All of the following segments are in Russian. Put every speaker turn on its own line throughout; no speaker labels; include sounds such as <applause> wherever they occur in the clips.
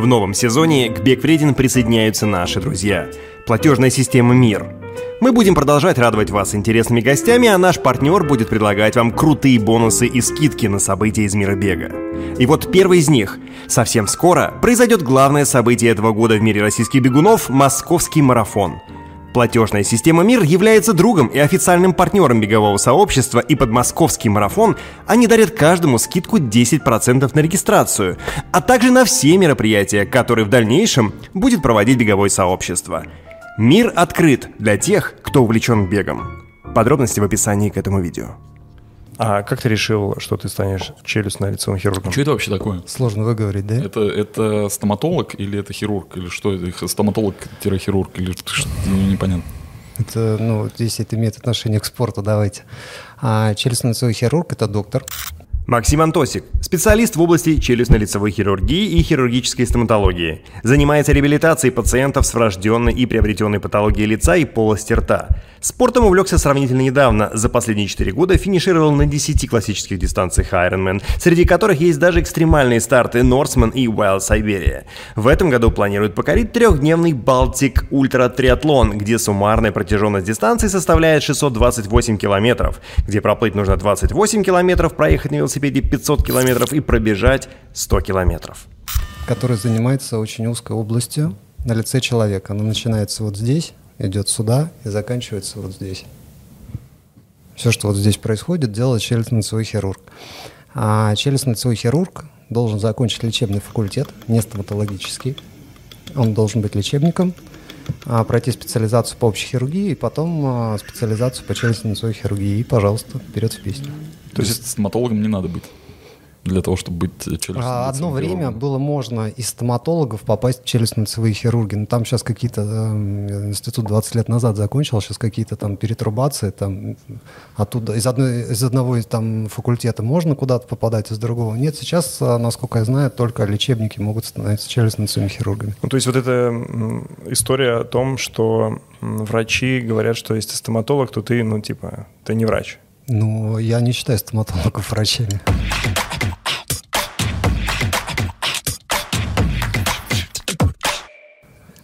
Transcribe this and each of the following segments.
В новом сезоне к Беквредин присоединяются наши друзья. Платежная система «Мир». Мы будем продолжать радовать вас интересными гостями, а наш партнер будет предлагать вам крутые бонусы и скидки на события из мира бега. И вот первый из них. Совсем скоро произойдет главное событие этого года в мире российских бегунов – Московский марафон – Платежная система «Мир» является другом и официальным партнером бегового сообщества, и под московский марафон они дарят каждому скидку 10% на регистрацию, а также на все мероприятия, которые в дальнейшем будет проводить беговое сообщество. Мир открыт для тех, кто увлечен бегом. Подробности в описании к этому видео. А как ты решил, что ты станешь челюстно-лицевым хирургом?
Что это вообще такое?
Сложно выговорить, да?
Это, это стоматолог или это хирург? Или что это? Стоматолог-хирург? Или что? Непонятно.
Это, ну, здесь это имеет отношение к спорту, давайте. А челюстно-лицевой хирург – это доктор,
Максим Антосик, специалист в области челюстно-лицевой хирургии и хирургической стоматологии. Занимается реабилитацией пациентов с врожденной и приобретенной патологией лица и полости рта. Спортом увлекся сравнительно недавно. За последние 4 года финишировал на 10 классических дистанциях Ironman, среди которых есть даже экстремальные старты Norseman и Wild Siberia. В этом году планирует покорить трехдневный Балтик Ультра Триатлон, где суммарная протяженность дистанции составляет 628 километров, где проплыть нужно 28 километров, проехать на велосипеде 500 километров и пробежать 100 километров.
Который занимается очень узкой областью на лице человека. Она начинается вот здесь, идет сюда и заканчивается вот здесь. Все, что вот здесь происходит, делает челюстно-лицевой хирург. А челюстно-лицевой хирург должен закончить лечебный факультет, не стоматологический. Он должен быть лечебником, а, пройти специализацию по общей хирургии и потом а, специализацию по челюстно-лицевой хирургии. И, пожалуйста, вперед в песню.
То есть стоматологом не надо быть? для того, чтобы быть челюстно
а, Одно время было можно из стоматологов попасть в челюстно-лицевые хирурги. Но там сейчас какие-то... Э, институт 20 лет назад закончил, сейчас какие-то там перетрубации. Там, оттуда, из, одной, из одного там, факультета можно куда-то попадать, из другого нет. Сейчас, э, насколько я знаю, только лечебники могут становиться челюстно-лицевыми хирургами.
Ну, то есть вот эта история о том, что врачи говорят, что если ты стоматолог, то ты, ну, типа, ты не врач.
Ну, я не считаю стоматологов врачами.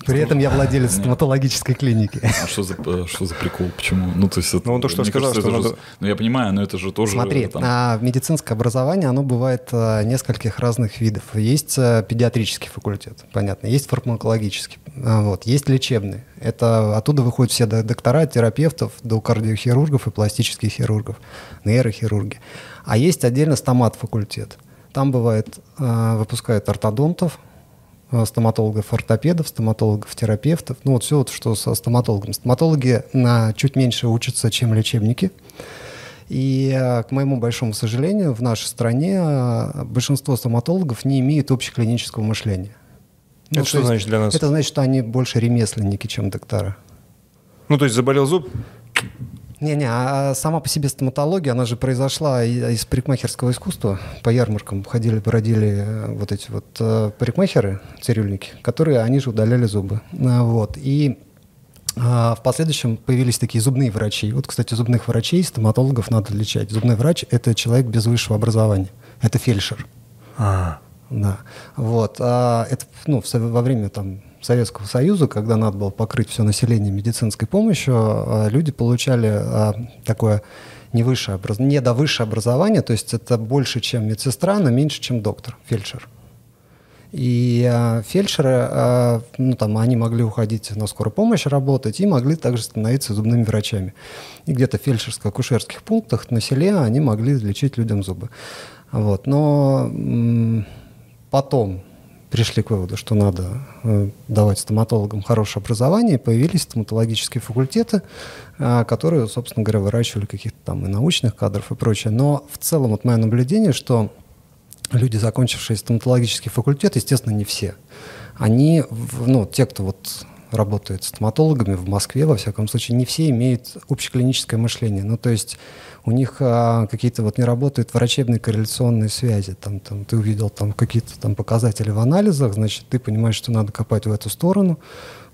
При этом я владелец <laughs> стоматологической клиники.
А что за, э, что за прикол? Почему? Ну, то есть это,
ну, то, что сказал, кажется, что надо...
же, Ну, я понимаю, но это же тоже...
Смотри, там... а, медицинское образование, оно бывает а, нескольких разных видов. Есть а, педиатрический факультет, понятно, есть фармакологический, а, вот, есть лечебный. Это оттуда выходят все доктора, терапевтов, до кардиохирургов и пластических хирургов, нейрохирурги. А есть отдельно стомат-факультет. Там бывает, а, выпускают ортодонтов, Э, стоматологов, ортопедов, стоматологов, терапевтов, ну вот все, вот, что со стоматологом. Стоматологи на чуть меньше учатся, чем лечебники. И, э, к моему большому сожалению, в нашей стране э, большинство стоматологов не имеют общеклинического мышления.
Ну, это что есть, значит для нас?
Это значит, что они больше ремесленники, чем доктора.
Ну, то есть заболел зуб,
не-не, а сама по себе стоматология, она же произошла из парикмахерского искусства. По ярмаркам ходили, бродили э, вот эти вот э, парикмахеры, цирюльники, которые, они же удаляли зубы. А, вот. И а, в последующем появились такие зубные врачи. Вот, кстати, зубных врачей, стоматологов надо отличать. Зубной врач – это человек без высшего образования. Это фельдшер.
А.
Да. Вот. А это ну, во время там, Советского Союза, когда надо было покрыть все население медицинской помощью, а, люди получали а, такое не, высшее, не до высшее образование, то есть это больше, чем медсестра, но меньше, чем доктор, фельдшер. И фельдшеры, ну, там, они могли уходить на скорую помощь работать и могли также становиться зубными врачами. И где-то в фельдшерско-акушерских пунктах на селе они могли лечить людям зубы. Вот. Но потом пришли к выводу, что надо э, давать стоматологам хорошее образование, появились стоматологические факультеты, э, которые, собственно говоря, выращивали каких-то там и научных кадров и прочее. Но в целом вот мое наблюдение, что люди, закончившие стоматологический факультет, естественно, не все. Они, ну, те, кто вот работает стоматологами в Москве, во всяком случае, не все имеют общеклиническое мышление. Ну, то есть у них а, какие-то вот не работают врачебные корреляционные связи. Там, там, ты увидел там какие-то там показатели в анализах, значит, ты понимаешь, что надо копать в эту сторону,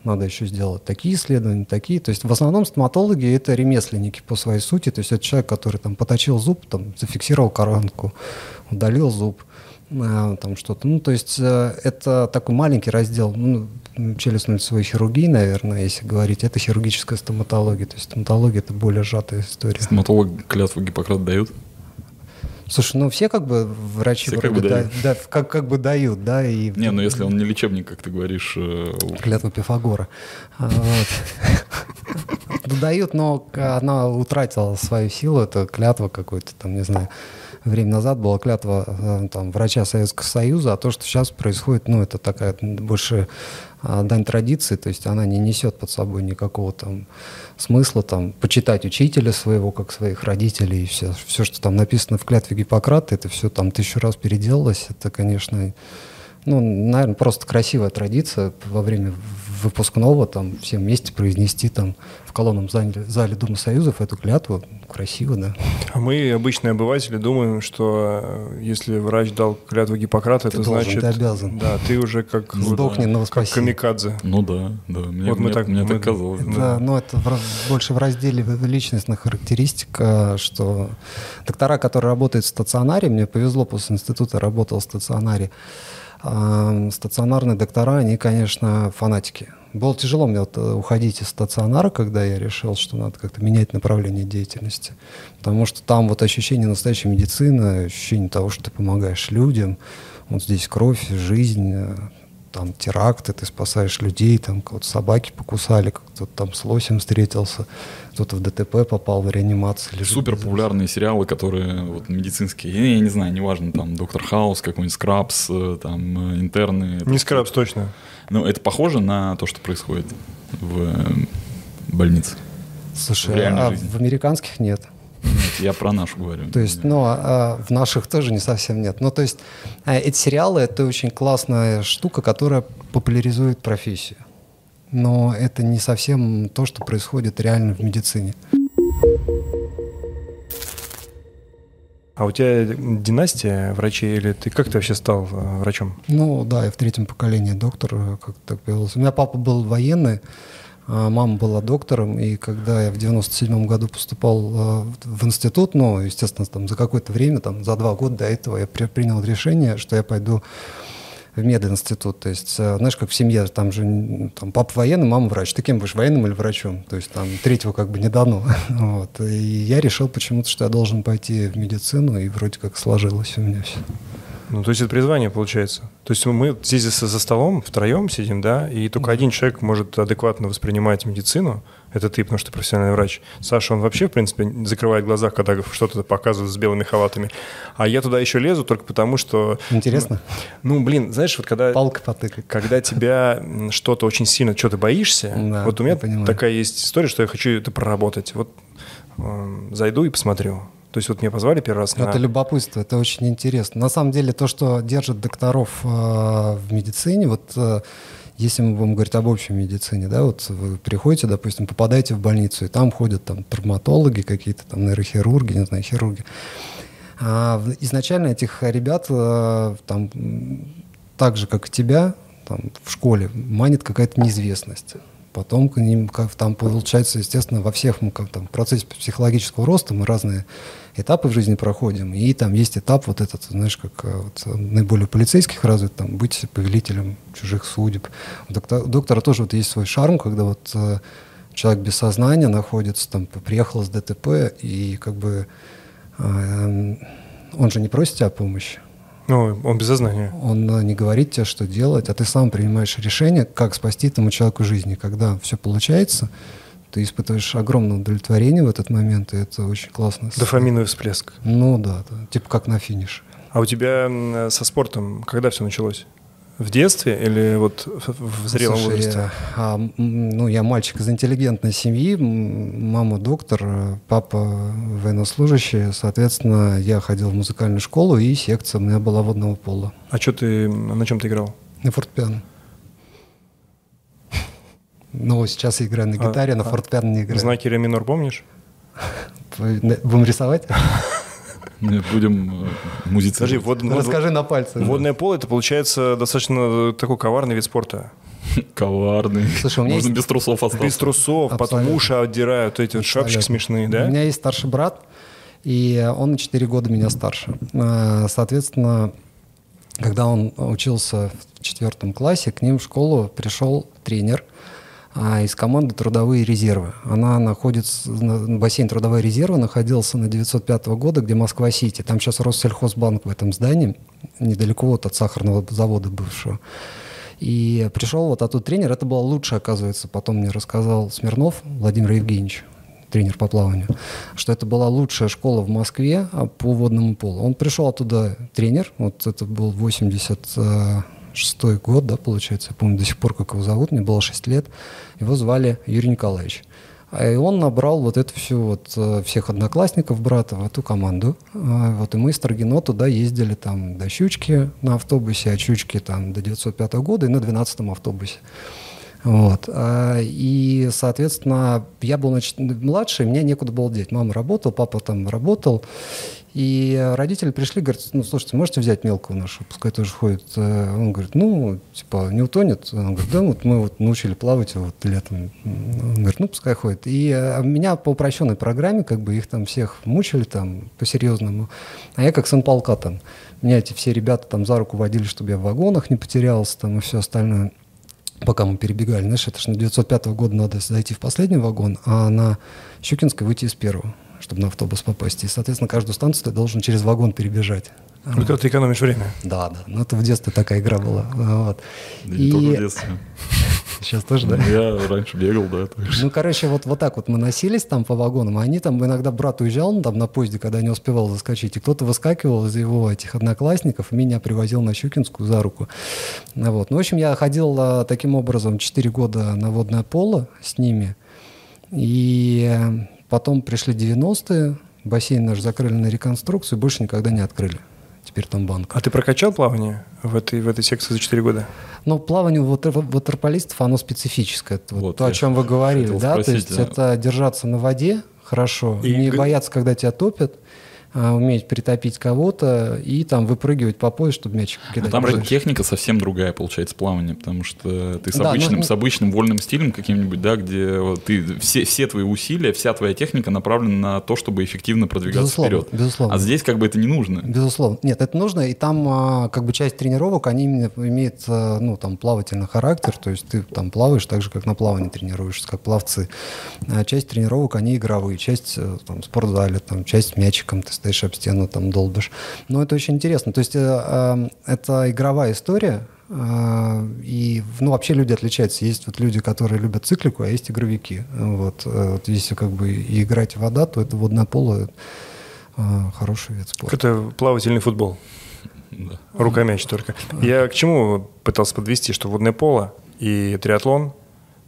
надо еще сделать такие исследования, такие. То есть в основном стоматологи это ремесленники по своей сути. То есть это человек, который там поточил зуб, там, зафиксировал коронку, удалил зуб, а, там что-то. Ну, то есть э, это такой маленький раздел, ну, челюстно-лицевой хирургии, наверное, если говорить. Это хирургическая стоматология. То есть стоматология – это более сжатая история.
Стоматолог клятву Гиппократа дают?
Слушай, ну все как бы врачи
Все как бы
да-
дают.
да, как, как бы дают, да, и
Не, ну если он не лечебник, как ты говоришь, э,
клятва Пифагора. А, <laughs> Дают, но она утратила свою силу, это клятва какой-то там, не знаю, время назад была клятва э, там, врача Советского Союза, а то, что сейчас происходит, ну, это такая больше дань традиции, то есть она не несет под собой никакого там смысла там почитать учителя своего, как своих родителей, и все, все, что там написано в клятве Гиппократа, это все там тысячу раз переделалось, это, конечно, ну, наверное, просто красивая традиция во время выпускного там все вместе произнести там в колонном зале, зале Думы Союзов эту клятву. Красиво, да.
А мы, обычные обыватели, думаем, что э, если врач дал клятву Гиппократа,
Ты
это
должен,
значит...
ты обязан.
Да, ты уже как, вот,
Сдохни, но
как камикадзе.
ну да, да, мне,
Вот мы
мне-
так-
мне
мы-
так казалось.
Да.
Да, но это в больше в разделе личностных характеристик, а, что доктора, которые работают в стационаре, мне повезло после института, работал в стационаре, стационарные доктора, они, конечно, фанатики. Было тяжело мне вот э, уходить из стационара, когда я решил, что надо как-то менять направление деятельности. Потому что там вот ощущение настоящей медицины, ощущение того, что ты помогаешь людям. Вот здесь кровь, жизнь, э, там теракты, ты спасаешь людей, там кого-то собаки покусали, кто-то там с лосем встретился, кто-то в ДТП попал в реанимацию. лежит
Супер популярные сериалы, которые вот медицинские, я, я не знаю, неважно, там Доктор Хаус, какой-нибудь Скрабс, э, там э, интерны.
Не скрабс точно.
Ну, это похоже на то, что происходит в э, больнице.
Слушай,
в
а
жизни.
в американских нет.
Нет, я про нашу говорю.
То есть, ну, а, а в наших тоже не совсем нет. Ну, то есть, а, эти сериалы — это очень классная штука, которая популяризует профессию. Но это не совсем то, что происходит реально в медицине.
А у тебя династия врачей или ты как ты вообще стал врачом?
Ну да, я в третьем поколении доктор, как так появился. У меня папа был военный, мама была доктором, и когда я в 97 году поступал э, в институт, ну, естественно, там за какое-то время, там за два года до этого я при- принял решение, что я пойду в мединститут. То есть, э, знаешь, как в семье, там же там, папа военный, мама врач. Ты кем будешь, военным или врачом? То есть там третьего как бы не дано. <laughs> Вот. И я решил почему-то, что я должен пойти в медицину, и вроде как сложилось у меня все.
Ну, то есть это призвание получается. То есть мы здесь за, столом втроем сидим, да, и только один человек может адекватно воспринимать медицину. Это ты, потому что ты профессиональный врач. Саша, он вообще, в принципе, закрывает глаза, когда что-то показывают с белыми халатами. А я туда еще лезу только потому, что...
Интересно?
Ну, блин, знаешь, вот когда...
Палкой потыкать.
Когда тебя что-то очень сильно, что ты боишься,
Да,
вот у меня такая есть история, что я хочу это проработать. Вот эм, зайду и посмотрю. То есть вот меня позвали первый раз на...
Это любопытство, это очень интересно. На самом деле то, что держит докторов э, в медицине, вот э, если мы будем говорить об общей медицине, да, вот вы приходите, допустим, попадаете в больницу, и там ходят там травматологи какие-то, там нейрохирурги, не знаю, хирурги. А изначально этих ребят э, там так же, как и тебя, там, в школе манит какая-то неизвестность. Потом к ним, как, там получается, естественно, во всех как, там, процессе психологического роста мы разные этапы в жизни проходим. И там есть этап вот этот, знаешь, как э, вот, э, наиболее полицейских развит, там, быть повелителем чужих судеб. У доктора тоже вот есть свой шарм, когда вот э, человек без сознания находится, там, приехал с ДТП, и как бы э, он же не просит тебя о помощи.
Ну, он без сознания.
Он э, не говорит тебе, что делать, а ты сам принимаешь решение, как спасти этому человеку жизнь. И когда все получается, ты испытываешь огромное удовлетворение в этот момент, и это очень классно.
Дофаминовый всплеск.
Ну да, да, типа как на финише.
А у тебя м, со спортом когда все началось? В детстве или вот в, зрелом
Слушай,
возрасте?
а, ну, я мальчик из интеллигентной семьи, мама доктор, э, папа военнослужащий, соответственно, я ходил в музыкальную школу, и секция у меня была водного пола.
А что ты, на чем ты играл?
На фортепиано. Ну, сейчас я играю на
А,
гитаре, на
а,
фортепиано не играю.
Знаки ре минор помнишь?
Будем рисовать?
Мы Будем э,
Подожди,
музицировать.
вод-
Расскажи на пальцах.
водное поло это получается достаточно такой коварный вид спорта. <laughs>
Коварный.
Слушай, у меня
Можно
есть-
без трусов остаться.
Без трусов, потом
Абсолютно.
уши отдирают, эти вот шапочки
Абсолютно.
смешные,
У
да?
меня есть старший брат, и он на 4 года меня старше. А, Соответственно, когда он учился в четвертом классе, к ним в школу пришел тренер а, из команды «Трудовые резервы». Она находится, бассейн «Трудовые резервы» находился на 905 года, где Москва-Сити. Там сейчас Россельхозбанк в этом здании, недалеко вот от сахарного завода бывшего. И пришел вот оттуда тренер, это было лучше, оказывается, потом мне рассказал Смирнов Владимир Евгеньевич, тренер по плаванию, что это была лучшая школа в Москве а, по водному полу. Он пришел оттуда тренер, вот это был 86 год, да, получается, я помню до сих пор, как его зовут, мне было 6 лет, его звали Юрий Николаевич. А И он набрал вот эту всю вот э, всех одноклассников брата в эту команду. А, вот и мы с Таргино туда ездили там до Щучки на автобусе, от Щучки там до 905 года и на 12 автобусе. Вот. А, И, соответственно, я был значит, младший, мне некуда было деть. Мама работала, папа там работал. И родители пришли, говорят, ну, слушайте, можете взять мелкого нашу, пускай тоже ходит. Э, Он говорит, ну, типа, не утонет. Он говорит, да, вот мы вот научили плавать вот летом. Он говорит, ну, пускай ходит. И э, меня по упрощенной программе, как бы их там всех мучили там по-серьезному. А я как сын полка там. Меня эти все ребята там за руку водили, чтобы я в вагонах не потерялся там и все остальное пока мы перебегали, знаешь, это же на 905 года надо зайти в последний вагон, а на Щукинской выйти из первого, чтобы на автобус попасть. И, соответственно, каждую станцию ты должен через вагон перебежать.
Ну, когда ты экономишь время.
Да, да. Ну, это в детстве такая игра была. Вот.
Да не только в детстве. <laughs>
Сейчас тоже, да?
Я раньше бегал, да.
Ну, короче, вот, вот так вот мы носились там по вагонам, а они там, иногда брат уезжал ну, там на поезде, когда не успевал заскочить, и кто-то выскакивал из его этих одноклассников и меня привозил на Щукинскую за руку. Ну, Вот. Ну, в общем, я ходил а, таким образом 4 года на водное поло с ними, и потом пришли 90-е, бассейн наш закрыли на реконструкцию, больше никогда не открыли. Теперь там банк.
А ты прокачал плавание в этой, в этой секции за 4 года?
Но плавание у ватер- ватерполистов, оно специфическое. Это вот
Вот,
то, о чем вы говорили, да? То
спросить,
есть
да.
это держаться на воде хорошо,
И
не бояться, когда тебя топят, уметь притопить кого-то и там выпрыгивать по пояс, чтобы мячик
Но
кидать.
Ну, там же техника совсем другая получается плавание, потому что ты с
Да,
обычным,
ну-
с обычным вольным стилем каким-нибудь, да, где ты все, все твои усилия, вся твоя техника направлена на то, чтобы эффективно продвигаться
Безусловно,
вперед.
безусловно.
А здесь как бы это не нужно.
Безусловно. Нет, это нужно, и там а, как бы часть тренировок, они именно имеют, а, ну, там, плавательный характер, то есть ты там плаваешь так же, как на плавании тренируешься, как пловцы. А часть тренировок, они игровые, часть э, там в спортзале, там, часть мячиком ты стоишь об стену, там, долбишь. Но это очень интересно. То есть э, а, это игровая история, а, и, ну, вообще люди отличаются. Есть вот люди, которые любят циклику, а есть игровики. Вот, э, вот если как бы и играть в вода, то это водное поло а, хороший вид спорта.
Это плавательный футбол.
Да.
Рукомяч только. Я к чему пытался подвести, что водное поло и триатлон,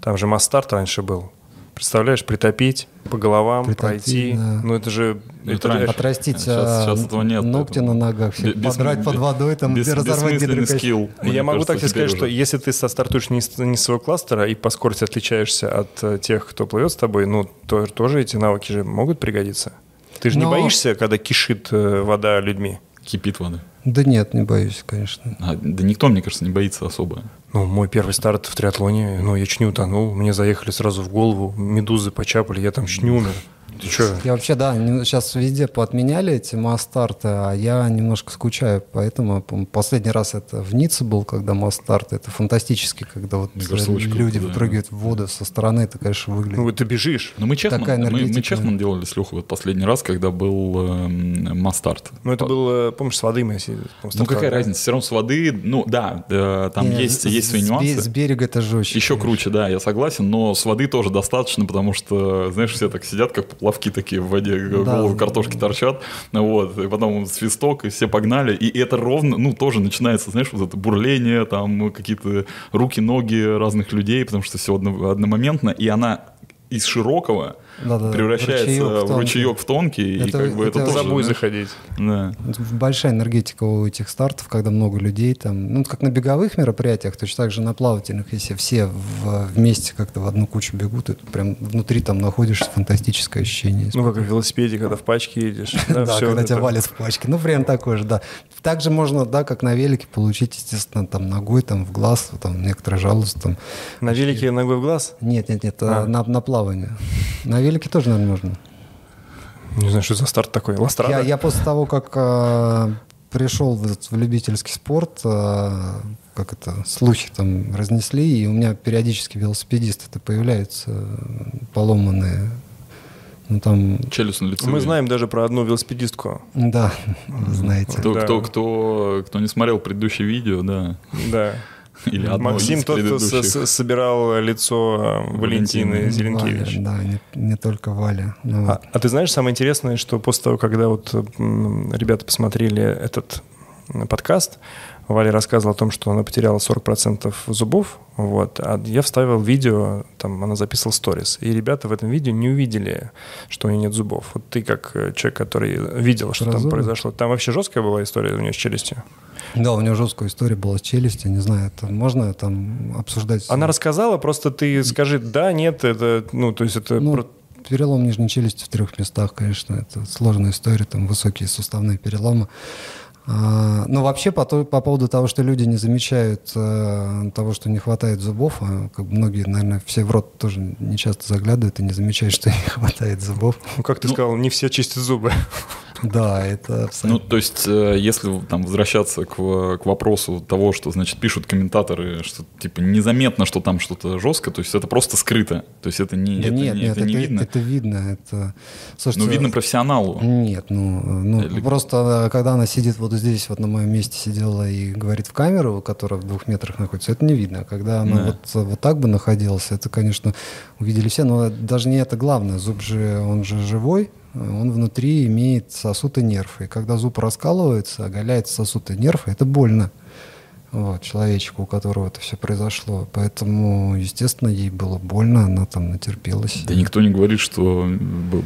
там же масс-старт раньше был. Представляешь, притопить по головам,
Притопить,
пройти.
да.
Ну это же...
Ну,
это
Отрастить
Сейчас-
а,
сейчас этого нет,
ногти
поэтому-
на ногах,
Без-
подрать
без-
под водой, там,
без-
разорвать гидрокостюм.
скилл.
Я могу
кажется,
так тебе сказать, что
уже.
если ты стартуешь не, с- не своего кластера и по скорости отличаешься от э, тех, кто плывет с тобой, ну, то тоже эти навыки же могут пригодиться. Ты же не
Но-
боишься, когда кишит э, вода людьми?
Кипит вода.
Да нет, не боюсь, конечно.
А, да никто, мне кажется, не боится особо.
Ну, мой первый старт в триатлоне, ну, я чуть не утонул, мне заехали сразу в голову, медузы почапали, я там чуть не умер. Ты что?
Я вообще, да, сейчас везде поотменяли эти масс-старты, а я немножко скучаю, поэтому последний раз это в Ницце был, когда масс-старт, это фантастически, когда вот
кажется,
э, люди
круто, да.
выпрыгивают в воду со стороны, это, конечно, выглядит.
Ну, ты бежишь.
Но мы Чехман,
Такая
мы, мы. Чехман делали с Лехой вот последний раз, когда был эм, Мастарт.
Ну, это было, помнишь, с воды мы сидели,
Ну какая разница, все равно с воды, ну да, э, там
Не,
есть,
с-
есть свои нюансы.
С берега это жестче.
Еще круче, да, я согласен, но с воды тоже достаточно, потому что, знаешь, все так сидят, как поплавки такие в воде,
Да.
головы картошки торчат, вот, и потом свисток, и все погнали, и это ровно, ну, тоже начинается, знаешь, вот это бурление, там какие-то руки, ноги разных людей, потому что все одномоментно, и она из широкого
Да-да-да,
превращается
в ручеек в
ручеек в тонкий, и
Это-
как бы это,
это
тоже...
Забудь
знаешь,
заходить.
Да.
Большая энергетика у этих стартов, когда много людей там, ну, как на беговых мероприятиях, точно так же на плавательных, если все в- вместе как-то в одну кучу бегут, это прям внутри там находишься, фантастическое ощущение.
Ну, как в велосипеде, когда в пачке едешь. <laughs>
Да, когда тебя валят в пачке. Ну, прям такое же, да. Также можно, да, как на велике, получить, естественно, там ногой, там в глаз, там некоторые жалуются, там.
На велике ногой в глаз?
Нет, нет, нет,
А.
на, на плавание. На велике тоже, наверное, можно.
Не знаю, что за старт такой. Ластрада?
Я, я после того, как э, пришел в, в любительский спорт, а, как это, слухи там разнесли, и у меня периодически велосипедисты-то появляются поломанные. Ну, там,
Челюстно лицевые.
Мы знаем даже про одну велосипедистку.
да, знаете.
Кто,
Да.
кто, кто, кто не смотрел предыдущее видео, да.
Да. <laughs>
Или одно
Максим
из
тот, кто с-
предыдущих.
с- собирал лицо Валентины
Валентины.
Зеленкевич.
Валя, да, не, не только Валя. Ну,
А, а ты знаешь, самое интересное, что после того, когда вот ребята посмотрели этот подкаст, Валя рассказывала о том, что она потеряла 40% зубов, вот, а я вставил видео, там она записывала сторис, и ребята в этом видео не увидели, что у нее нет зубов. Вот ты как э, человек, который видел, что
Про
там произошло, там вообще жесткая была история у нее с челюстью?
Да, у нее жесткая история была с челюстью, не знаю, это можно там обсуждать?
Она рассказала, просто ты скажи, да, нет, это, ну, то есть это...
Ну, перелом нижней челюсти в трех местах, конечно, это сложная история, там высокие суставные переломы. А, но вообще по, то- по поводу того, что люди не замечают э, того, что не хватает зубов, а, как многие, наверное, все в рот тоже не часто заглядывают и не замечают, что не <laughs> хватает зубов.
Ну, как ты сказал, не все чистят зубы.
Да, это
Ну,
абсолютно.
то есть, э, если там возвращаться к, в- к вопросу того, что, значит, пишут комментаторы, что, типа, незаметно, что там что-то жестко, то есть это просто скрыто. То есть это не,
Да
это,
нет,
не,
нет,
это
это,
не видно.
это видно. Это... Слушайте,
ну, видно профессионалу.
Нет, ну, ну
Или-
просто э, когда она сидит вот здесь, вот на моем месте сидела и говорит в камеру, которая в двух метрах находится, это не видно. Когда она
Да.
вот, вот так бы находилась, это, конечно, увидели все, но даже не это главное. Зуб же, он же живой, э, он внутри имеет сосуд и нерв. И когда зуб раскалывается, оголяется сосуд и нерв, это больно. Вот, человечку, у которого это все произошло. Поэтому, естественно, ей было больно, она там натерпелась.
Да никто не говорит, что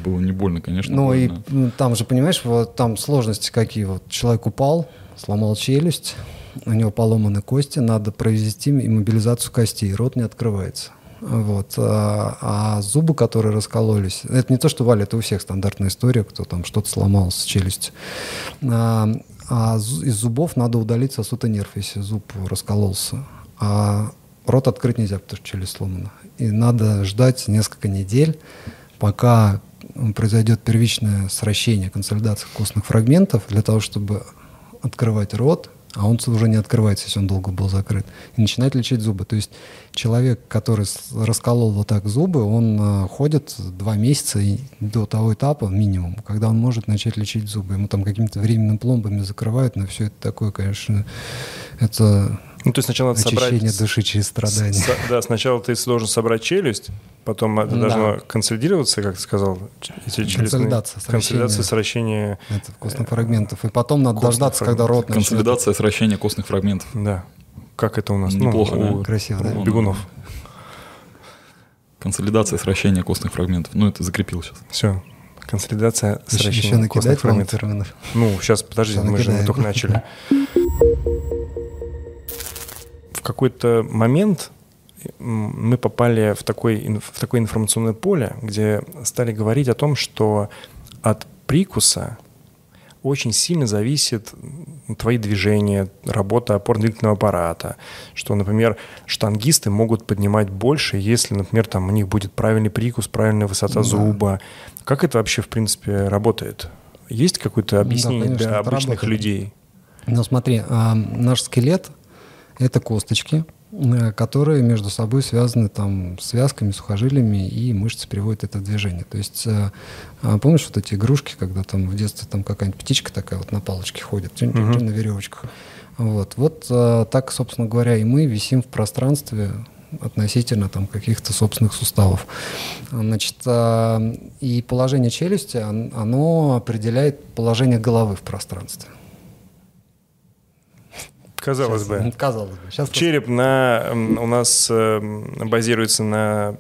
было не больно, конечно.
Ну и ну, там же, понимаешь, вот там сложности какие. Вот человек упал, сломал челюсть, у него поломаны кости, надо провести иммобилизацию костей, рот не открывается. Вот. А, а зубы, которые раскололись, это не то, что Валя, это у всех стандартная история, кто там что-то сломал с челюстью. А, а из зубов надо удалить сосуд и нерв, если зуб раскололся. А рот открыть нельзя, потому что челюсть сломана. И надо ждать несколько недель, пока произойдет первичное сращение, консолидация костных фрагментов для того, чтобы открывать рот, а он уже не открывается, если он долго был закрыт, и начинать лечить зубы. То есть человек, который расколол вот так зубы, он а, ходит два месяца до того этапа минимум, когда он может начать лечить зубы. Ему там какими-то временными пломбами закрывают, но все это такое, конечно, это
Ну, то есть сначала надо собрать...
очищение души через страдания.
С- Да, сначала ты должен собрать челюсть, потом это
Да.
должно консолидироваться, как ты сказал. челюстные-
Консолидация,
Консолидация,
сращение.
сращение,
Это костных фрагментов. И потом надо дождаться, когда рот начнет
Консолидация сращения костных фрагментов.
да. Как это у нас? Ну,
Неплохо,
у
да?
красиво, да?
Бегунов.
Консолидация сращения костных фрагментов. Ну, это закрепил сейчас.
Все. Консолидация
Еще, еще
сращения костных фрагментов.
терминов.
Ну, сейчас, подожди, мы же
накидаем.
только начали. <laughs> В какой-то момент мы попали в, такой, в такое информационное поле, где стали говорить о том, что от прикуса очень сильно зависит твои движения, работа опорно-двигательного аппарата, что, например, штангисты могут поднимать больше, если, например, там у них будет правильный прикус, правильная высота
Да.
зуба. Как это вообще, в принципе, работает? Есть какое-то объяснение
конечно,
для обычных
работает.
людей?
Ну смотри, а, наш скелет — это косточки, э, которые между собой связаны там связками, сухожилиями, и мышцы приводят это в движение. То есть, э, а, помнишь вот эти игрушки, когда там в детстве там какая-нибудь птичка такая вот на палочке ходит,
Мгм.
на веревочках. Вот, вот э, так, собственно говоря, и мы висим в пространстве относительно там каких-то собственных суставов. Значит, и положение челюсти, он- оно определяет положение головы в пространстве.
Казалось
Сейчас,
бы.
Казалось бы. Сейчас
Череп на, м, у нас эм, базируется на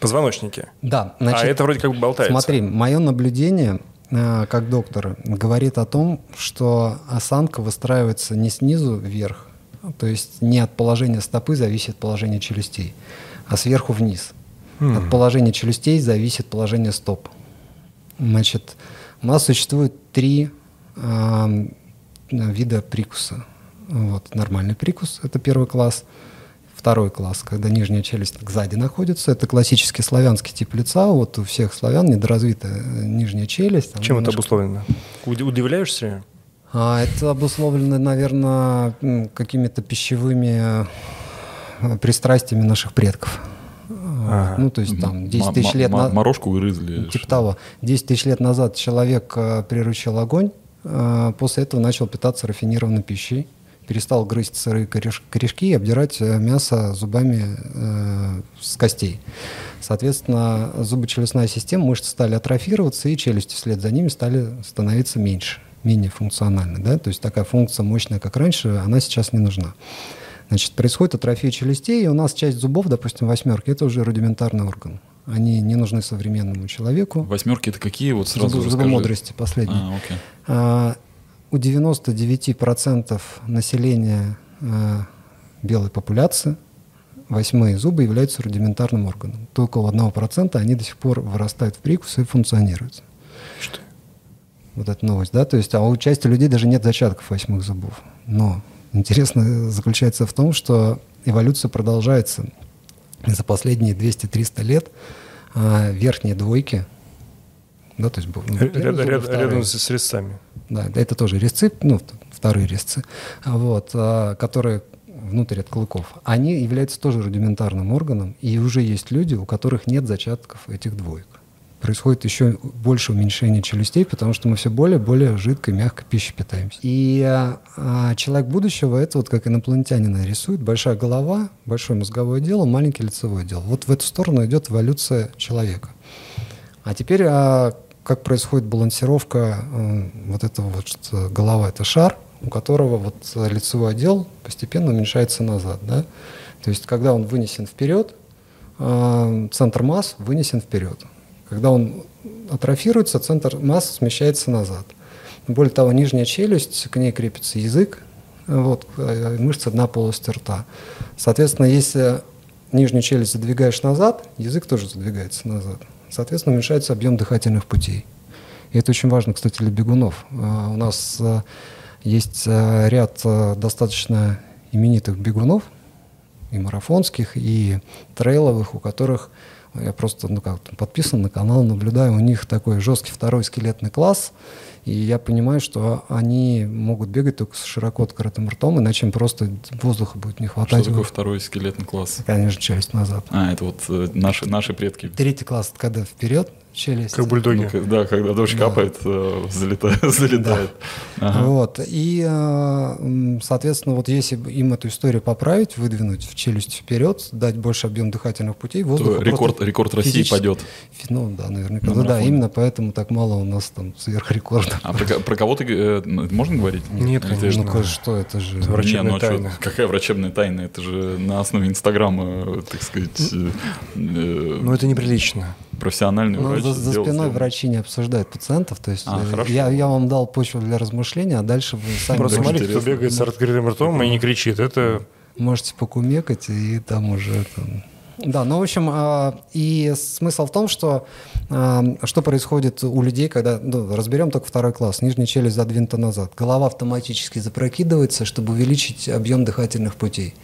позвоночнике.
Да, значит,
а это вроде как бы болтается.
смотри, мое наблюдение э, как доктора говорит о том, что осанка выстраивается не снизу вверх, то есть не от положения стопы зависит положение челюстей, а сверху вниз.
М.
От положения челюстей зависит положение стоп. Значит, у нас существует три э, вида прикуса. Вот, нормальный прикус – это первый класс. Второй класс, когда нижняя челюсть сзади находится, это классический славянский тип лица. Вот у всех славян недоразвитая э, нижняя челюсть.
Чем это
немножко-
обусловлено? Уд- Удивляешься?
А это обусловлено, наверное, какими-то пищевыми э, пристрастиями наших предков. Ага. Ну, то есть там 10 тысяч лет
назад... Морожку грызли.
Типа того. 10 тысяч лет назад человек э, приручил огонь, после этого начал питаться рафинированной пищей, перестал грызть сырые корешки и обдирать мясо зубами э, с костей. Соответственно, зубочелюстная система, мышцы стали атрофироваться, и челюсти вслед за ними стали становиться меньше менее функциональны. Да? То есть такая функция мощная, как раньше, она сейчас не нужна. Значит, происходит атрофия челюстей, и у нас часть зубов, допустим, восьмерки, это уже рудиментарный орган. Они не нужны современному человеку.
Восьмерки это какие? Вот сразу
Зубы, зубомудрости последние.
А, окей.
А, у 99% населения а, белой популяции восьмые зубы являются рудиментарным органом. Только у 1% они до сих пор вырастают в прикус и функционируют. Что? вот эта новость, да, то есть, а у части людей даже нет зачатков восьмых зубов. Но интересно <laughs> заключается в том, что эволюция продолжается. За последние 200-300 лет а, верхние двойки, да, то есть
рядом, ряд, рядом с резцами.
Да, это тоже резцы, ну, вторые резцы, вот, а, которые внутрь от клыков, они являются тоже рудиментарным органом, и уже есть люди, у которых нет зачатков этих двоек происходит еще больше уменьшение челюстей, потому что мы все более более жидкой, мягкой пищей питаемся. И а, а, человек будущего это вот как инопланетянина рисует большая голова, большое мозговое дело, маленький лицевое дело. Вот в эту сторону идет эволюция человека. А теперь а, как происходит балансировка а, вот этого вот что голова это шар, у которого вот лицевой отдел постепенно уменьшается назад, да? То есть когда он вынесен вперед, а, центр масс вынесен вперед. Когда он атрофируется, центр массы смещается назад. Более того, нижняя челюсть, к ней крепится язык, вот, э, мышца дна полости рта. Соответственно, если нижнюю челюсть задвигаешь назад, язык тоже задвигается назад. Соответственно, уменьшается объем дыхательных путей. И это очень важно, кстати, для бегунов. А, у нас э, есть э, ряд достаточно именитых бегунов, и марафонских, и трейловых, у которых я просто ну, как подписан на канал, наблюдаю, у них такой жесткий второй скелетный класс, и я понимаю, что они могут бегать только с широко открытым ртом, иначе им просто воздуха будет не хватать.
Что такое второй скелетный класс?
Конечно, часть назад.
А, это вот э, наши, наши предки.
Третий класс, когда вперед, челюсть.
Как бульдоги.
Ну, да, когда дождь да. капает, э, залетает. <laughs> залетает.
Да. Ага. Вот. И, э, соответственно, вот если им эту историю поправить, выдвинуть в челюсть вперед, дать больше объем дыхательных путей, воздух
рекорд, рекорд России пойдет.
Ну да, наверняка. Ну, да, именно поэтому так мало у нас там сверхрекордов.
А про, про кого ты э, можно говорить?
Нет, конечно. Ну, что, это же
это врачебная Не, ну, тайна. Что, какая врачебная тайна? Это же на основе Инстаграма, так сказать. Э,
ну, это неприлично
профессиональный ну, врач.
За, за спиной сделал. врачи не обсуждают пациентов. То есть а, э, я, я вам дал почву для размышления, а дальше вы сами...
Просто смотрите, кто бегает с открытым ртом и не кричит. Это...
Можете покумекать, и там уже... Там... Да, ну, в общем, а, и смысл в том, что а, что происходит у людей, когда, ну, разберем только второй класс, нижняя челюсть задвинута назад, голова автоматически запрокидывается, чтобы увеличить объем дыхательных путей.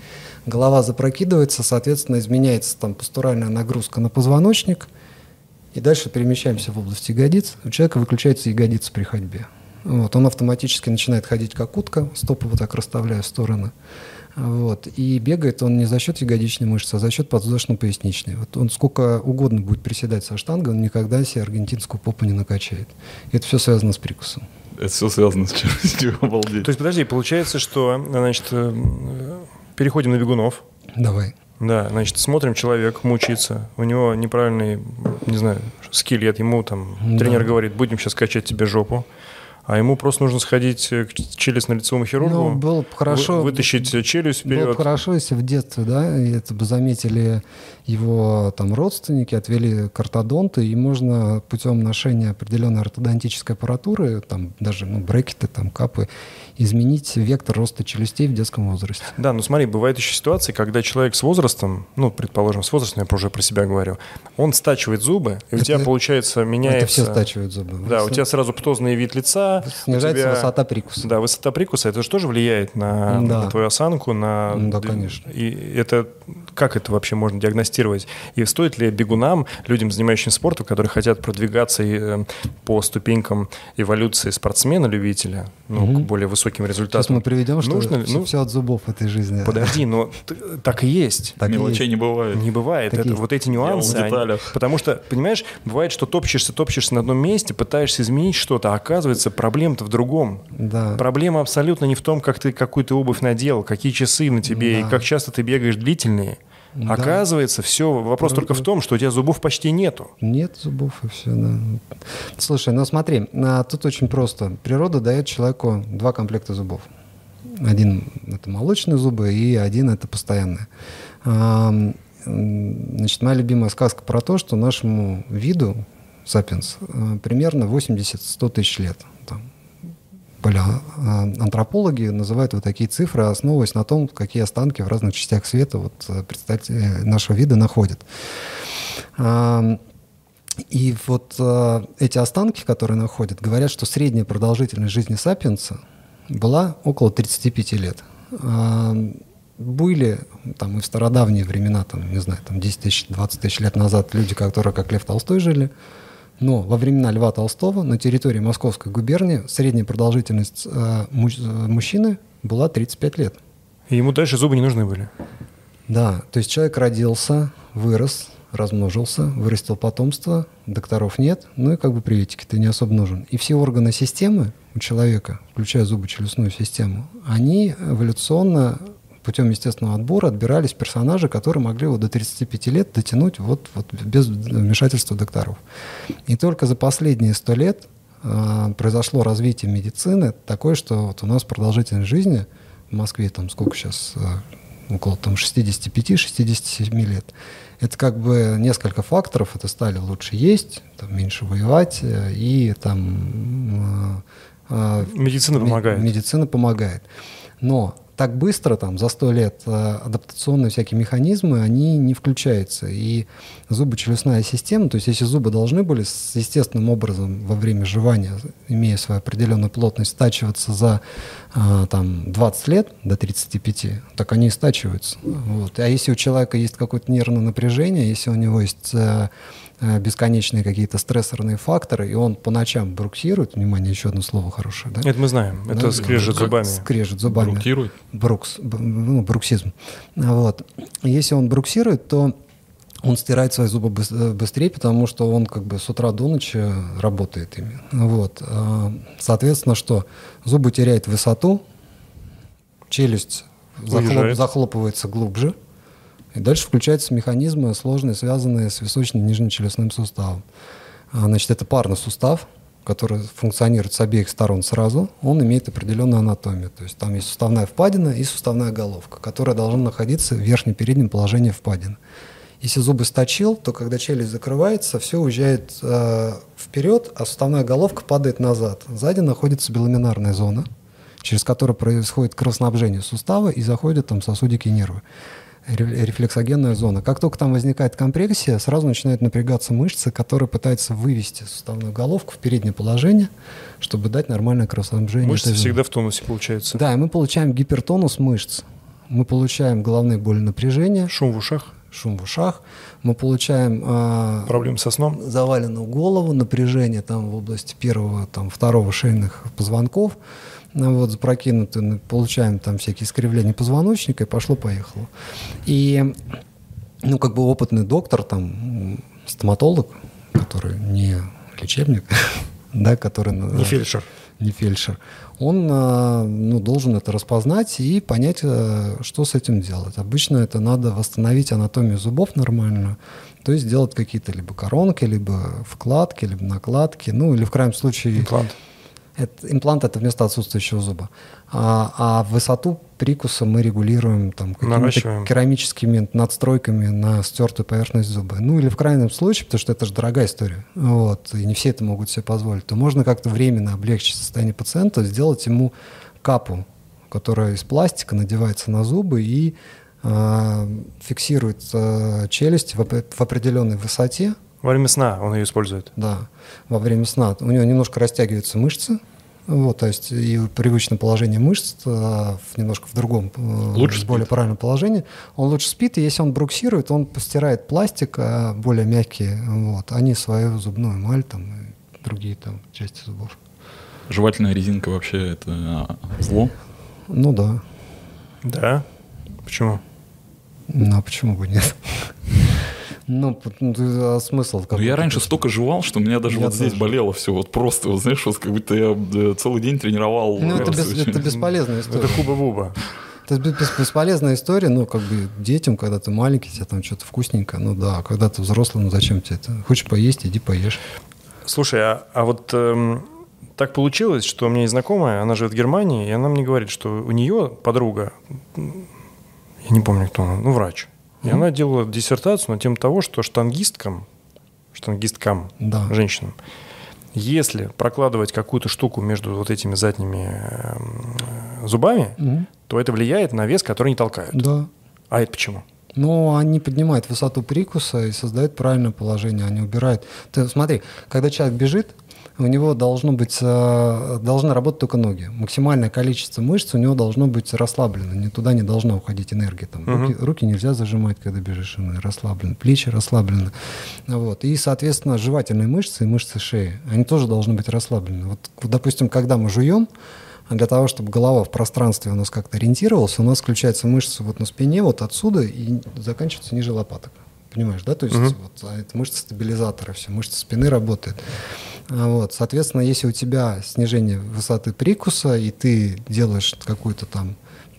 Голова запрокидывается, соответственно, изменяется там постуральная нагрузка на позвоночник – и дальше перемещаемся в область ягодиц. У человека выключается ягодица при ходьбе. Вот, он автоматически начинает ходить как утка, стопы вот так расставляя в стороны. Вот, и бегает он не за счет ягодичной мышцы, а за счет подвздошно-поясничной. Вот он сколько угодно будет приседать со штангой, он никогда себе аргентинскую попу не накачает. И это все связано с прикусом.
Это все связано с челюстью, <laughs> обалдеть.
То есть, подожди, получается, что, значит, э, переходим на бегунов.
Давай.
Да, значит, смотрим, человек мучается, у него неправильный, не знаю, скелет, ему там да. тренер говорит, будем сейчас качать тебе жопу а ему просто нужно сходить к челюстно-лицевому хирургу, ну, было бы хорошо, вы, вытащить челюсть вперед.
Было бы хорошо, если в детстве, да, это бы заметили его там родственники, отвели к ортодонту, и можно путем ношения определенной ортодонтической аппаратуры, там даже ну, брекеты, там капы, изменить вектор роста челюстей в детском возрасте.
Да, ну смотри, бывают еще ситуации, когда человек с возрастом, ну, предположим, с возрастом, я уже про себя говорю, он стачивает зубы, и это, у тебя, получается, меняется... Это
все стачивают зубы.
Да, все... у тебя сразу птозный вид лица,
Снижается тебя, высота прикуса.
Да, высота прикуса, это же тоже влияет на, да. на твою осанку, на...
Да, конечно.
И это, как это вообще можно диагностировать? И стоит ли бегунам, людям, занимающимся спортом, которые хотят продвигаться э, по ступенькам эволюции спортсмена-любителя, ну,
Мгм.
к более высоким результатам.
Сейчас мы приведем, что
Нужно ли-
все,
ну,
от зубов в этой жизни.
Подожди, но так и есть.
Так
Мелочей
есть.
не бывает.
Не бывает.
Так
Это,
есть.
вот эти нюансы. они- потому что, понимаешь, бывает, что топчешься, топчешься на одном месте, пытаешься изменить что-то, а оказывается, проблема-то в другом.
Да.
Проблема абсолютно не в том, как ты какую то обувь надел, какие часы на тебе
Да.
и как часто ты бегаешь длительные.
Да.
Оказывается, все, вопрос
Да,
только
да.
в том, что у тебя зубов почти нету.
Нет зубов и все, да. Слушай, ну смотри, а, тут очень просто. Природа дает человеку два комплекта зубов. Один это молочные зубы, и один это постоянные. Значит, моя любимая сказка про то, что нашему виду, сапиенс, а, примерно 80-100 тысяч лет. Палеоантропологи называют вот такие цифры, основываясь на том, какие останки в разных частях света вот, э, представители нашего вида находят. А, И вот э, эти останки, которые находят, говорят, что средняя продолжительность жизни сапиенса была около 35 лет. А, были там и в стародавние времена, там, не знаю, там 10 тысяч, 20 тысяч лет назад люди, которые как Лев Толстой жили, но во времена Льва Толстого на территории Московской губернии средняя продолжительность э, муж- э, мужчины была 35 лет.
И ему дальше зубы не нужны были.
Да, то есть человек родился, вырос, размножился, вырастил потомство, докторов нет, ну и как бы приветики, ты не особо нужен. И все органы системы у человека, включая зубочелюстную систему, они эволюционно путем естественного отбора отбирались персонажи, которые могли вот до 35 лет дотянуть вот, вот без вмешательства докторов. И только за последние 100 лет э, произошло развитие медицины такое, что вот у нас продолжительность жизни в Москве там сколько сейчас, э, около там 65-67 лет. Это как бы несколько факторов. Это стали лучше есть, там, меньше воевать э, и там... э, э,
Медицина
Ме-
помогает.
Медицина помогает. Но так быстро, там, за сто лет, э, адаптационные всякие механизмы, они не включаются. И зубочелюстная система, то есть если зубы должны были с естественным образом во время жевания, имея свою определенную плотность, стачиваться за э, там, 20 лет до 35, так они и стачиваются. Вот. А если у человека есть какое-то нервное напряжение, если у него есть э, бесконечные какие-то стрессорные факторы, и он по ночам бруксирует, внимание, еще одно слово хорошее, да?
Это мы знаем. Это
Да,
скрежет зубами.
Скрежет зубами.
Брукирует.
Брукс, ну, бруксизм. Вот. Если он бруксирует, то он стирает свои зубы э, быстрее, потому что он как бы с утра до ночи работает ими. Вот. А, Соответственно, что зубы теряют высоту, челюсть захлоп- захлопывается глубже, и дальше включаются механизмы сложные, связанные с височно-нижнечелюстным суставом. А, Значит, это парный сустав, который функционирует с обеих сторон сразу, он имеет определенную анатомию. То есть там есть суставная впадина и суставная головка, которая должна находиться в верхнем-переднем положении впадины. Если зубы сточил, то когда челюсть закрывается, все уезжает э, вперед, а суставная головка падает назад. Сзади находится беломинарная зона, через которую происходит кровоснабжение сустава и заходят там сосудики и нервы. Ре- Рефлексогенная зона. Как только там возникает компрессия, сразу начинают напрягаться мышцы, которые пытаются вывести суставную головку в переднее положение, чтобы дать нормальное кровоснабжение.
Мышцы всегда в тонусе получается.
Да, и мы получаем гипертонус мышц. Мы получаем головные боли напряжения,
Шум в ушах,
шум в ушах. Мы получаем а,
проблемы со сном.
заваленную голову, напряжение там в области первого, там, второго шейных позвонков, ну, вот, запрокинуты, ну, получаем там всякие искривления позвоночника, и пошло-поехало. И, ну, как бы опытный доктор, там, стоматолог, который не лечебник, <laughs> да, который...
Не
э,
фельдшер.
Не фельдшер, он а, ну, должен это распознать и понять, а, что с этим делать. Обычно это надо восстановить анатомию зубов нормальную, то есть сделать какие-то либо коронки, либо вкладки, либо накладки, ну или в крайнем случае...
Имплант.
Это, имплант это вместо отсутствующего зуба. А, а высоту прикуса мы регулируем там какими-то керамическими надстройками на стертую поверхность зуба. Ну или в крайнем случае, потому что это же дорогая история, вот, и не все это могут себе позволить, то можно как-то временно облегчить состояние пациента, сделать ему капу, которая из пластика надевается на зубы и а, фиксирует а, челюсть в, оп- в определенной высоте,
Во время сна он ее использует.
да, во время сна. У него немножко растягиваются мышцы, вот, то есть и привычное положение мышц а, в немножко в другом, э,
Лучше
в более
спит.
правильном положении. Он лучше спит, и если он бруксирует, он постирает пластик, а более мягкие, вот, они свою зубную эмаль там и другие там части зубов.
Жевательная резинка вообще это а, зло?
Ну да.
Да? Почему?
Ну а почему бы нет? <laughs> Ну, ну, а смысл?
Ну,
какой?
я раньше столько жевал, что у меня даже
Я
вот здесь
тоже.
болело все. Вот просто, вот, знаешь, вот как будто я э, целый день тренировал.
Ну, это, бес- это бесполезная история.
Это хуба-буба.
Это бес- бес- бесполезная история, ну, как бы детям, когда ты маленький, тебе там что-то вкусненько, ну да, а когда ты взрослый, ну зачем тебе это? Хочешь поесть, иди поешь.
Слушай, а, а вот эм, так получилось, что у меня есть знакомая, она живет в Германии, и она мне говорит, что у нее подруга, я не помню, кто она, ну, врач, и она делала диссертацию на тему того, что штангисткам, штангисткам,
Да.
женщинам, если прокладывать какую-то штуку между вот этими задними эм, зубами,
Мгм.
то это влияет на вес, который не толкают.
Да.
А это почему?
Но они поднимают высоту прикуса и создают правильное положение, они убирают. Ты смотри, когда человек бежит, у него должно быть, э, должны работать только ноги. Максимальное количество мышц у него должно быть расслаблено, не туда не должна уходить энергия. Там,
Мгм.
руки, руки нельзя зажимать, когда бежишь, расслаблены, плечи расслаблены. Вот. И, соответственно, жевательные мышцы и мышцы шеи, они тоже должны быть расслаблены. Вот, допустим, когда мы жуем, для того, чтобы голова в пространстве у нас как-то ориентировалась, у нас включаются мышцы вот на спине, вот отсюда, и заканчиваются ниже лопаток. Понимаешь, да? То есть
Мгм.
вот, а это мышцы стабилизатора, все, мышцы спины работают. А Вот, соответственно, если у тебя снижение высоты прикуса, и ты делаешь какую-то там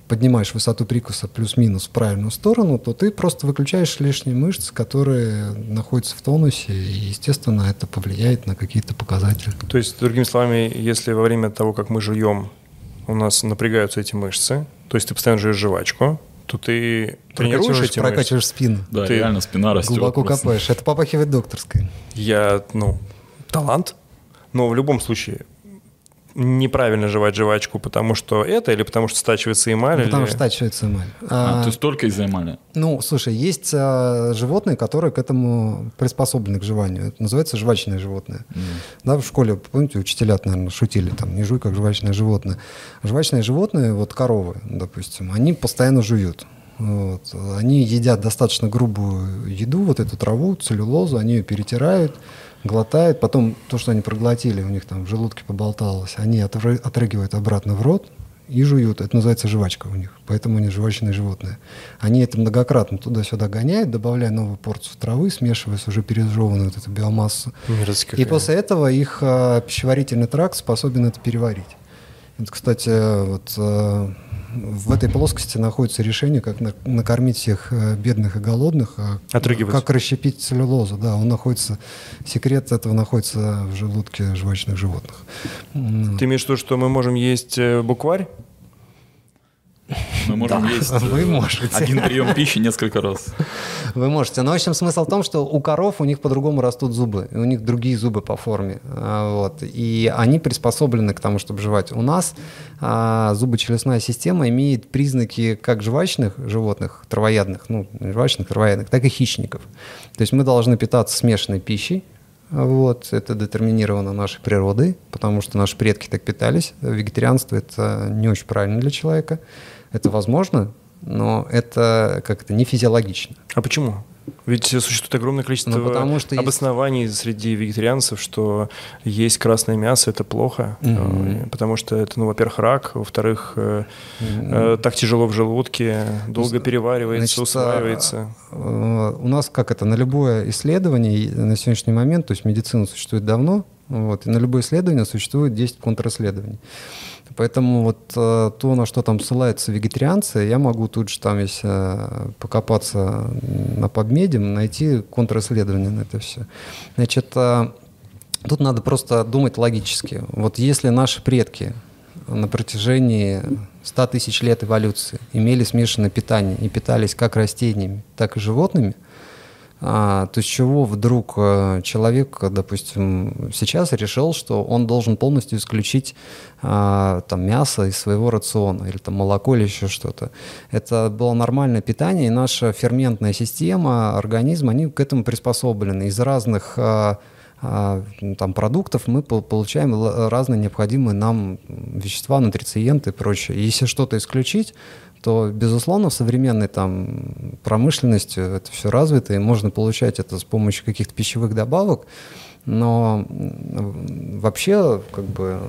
поднимаешь высоту прикуса плюс-минус в правильную сторону, то ты просто выключаешь лишние мышцы, которые находятся в тонусе, и, естественно, это повлияет на какие-то показатели.
То есть, другими словами, если во время того, как мы жуем, у нас напрягаются эти мышцы, то есть ты постоянно жуешь жвачку, то ты тренируешь
Прокачиваешь,
эти мышцы.
прокачиваешь спину.
Да,
Ты
реально спина растет.
Глубоко
просто.
копаешь. Это попахивает докторской.
Я, ну, талант, но в любом случае неправильно жевать жвачку, потому что это или потому что стачивается эмаль?
Ну, потому
или-
что стачивается эмаль.
А,
А,
то есть только из-за эмали.
Ну, слушай, есть а, животные, которые к этому приспособлены к жеванию. Это называется жвачное животное. Да, в школе, помните, учителя, наверное, шутили, там, не жуй, как жвачное животное. Жвачные животные, вот коровы, допустим, они постоянно жуют. Вот. Они едят достаточно грубую еду, вот эту траву, целлюлозу, они ее перетирают, глотают, потом то, что они проглотили, у них там в желудке поболталось, они отрыгивают обратно в рот и жуют. Это называется жвачка у них, поэтому они жвачные животные. Они это многократно туда-сюда гоняют, добавляя новую порцию травы, смешивая с уже пережеванную вот эту биомассу. И после этого их а, пищеварительный тракт способен это переварить. Это, кстати, вот а, в этой плоскости находится решение, как на- накормить всех а, бедных и голодных, а
Отрыгивать.
как расщепить целлюлозу. Да, он находится, секрет этого находится в желудке жвачных животных.
Ты имеешь в виду, что мы можем есть э, букварь?
Мы можем есть э,
вы можете.
один прием пищи несколько раз.
Вы можете. Но, в общем, смысл в том, что у коров у них по-другому растут зубы. У них другие зубы по форме. А, Вот. И они приспособлены к тому, чтобы жевать. У нас а, зубочелюстная система имеет признаки как жвачных животных, травоядных, ну, жвачных, травоядных, так и хищников. То есть мы должны питаться смешанной пищей, вот, это детерминировано нашей природой, потому что наши предки так питались. Вегетарианство – это не очень правильно для человека. Это возможно, но это как-то не физиологично.
А почему? Ведь существует огромное количество
Ну, потому что есть-
обоснований среди вегетарианцев, что есть красное мясо это плохо, э, потому что это, ну, во-первых, рак, во-вторых, э, так тяжело в желудке, долго переваривается,
Значит,
усваивается.
Э, У нас как это, на любое исследование на сегодняшний момент, то есть медицина существует давно, вот, и на любое исследование существует 10 контрисследований. Поэтому вот э, то, на что там ссылаются вегетарианцы, я могу тут же там, если э, покопаться на PubMed, найти контрисследование на это все. Значит, э, тут надо просто думать логически. Вот если наши предки на протяжении 100 тысяч лет эволюции имели смешанное питание и питались как растениями, так и животными, а, то с чего вдруг э, человек, допустим, сейчас решил, что он должен полностью исключить а, там, мясо из своего рациона, или там, молоко, или еще что-то. Это было нормальное питание, и наша ферментная система, организм, они к этому приспособлены. Из разных а, а, там, продуктов мы пол- получаем разные необходимые нам вещества, нутрициенты и прочее. Если что-то исключить, то, безусловно, в современной там, промышленности это все развито, и можно получать это с помощью каких-то пищевых добавок. Но вообще, как бы,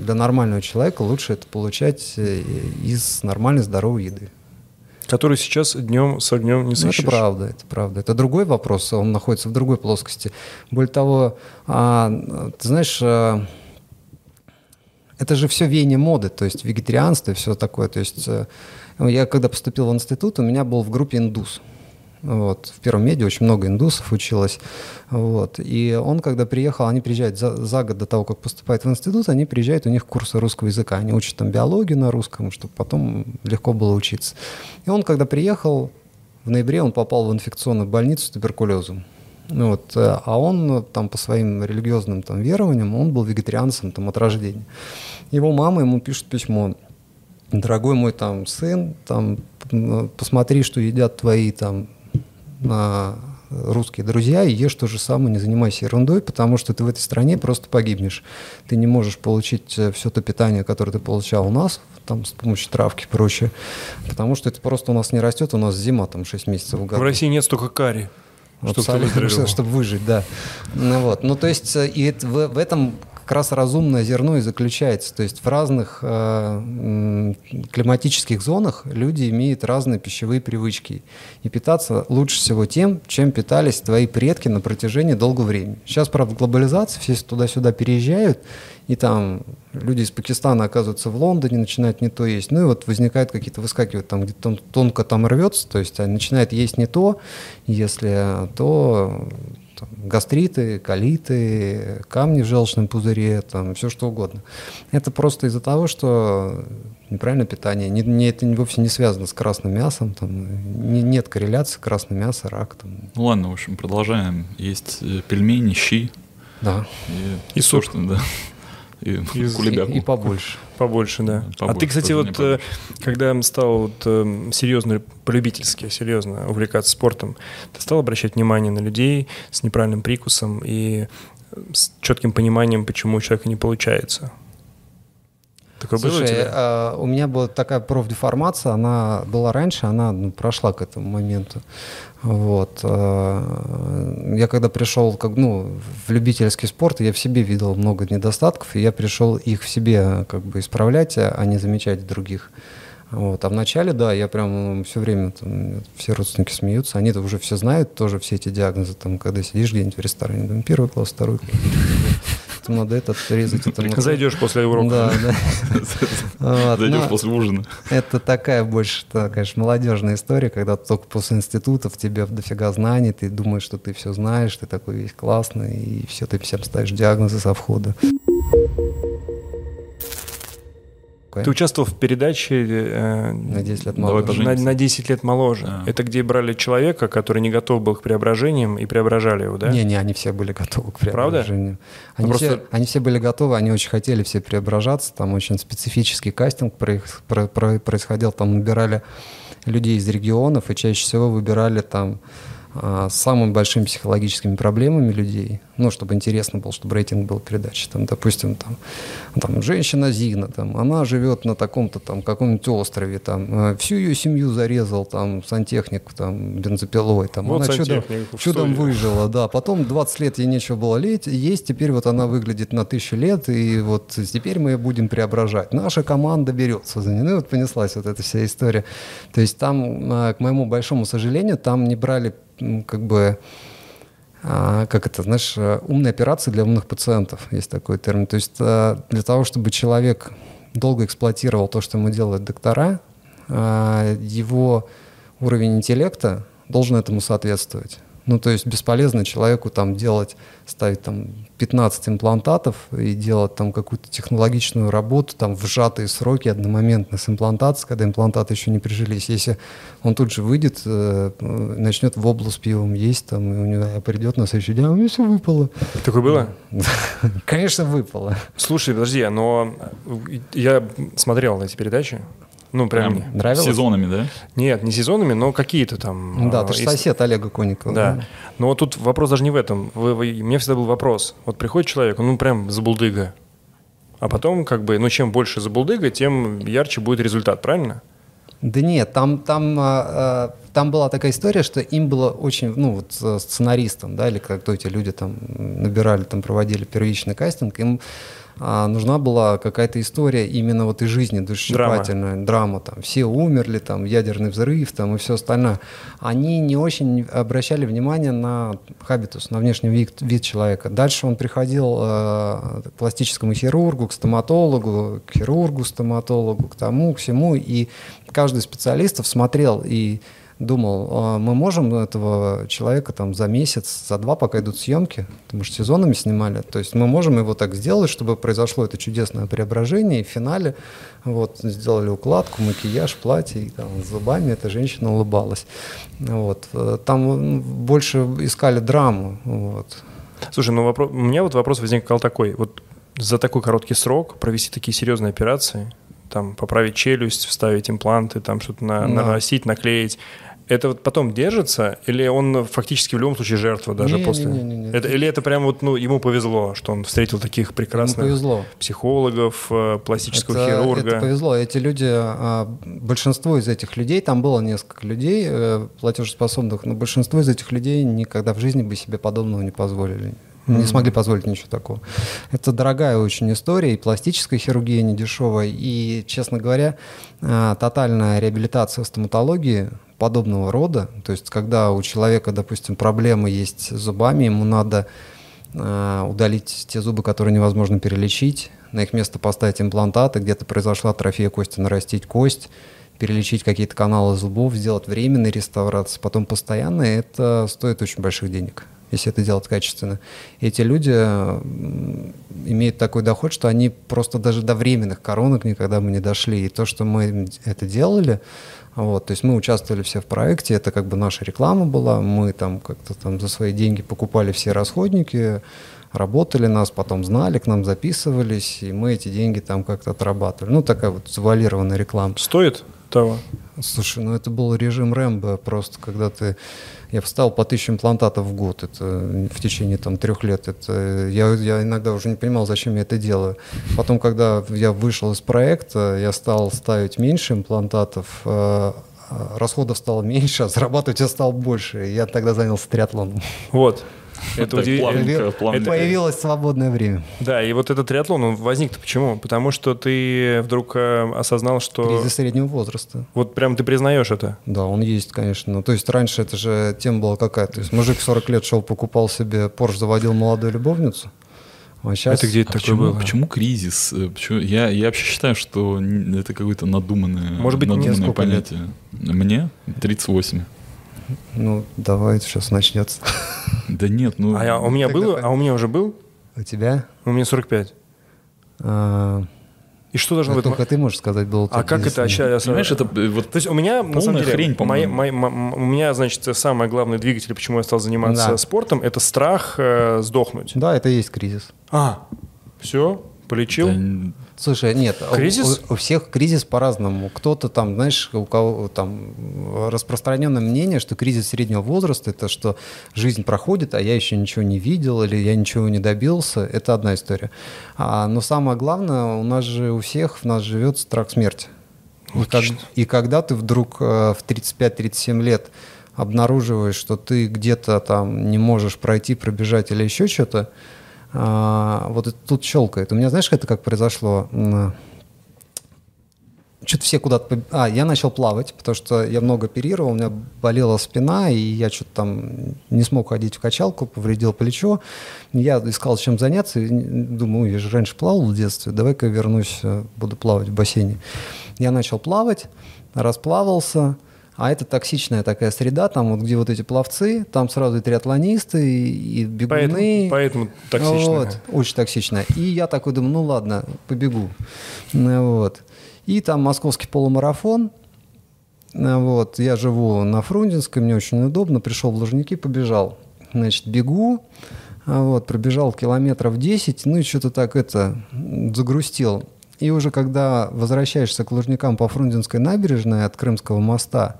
для нормального человека лучше это получать э, из нормальной здоровой еды.
Который сейчас днем с огнем не сыщешь.
Ну, это правда, это правда. Это другой вопрос, он находится в другой плоскости. Более того, а, ты знаешь, а, это же все веяние моды, то есть вегетарианство и все такое. То есть э, я когда поступил в институт, у меня был в группе индус. Вот. В первом меди очень много индусов училось. Вот. И он, когда приехал, они приезжают за, за год до того, как поступают в институт, они приезжают, у них курсы русского языка. Они учат там биологию на русском, чтобы потом легко было учиться. И он, когда приехал, в ноябре он попал в инфекционную больницу с туберкулезом. Вот, э, а он там по своим религиозным там, верованиям, он был вегетарианцем там, от рождения. Его мама ему пишет письмо, дорогой мой там сын, там посмотри, что едят твои там на русские друзья и ешь то же самое, не занимайся ерундой, потому что ты в этой стране просто погибнешь. Ты не можешь получить э, все то питание, которое ты получал у нас, там с помощью травки и прочее, потому что это просто у нас не растет, у нас зима там 6 месяцев в году.
В России нет столько.
Чтобы, чтобы, чтобы выжить, да. Ну, вот. ну, то есть, э, и это, в, в этом как раз разумное зерно и заключается. То есть в разных э, климатических зонах люди имеют разные пищевые привычки. И питаться лучше всего тем, чем питались твои предки на протяжении долгого времени. Сейчас, правда, глобализация, все туда-сюда переезжают, и там люди из Пакистана оказываются в Лондоне, начинают не то есть. Ну и вот возникают какие-то, выскакивают там, где-то тонко там рвется, то есть они начинают есть не то, если то там, гастриты, колиты, камни в желчном пузыре, там, все что угодно. Это просто из-за того, что неправильное питание. Не, не, это вовсе не связано с красным мясом, там, не, нет корреляции красное мясо, рак. Там.
Ну ладно, в общем, продолжаем. Есть э, пельмени, щи.
Да.
И, и собственно, да.
И, и, кулебяку. И, и побольше.
Побольше, да. Побольше, а ты, кстати, вот э, когда стал вот, э, серьезно, полюбительски, серьезно увлекаться спортом, ты стал обращать внимание на людей с неправильным прикусом и с четким пониманием, почему у человека не получается?
Такое Слушай, было у, тебя? А, у меня была такая профдеформация, она была раньше, она ну, прошла к этому моменту. Вот. А, я когда пришел как, ну, в любительский спорт, я в себе видел много недостатков, и я пришел их в себе как бы исправлять, а не замечать других. Вот. А вначале, да, я прям все время, там, все родственники смеются, они-то уже все знают, тоже все эти диагнозы, там, когда сидишь где-нибудь в ресторане, думаю, первый класс, второй класс там надо этот резать. Это
Зайдешь после урока.
Да,
да. <laughs> Зайдешь ну, после ужина.
Это такая больше, конечно, молодежная история, когда только после института в тебе дофига знаний, ты думаешь, что ты все знаешь, ты такой весь классный, и все, ты всем ставишь диагнозы со входа
такое. Ты участвовал в передаче
э, на 10 лет моложе.
На, на 10 лет моложе. А. Это где брали человека, который не готов был к преображениям, и преображали его, да?
Не, не, они все были готовы к преображению. Правда? Они, ну, все, просто... они все были готовы, они очень хотели все преображаться. Там очень специфический кастинг происходил. Там набирали людей из регионов, и чаще всего выбирали там а, самыми большими психологическими проблемами людей, ну, чтобы интересно было, чтобы рейтинг был передачи. Там, допустим, там, там женщина Зина, там, она живет на таком-то там каком-нибудь острове, там, э, всю ее семью зарезал там сантехник там, бензопилой, там,
вот
она чудом, чудом выжила, да. Потом 20 лет ей нечего было леть, есть, теперь вот она выглядит на тысячу лет, и вот теперь мы ее будем преображать. Наша команда берется за нее. Ну, вот понеслась вот эта вся история. То есть там, э, к моему большому сожалению, там не брали как бы а, как это, знаешь, э, умные операции для умных пациентов, есть такой термин. То есть э, для того, чтобы человек долго эксплуатировал то, что ему делают доктора, э, его уровень интеллекта должен этому соответствовать. Ну, то есть бесполезно человеку там делать, ставить там 15 имплантатов и делать там какую-то технологичную работу там в сжатые сроки одномоментно с имплантацией, когда имплантаты еще не прижились. Если он тут же выйдет, э, начнет в область пивом есть, там, и у него придет на следующий день, а у меня все выпало.
Такое было? <laughs>
Конечно, выпало.
Слушай, подожди, но я смотрел эти передачи, ну, прям, прям
мне. нравилось?
Сезонами, да?
Нет, не сезонами, но какие-то там...
Да, ты же есть... сосед Олега Коникова.
Да. да. Но тут вопрос даже не в этом. Вы, вы, у меня всегда был вопрос. Вот приходит человек, ну, прям забулдыга. А потом, как бы, ну, чем больше забулдыга, тем ярче будет результат, правильно?
Да нет, там, там, а, а, там была такая история, что им было очень, ну вот сценаристам, да, или как-то эти люди там набирали, там проводили первичный кастинг, им а, нужна была какая-то история именно вот из жизни душесчипательная, драма. драма там, все умерли, там, ядерный взрыв там и все остальное. Они не очень обращали внимание на хабитус, на внешний вид, вид человека. Дальше он приходил э, к пластическому хирургу, к стоматологу, к хирургу, стоматологу, к тому, к всему, и каждый специалист смотрел и думал, «А мы можем этого человека там за месяц, за два, пока идут съемки, потому что сезонами снимали, то есть мы можем его так сделать, чтобы произошло это чудесное преображение, и в финале вот, сделали укладку, макияж, платье, и там, с зубами эта женщина улыбалась. Вот. Там больше искали драму. Вот.
Слушай, ну вопрос, у меня вот вопрос возникал такой, вот за такой короткий срок провести такие серьезные операции, там поправить челюсть, вставить импланты, там что-то на, да. нарастить, наклеить это вот потом держится, или он фактически в любом случае жертва даже
не,
после?
Не, не, не,
это, или это прям вот, ну, ему повезло, что он встретил таких прекрасных
повезло.
психологов, э, пластического
это,
хирурга?
Это повезло. Эти люди, а, большинство из этих людей, там было несколько людей э, платежеспособных, но большинство из этих людей никогда в жизни бы себе подобного не позволили не смогли позволить ничего такого. Это дорогая очень история, и пластическая хирургия не дешевая, и, честно говоря, э, тотальная реабилитация стоматологии подобного рода. То есть, когда у человека, допустим, проблемы есть с зубами, ему надо э, удалить те зубы, которые невозможно перелечить, на их место поставить имплантаты, где-то произошла атрофия кости, нарастить кость, перелечить какие-то каналы зубов, сделать временные реставрации, потом постоянные, это стоит очень больших денег, если это делать качественно. эти люди имеют такой доход, что они просто даже до временных коронок никогда бы не дошли. И то, что мы это делали, вот, то есть мы участвовали все в проекте, это как бы наша реклама была, мы там как-то там за свои деньги покупали все расходники, работали нас, потом знали, к нам записывались, и мы эти деньги там как-то отрабатывали. Ну, такая вот завуалированная реклама.
Стоит того?
Слушай, ну это был режим Рэмбо, просто когда ты... Я встал по тысяче имплантатов в год, это в течение там трех лет. Это, я, я иногда уже не понимал, зачем я это делаю. Потом, когда я вышел из проекта, я стал ставить меньше имплантатов, э, расходов стало <laughs> меньше, а зарабатывать я стал больше. Я тогда занялся триатлоном.
Вот. <laughs> Это удивительно.
Появилось свободное время.
Да, и вот этот триатлон, он возник-то почему? Потому что ты вдруг э, осознал, что...
Кризис среднего возраста.
Вот прям ты признаешь это?
Да, он есть, конечно. Ну, то есть раньше это же тема была какая? То есть мужик 40 лет шел, покупал себе Порш, заводил молодую любовницу.
А сейчас... Это где это а такое почему, было?
Почему кризис? Э, почему? Я, я вообще считаю, что это какое-то надуманное,
Может быть,
надуманное понятие. Лет? Мне 38.
Ну, давай, сейчас начнется.
Да нет, ну...
А, я, у меня был, а у меня уже был?
У тебя?
У меня 45. А... И что должно
а
этом?
Только ты можешь сказать, был
А как это сейчас?
Понимаешь, это вот
То есть у меня, на самом деле, хрень, моя, моя, у меня, значит, самый главный двигатель, почему я стал заниматься да. спортом, это страх э, сдохнуть.
Да, это и есть кризис.
А, все, полечил? Да,
Слушай, нет,
кризис?
У, у всех кризис по-разному. Кто-то там, знаешь, у кого там распространенное мнение, что кризис среднего возраста это что жизнь проходит, а я еще ничего не видел или я ничего не добился. Это одна история. А, но самое главное, у нас же у всех в нас живет страх смерти. И, как, и когда ты вдруг э, в 35-37 лет обнаруживаешь, что ты где-то там не можешь пройти, пробежать или еще что-то, а, вот тут щелкает. У меня, знаешь, это как произошло? Что-то все куда-то... А, я начал плавать, потому что я много оперировал, у меня болела спина, и я что-то там не смог ходить в качалку, повредил плечо. Я искал чем заняться, и думаю, я же раньше плавал в детстве, давай-ка вернусь, э, буду плавать в бассейне. Я начал плавать, расплавался, а это токсичная такая среда, там вот где вот эти пловцы, там сразу и триатлонисты, и, и бегуны.
Поэтому, поэтому токсичная.
Вот, очень токсичная. И я такой думаю, ну ладно, побегу. Вот. И там московский полумарафон. Вот. Я живу на Фрунзенской, мне очень удобно. Пришел в Лужники, побежал. Значит, бегу. Вот, пробежал километров 10, ну и что-то так это загрустил. И уже когда возвращаешься к Лужникам по Фрунзенской набережной от Крымского моста,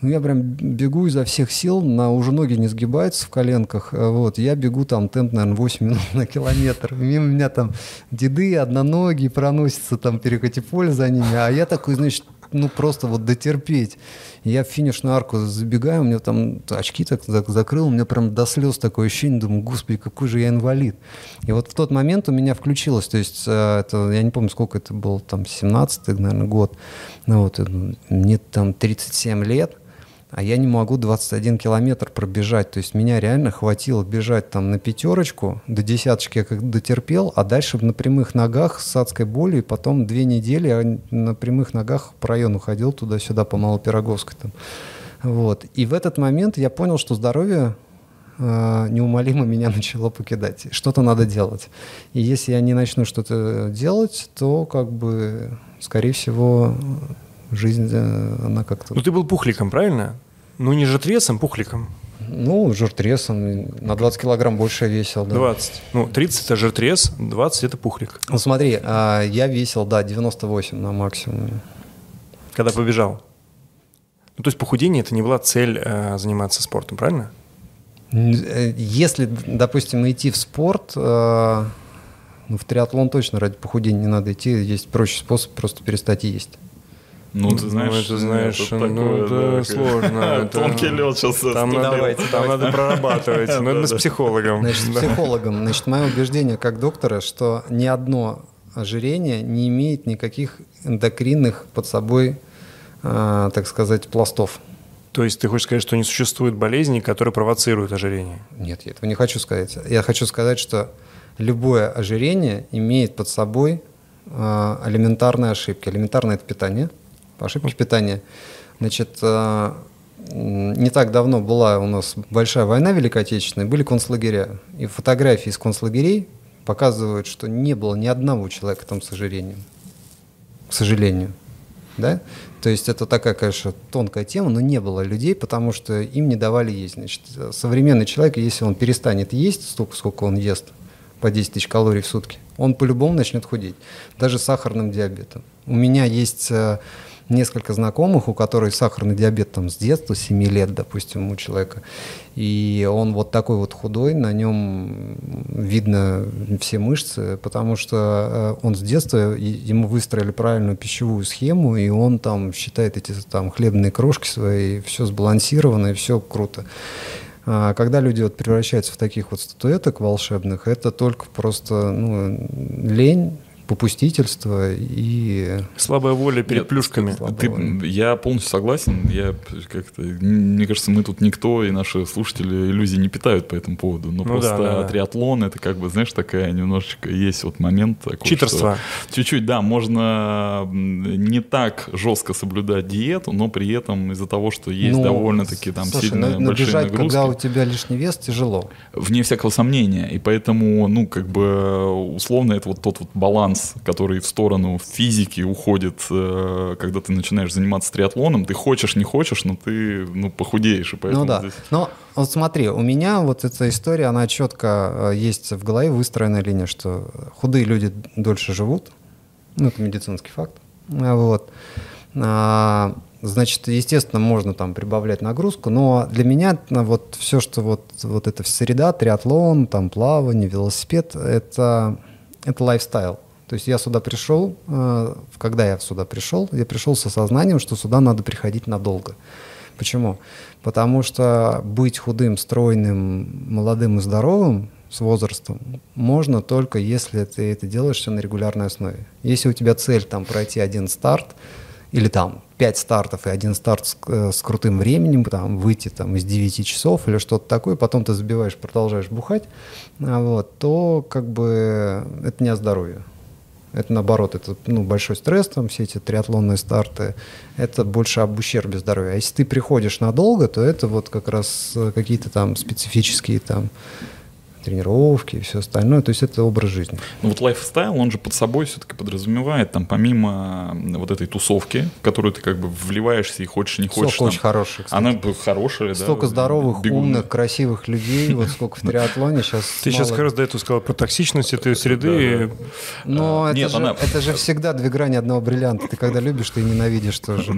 ну, я прям бегу изо всех сил, на, уже ноги не сгибаются в коленках. Э, вот, я бегу там темп, наверное, 8 минут на километр. Мимо меня там деды одноногие проносятся, там перекати поле за ними. А я такой, значит, ну просто вот дотерпеть. Я в финишную арку забегаю, у меня там очки так зак- закрыл, у меня прям до слез такое ощущение, думаю, господи, какой же я инвалид. И вот в тот момент у меня включилось, то есть э, это, я не помню, сколько это был, там 17-й, наверное, год, ну вот, э, мне там 37 лет, а я не могу 21 километр пробежать. То есть меня реально хватило бежать там на пятерочку, до десяточки я как дотерпел, а дальше на прямых ногах с адской болью, и потом две недели я на прямых ногах по району ходил туда-сюда по Малопироговской там. Вот. И в этот момент я понял, что здоровье э, неумолимо меня <laughs> начало покидать. Что-то надо делать. И если я не начну что-то делать, то как бы, скорее всего, жизнь, э, она как-то...
Ну ты был пухликом, правильно? Ну не жиртресом, пухликом.
Ну, жиртресом, на 20 килограмм больше я весил, да.
20. Ну, 30 это жиртрес, 20 это пухлик.
Ну, смотри, а, я весил, да, 98 на максимуме.
Когда побежал. Ну, то есть похудение это не была цель э, заниматься спортом, правильно?
Э, Если, допустим, идти в спорт, ну, в триатлон точно ради похудения не надо идти, есть проще способ просто перестать есть.
Ну, ты знаешь,
это, знаешь,
это
ну,
такое,
это сложно. <laughs> это-
Тонкий лед сейчас.
Там, надо,
Давайте,
там надо прорабатывать. <laughs> Но это с психологом.
Значит, с
Да.
психологом. Значит, мое убеждение как доктора, что ни одно ожирение не имеет никаких эндокринных под собой, э, так сказать, пластов.
То есть ты хочешь сказать, что не существует болезней, которые провоцируют ожирение?
Нет, я этого не хочу сказать. Я хочу сказать, что любое ожирение имеет под собой э, элементарные ошибки. Элементарное это питание, ошибки питания. Значит, э, не так давно была у нас большая война Великой Отечественной, были концлагеря. И фотографии из концлагерей показывают, что не было ни одного человека там с ожирением. К сожалению. Да? То есть это такая, конечно, тонкая тема, но не было людей, потому что им не давали есть. Значит, современный человек, если он перестанет есть столько, сколько он ест, по 10 тысяч калорий в сутки, он по-любому начнет худеть. Даже с сахарным диабетом. У меня есть э, несколько знакомых, у которых сахарный диабет там с детства, 7 лет, допустим, у человека. И он вот такой вот худой, на нем видно все мышцы, потому что э, он с детства, ему выстроили правильную пищевую схему, и он там считает эти там хлебные крошки свои, все сбалансировано, и все круто. А Когда люди вот превращаются в таких вот статуэток волшебных, это только просто ну, лень, попустительство и...
Слабая воля перед
Нет,
плюшками.
Ты, я полностью согласен. Я как-то, мне кажется, мы тут никто и наши слушатели иллюзий не питают по этому поводу. Но
Ну
просто
да, да, да.
триатлон это как бы, знаешь, такая немножечко есть вот момент такой.
Читерство.
что Чуть-чуть, да, можно не так жестко соблюдать диету, но при этом из-за того, что есть
Ну,
довольно-таки там
слушай,
сильные большие
набежать,
нагрузки.
когда у тебя лишний вес, тяжело.
Вне всякого сомнения. И поэтому, ну, как бы, условно, это вот тот вот баланс, который в сторону физики уходит, э, когда ты начинаешь заниматься триатлоном. Ты хочешь, не хочешь, но ты, ну, похудеешь. И поэтому
ну да.
здесь-
Но вот смотри, у меня вот эта история, она четко э, есть в голове выстроенная линия, что худые люди дольше живут. Ну, это медицинский факт. А Вот. А, Значит, естественно, можно там прибавлять нагрузку, но для меня ну, вот все, что вот, вот это среда, триатлон, там плавание, велосипед, это, это лайфстайл. То есть я сюда пришел, э, когда я сюда пришел, я пришел с осознанием, что сюда надо приходить надолго. Почему? Потому что быть худым, стройным, молодым и здоровым с возрастом можно только если ты это делаешь все на регулярной основе. Если у тебя цель там пройти один старт или там 5 стартов и один старт с, э, с крутым временем, там, выйти там, из 9 часов или что-то такое, потом ты забиваешь, продолжаешь бухать, а, вот, то как бы это не о здоровье. Это наоборот, это ну, большой стресс, там все эти триатлонные старты, это больше об ущербе здоровья. А если ты приходишь надолго, то это вот как раз э, какие-то там специфические там тренировки и все остальное, то есть это образ жизни.
Ну вот лайфстайл, он же под собой все-таки подразумевает, там, помимо вот этой тусовки, в которую ты как бы вливаешься и хочешь, не хочешь.
Сколько очень
там,
хороших, кстати.
Она хорошая, да.
Столько здоровых,
бегуны.
умных, красивых людей, вот сколько в триатлоне сейчас. <laughs>
Ты сейчас как раз до этого сказал про токсичность этой среды.
Но
А,
это, же, <laughs> всегда две грани одного бриллианта. Ты когда любишь, ты и ненавидишь тоже.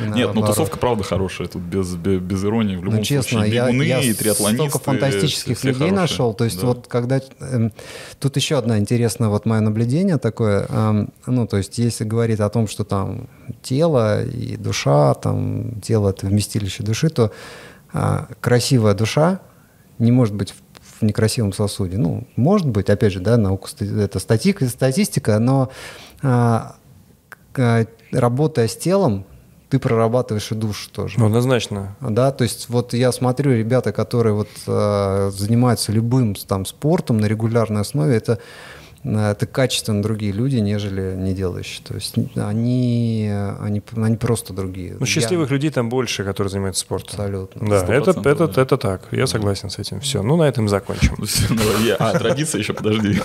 И
Нет, ну тусовка правда хорошая, тут без, иронии. В любом
Ну, честно,
случае,
я,
бегуны
я столько фантастических людей
хорошие.
Нашел. То есть
да.
вот когда... эм, тут еще одно интересное вот мое наблюдение такое. эм, ну, то есть если говорить о том, что там тело и душа, там тело — это вместилище души, то а, красивая душа не может быть в, в некрасивом сосуде. Ну, может быть, опять же, да, наука, это статика, статистика, но а, к- работая с телом, ты прорабатываешь и душу тоже.
Ну, однозначно.
Да, то есть вот я смотрю, ребята, которые вот э, занимаются любым там спортом на регулярной основе, это э, это качественно другие люди, нежели не делающие. То есть они, они, они просто другие.
Ну, счастливых людей там больше, которые занимаются спортом.
Абсолютно.
Да, это, это,
да.
это так. Я согласен с этим. Все, ну на этом закончим.
Ну, я- А, традиция еще, подожди.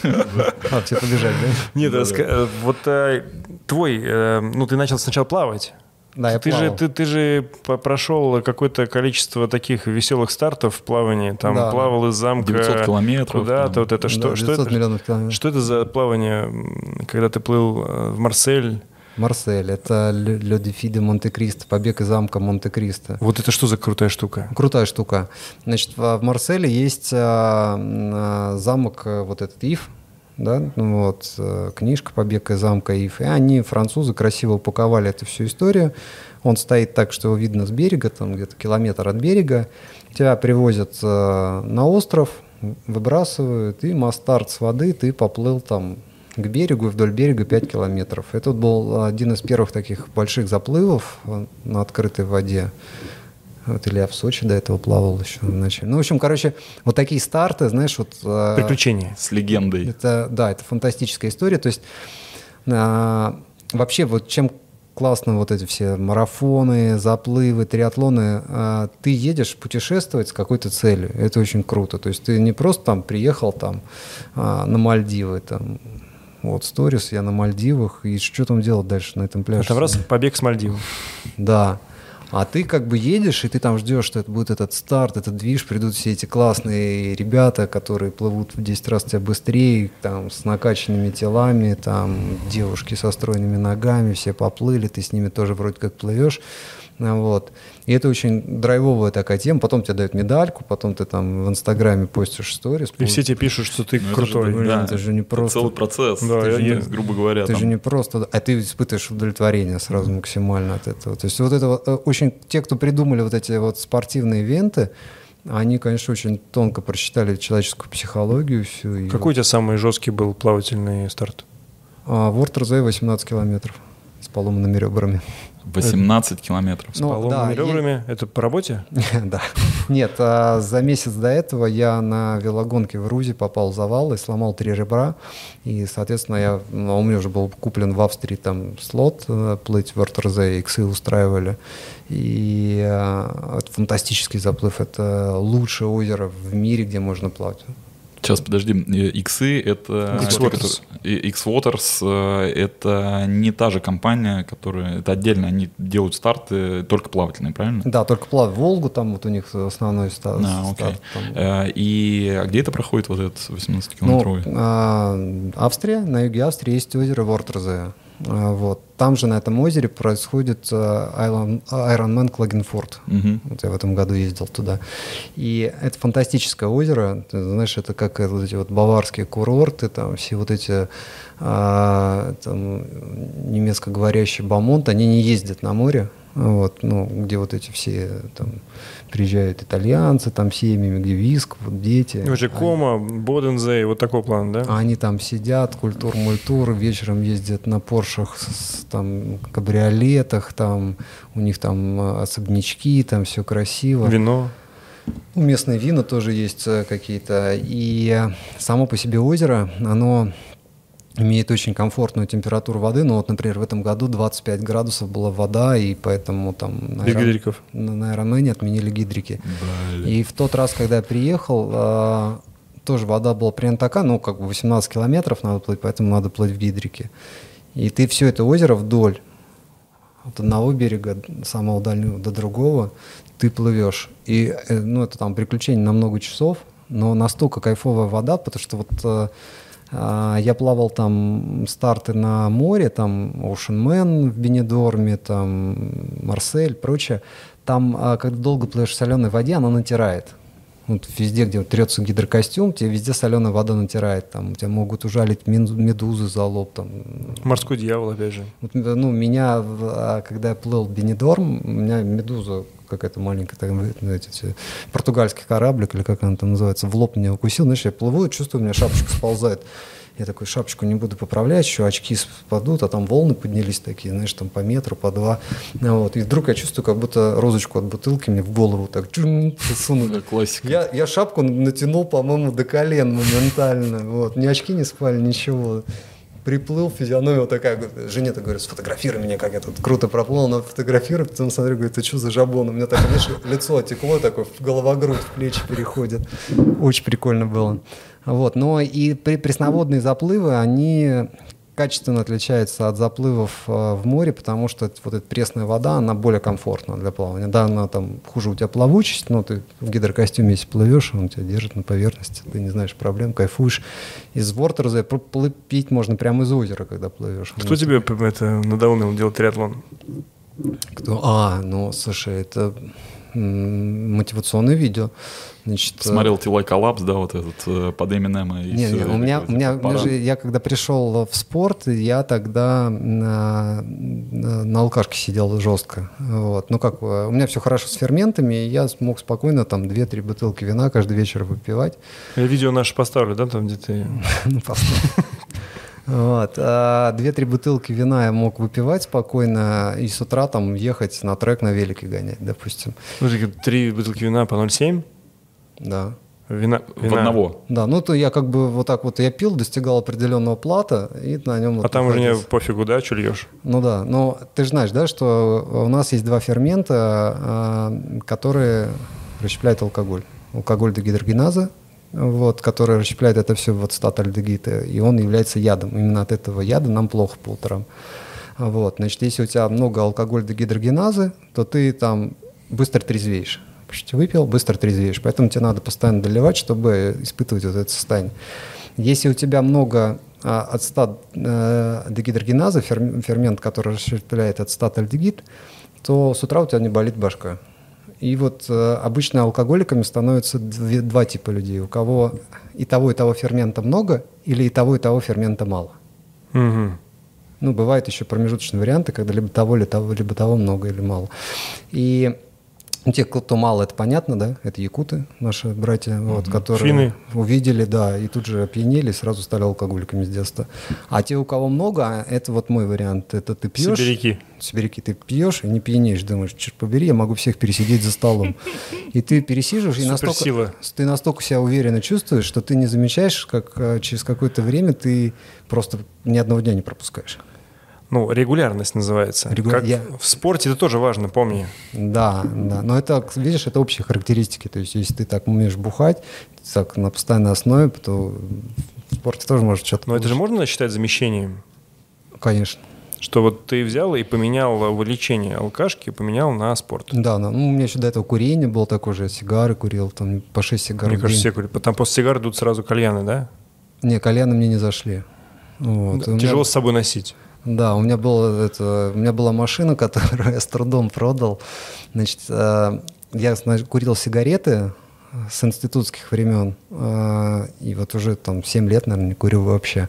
А, все побежали, да?
Нет, ска- э, вот э, твой, э, ну ты начал сначала плавать.
Да, я
ты же,
плавал.
ты, ты же прошел какое-то количество таких веселых стартов в плавании. Там
Да.
плавал из замка
900 километров,
куда-то.
там.
Вот это что,
Да,
что
900
это?
миллионов километров.
Что это за плавание, когда ты плыл э, в Марсель?
Марсель, это Ле Дефи де Монте-Кристо, побег из замка Монте-Кристо.
Вот это что за крутая штука?
Крутая штука. Значит, в Марселе есть а, а, замок, э, вот этот Ив, да, ну вот, э, книжка «Побег из замка Ив». И они, французы, красиво упаковали эту всю историю. Он стоит так, что его видно с берега, там где-то километр от берега. Тебя привозят э, на остров, выбрасывают, и мастарт с воды, ты поплыл там к берегу, вдоль берега 5 километров. Это был один из первых таких больших заплывов э, на открытой воде. Вот, или я в Сочи до этого плавал еще в начале. Ну, в общем, короче, вот такие старты, знаешь, вот... э,
Приключения.
С легендой.
Это, да, это фантастическая история. То есть а, вообще вот чем классно вот эти все марафоны, заплывы, триатлоны, а, ты едешь путешествовать с какой-то целью. Это очень круто. То есть ты не просто там приехал там а, на Мальдивы, там вот сторис, я на Мальдивах, и что там делать дальше на этом
А
пляже?
там раз побег с Мальдивов.
Да. А ты как бы едешь, и ты там ждешь, что это будет этот старт, этот движ, придут все эти классные ребята, которые плывут в 10 раз тебя быстрее, там, с накачанными телами, там, девушки со стройными ногами, все поплыли, ты с ними тоже вроде как плывешь. Вот. И это очень драйвовая такая тема. Потом тебе дают медальку, потом ты там в Инстаграме постишь сторис.
И все тебе пишут, что ты
Ну, это
крутой.
же,
Блин,
да,
это же не просто-
Целый процесс.
Да,
Ты
я-
же, есть, грубо говоря,
Ты
там,
же не просто, а ты испытываешь удовлетворение сразу максимально от этого. То есть вот это вот, э, очень, те, кто придумали вот эти вот спортивные ивенты, они, конечно, очень тонко просчитали человеческую психологию всю. и
Какой у тебя самый жесткий был плавательный старт?
А, Ворд РЗ 18 километров с поломанными ребрами.
18 километров.
С
Ну,
поломанными
да,
ребрами? Это по работе? <laughs>
Да. Нет, а за месяц до этого я на велогонке в Рузе попал в завал и сломал три ребра. И, соответственно, я, ну, у меня уже был куплен в Австрии там слот э, плыть в РТРЗ, иксы устраивали. И это фантастический заплыв. Это лучшее озеро в мире, где можно плавать.
Сейчас, подожди, э, иксы это...
X-Waters.
X-Waters э, это не та же компания, которая... Это отдельно, они делают старты только плавательные, правильно?
Да, только плавать в Волгу, там вот у них основной
А,
старт.
окей.
там.
Э, И а где это проходит, вот этот
Ну,
18-километровый?
а, Австрия, на юге Австрии есть озеро Вортерзе. А, Вот. Там же на этом озере происходит а, Iron- Ironman Клагенфорд.
Мгм.
Вот я в этом году ездил туда. И это фантастическое озеро. Ты знаешь, это как э, вот эти вот баварские курорты, там все вот эти а, там, немецкоговорящие бамонты, они не ездят на море. Вот, ну, где вот эти все там приезжают итальянцы, там семьями, где виск, вот дети.
Вообще Кома, Бодензей, вот такой план, да?
А Они там сидят, культур-мультур, вечером ездят на Поршах, с- там, кабриолетах, там, у них там э, особнячки, там все красиво.
Вино.
Ну, местные вина тоже есть э, какие-то. И э, само по себе озеро, оно имеет очень комфортную температуру воды. Ну вот, например, в этом году 25 градусов была вода, и поэтому там на,
гидриков.
на, Айронмене отменили гидрики. И в тот раз, когда я приехал, а, тоже вода была примерно такая, ну, как бы 18 километров надо плыть, поэтому надо плыть в гидрике. И ты все это озеро вдоль, от одного берега самого дальнего до другого, ты плывешь. И, э, ну, это там приключение на много часов, но настолько кайфовая вода, потому что вот э, я плавал там старты на море, там Ocean Man в Бенедорме, там Марсель, прочее. Там, а, когда долго плывешь в соленой воде, она натирает. Вот везде, где трется гидрокостюм, тебе везде соленая вода натирает. Там, тебя могут ужалить медузы за лоб. Там.
Морской дьявол, опять же.
Вот, ну, меня, а, когда я плыл в Бенедорм, у меня медуза какая-то маленькая, там, ну, эти, португальский кораблик, или как она там называется, в лоб меня укусил. Знаешь, я плыву чувствую, у меня шапочка сползает. Я такой шапочку не буду поправлять, еще очки спадут, а там волны поднялись такие, знаешь, там по метру, по два. Вот. И вдруг я чувствую, как будто розочку от бутылки мне в голову так сунули.
Классика.
Я, я шапку натянул, по-моему, до колен моментально. Вот. Ни очки не спали, ничего. Приплыл, физиономия вот такая. говорит, Жене так говорю, сфотографируй меня, как я тут круто проплыл. Она фотографирует, потом смотрю, говорит, ты что за жабон? У меня так, знаешь, лицо отекло, такое, голова-грудь в плечи переходит. Очень прикольно было. Вот. Но и при- пресноводные заплывы, они качественно отличается от заплывов э, в море, потому что вот эта пресная вода, она более комфортна для плавания. Да, она там хуже у тебя плавучесть, но ты в гидрокостюме, если плывешь, он тебя держит на поверхности, ты не знаешь проблем, кайфуешь. Из вортерза пр- плы- пить можно прямо из озера, когда плывешь.
Кто
Ну,
тебе это надоумил делать триатлон?
кто? А, ну, слушай, это мотивационное видео. Значит, э,
Смотрел Тилай Коллапс, да, вот этот э, под Эминема. и
Не,
всё,
не, у меня, у меня, у меня же, я когда пришел в спорт, я тогда на, на, алкашке сидел жестко. Вот. Ну как, э, у меня все хорошо с ферментами, и я смог спокойно там 2-3 бутылки вина каждый вечер выпивать.
Я видео наше поставлю, да, там где ты... <laughs>
Ну, поставь. Вот. А Две-три бутылки вина я мог выпивать спокойно и с утра там ехать на трек на велике гонять, допустим.
Ну, такие три бутылки вина по 0,7.
Да.
Вина,
В
вина.
одного.
Да, ну то я как бы вот так вот я пил, достигал определенного плата и на нем.
А там уже не пофигу, да, что льешь?
Ну да, но ты же знаешь, да, что у нас есть два фермента, а, которые расщепляют алкоголь. Алкоголь дегидрогеназа, вот, который расщепляет это все в ацетатальдегид, и он является ядом. Именно от этого яда нам плохо по утрам. Вот, значит, если у тебя много алкоголь дегидрогеназы, то ты там быстро трезвеешь. Выпил, быстро трезвеешь. Поэтому тебе надо постоянно доливать, чтобы испытывать вот это состояние. Если у тебя много ацетат э, дегидрогеназы, ферм- фермент, который расщепляет ацетатальдегид, то с утра у тебя не болит башка. И вот э, обычно алкоголиками становятся две- два типа людей. У кого и того, и того фермента много, или и того, и того фермента мало.
Мгм.
Ну, бывают еще промежуточные варианты, когда либо того, либо того, либо того много или мало. И ну, те, кто мало, это понятно, да, это якуты, наши братья, вот, которые
Финны.
увидели, да, и тут же опьянели, и сразу стали алкоголиками с детства. А те, у кого много, это вот мой вариант, это ты пьешь...
Сибиряки.
Сибиряки, ты пьешь и не пьянеешь, думаешь, черт побери, я могу всех пересидеть за столом. И ты пересиживаешь, и настолько, ты настолько себя уверенно чувствуешь, что ты не замечаешь, как э, через какое-то время ты просто ни одного дня не пропускаешь.
Ну, регулярность называется.
Регу-
Как
я-
В спорте это тоже важно, помни.
Да, да. Но это, видишь, это общие характеристики. То есть, если ты так умеешь бухать, так на постоянной основе, то в спорте тоже может что-то
Но это же можно считать замещением?
Конечно.
Что вот ты взял и поменял увлечение алкашки, поменял на спорт.
Да. Ну, у меня еще до этого курение было такое же, я сигары курил, там по 6 сигар
Мне кажется, все курят. Там после сигар идут сразу кальяны, да?
Не, кальяны мне не зашли. Вот. У меня-
Тяжело с собой носить.
Да, у меня, было это, у меня была машина, <laughs> которую я с трудом продал. Значит, э, я значит, курил сигареты с институтских времен, э, и вот уже там 7 лет, наверное, не курю вообще.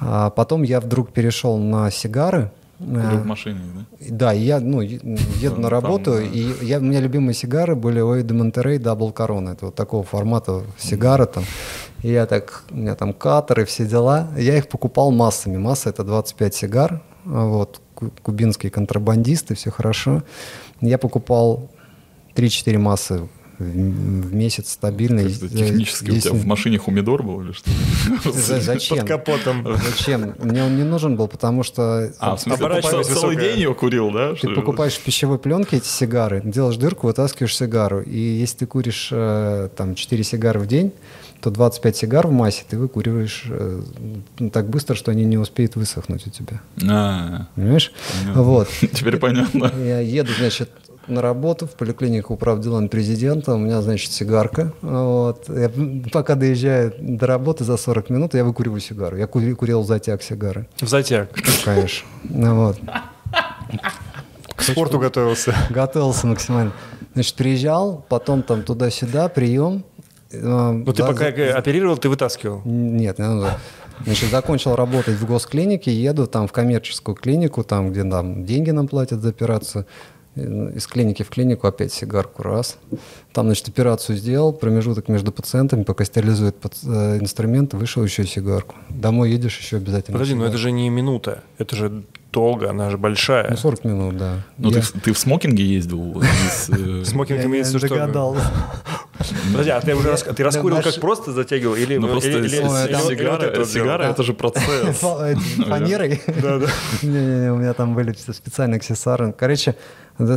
А потом я вдруг перешел на сигары.
Курил
Э,
в машине, да?
Да, я ну, еду
Там,
на работу,
да.
и я, у меня любимые сигары были Hoyo de Monterrey Double Corona. Это вот такого формата сигары там. И я так, у меня там катеры, все дела. Я их покупал массами. Масса это 25 сигар. А Вот, ку- кубинские контрабандисты, все хорошо. Я покупал 3-4 массы в, в месяц стабильно.
Как-то технически у
если-
тебя в машине хумидор был или что?
За- Зачем?
Под капотом.
Зачем? Мне он не нужен был, потому что
А, в смысле, цел- целый день его курил, да?
Ты
Что-
покупаешь в пищевой пленке эти сигары, делаешь дырку, вытаскиваешь сигару. И если ты куришь э, там 4 сигары в день, то 25 сигар в массе ты выкуриваешь э, ну, так быстро, что они не успеют высохнуть у тебя.
А,
Понимаешь?
Понятно.
Вот. <laughs>
Теперь понятно.
Я еду, значит, на работу в поликлинику управ делами президента, у меня, значит, сигарка. Вот. Я, пока доезжаю до работы за 40 минут, я выкуриваю сигару. Я кури- курил затяг сигары,
В затяг.
конечно. Ну, вот.
К спорту готовился.
Готовился максимально. Значит, приезжал, потом там туда-сюда, прием, Ну,
ты пока оперировал, ты вытаскивал?
Нет, не надо. Значит, закончил работать в госклинике, еду там в коммерческую клинику, там, где там деньги нам платят за операцию. Из клиники в клинику опять сигарку раз. Там, значит, операцию сделал, промежуток между пациентами, пока стерилизует э, инструмент, вышел еще сигарку. Домой едешь еще обязательно.
Подожди, но это же не минута, это же долго, она же большая.
Ну, 40 минут, да.
Ну,
Я-
ты, ты в смокинге ездил? из, э, <laughs>
Смокинг
Я
имеется что...
догадался. <laughs>
Подожди, а ты уже ты раскурил как просто затягивал? Или,
Ну, просто сигара, это же процесс.
Фанерой? Да, да. <laughs> Не-не-не, у меня там были специальные аксессуары. Короче,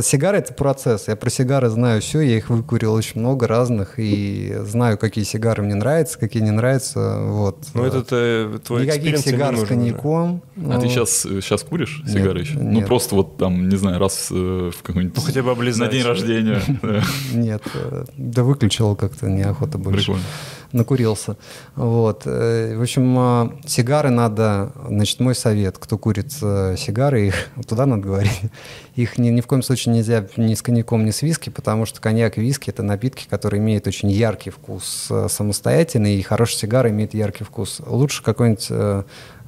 сигары — это процесс. Я про сигары знаю все, я их выкурил очень много разных, и знаю, какие сигары мне нравятся, какие не нравятся. Вот.
Ну, это э, твой
Никаких сигар с коньяком.
А ты
Ну,
сейчас, сейчас куришь сигары еще? Ну,
нет.
просто вот там, не знаю, раз э, в какой-нибудь...
Ну, хотя бы облизать.
На день рождения.
Нет, э, да выключил как-то, неохота больше.
Прикольно.
Накурился. Вот. Э, В общем, а, сигары надо, значит, мой совет, кто курит э, сигары, их <laughs> туда надо говорить, их ни, ни в коем случае нельзя ни с коньяком, ни с виски, потому что коньяк и виски — это напитки, которые имеют очень яркий вкус э, самостоятельный, и хорошая сигара имеет яркий вкус. Лучше какой-нибудь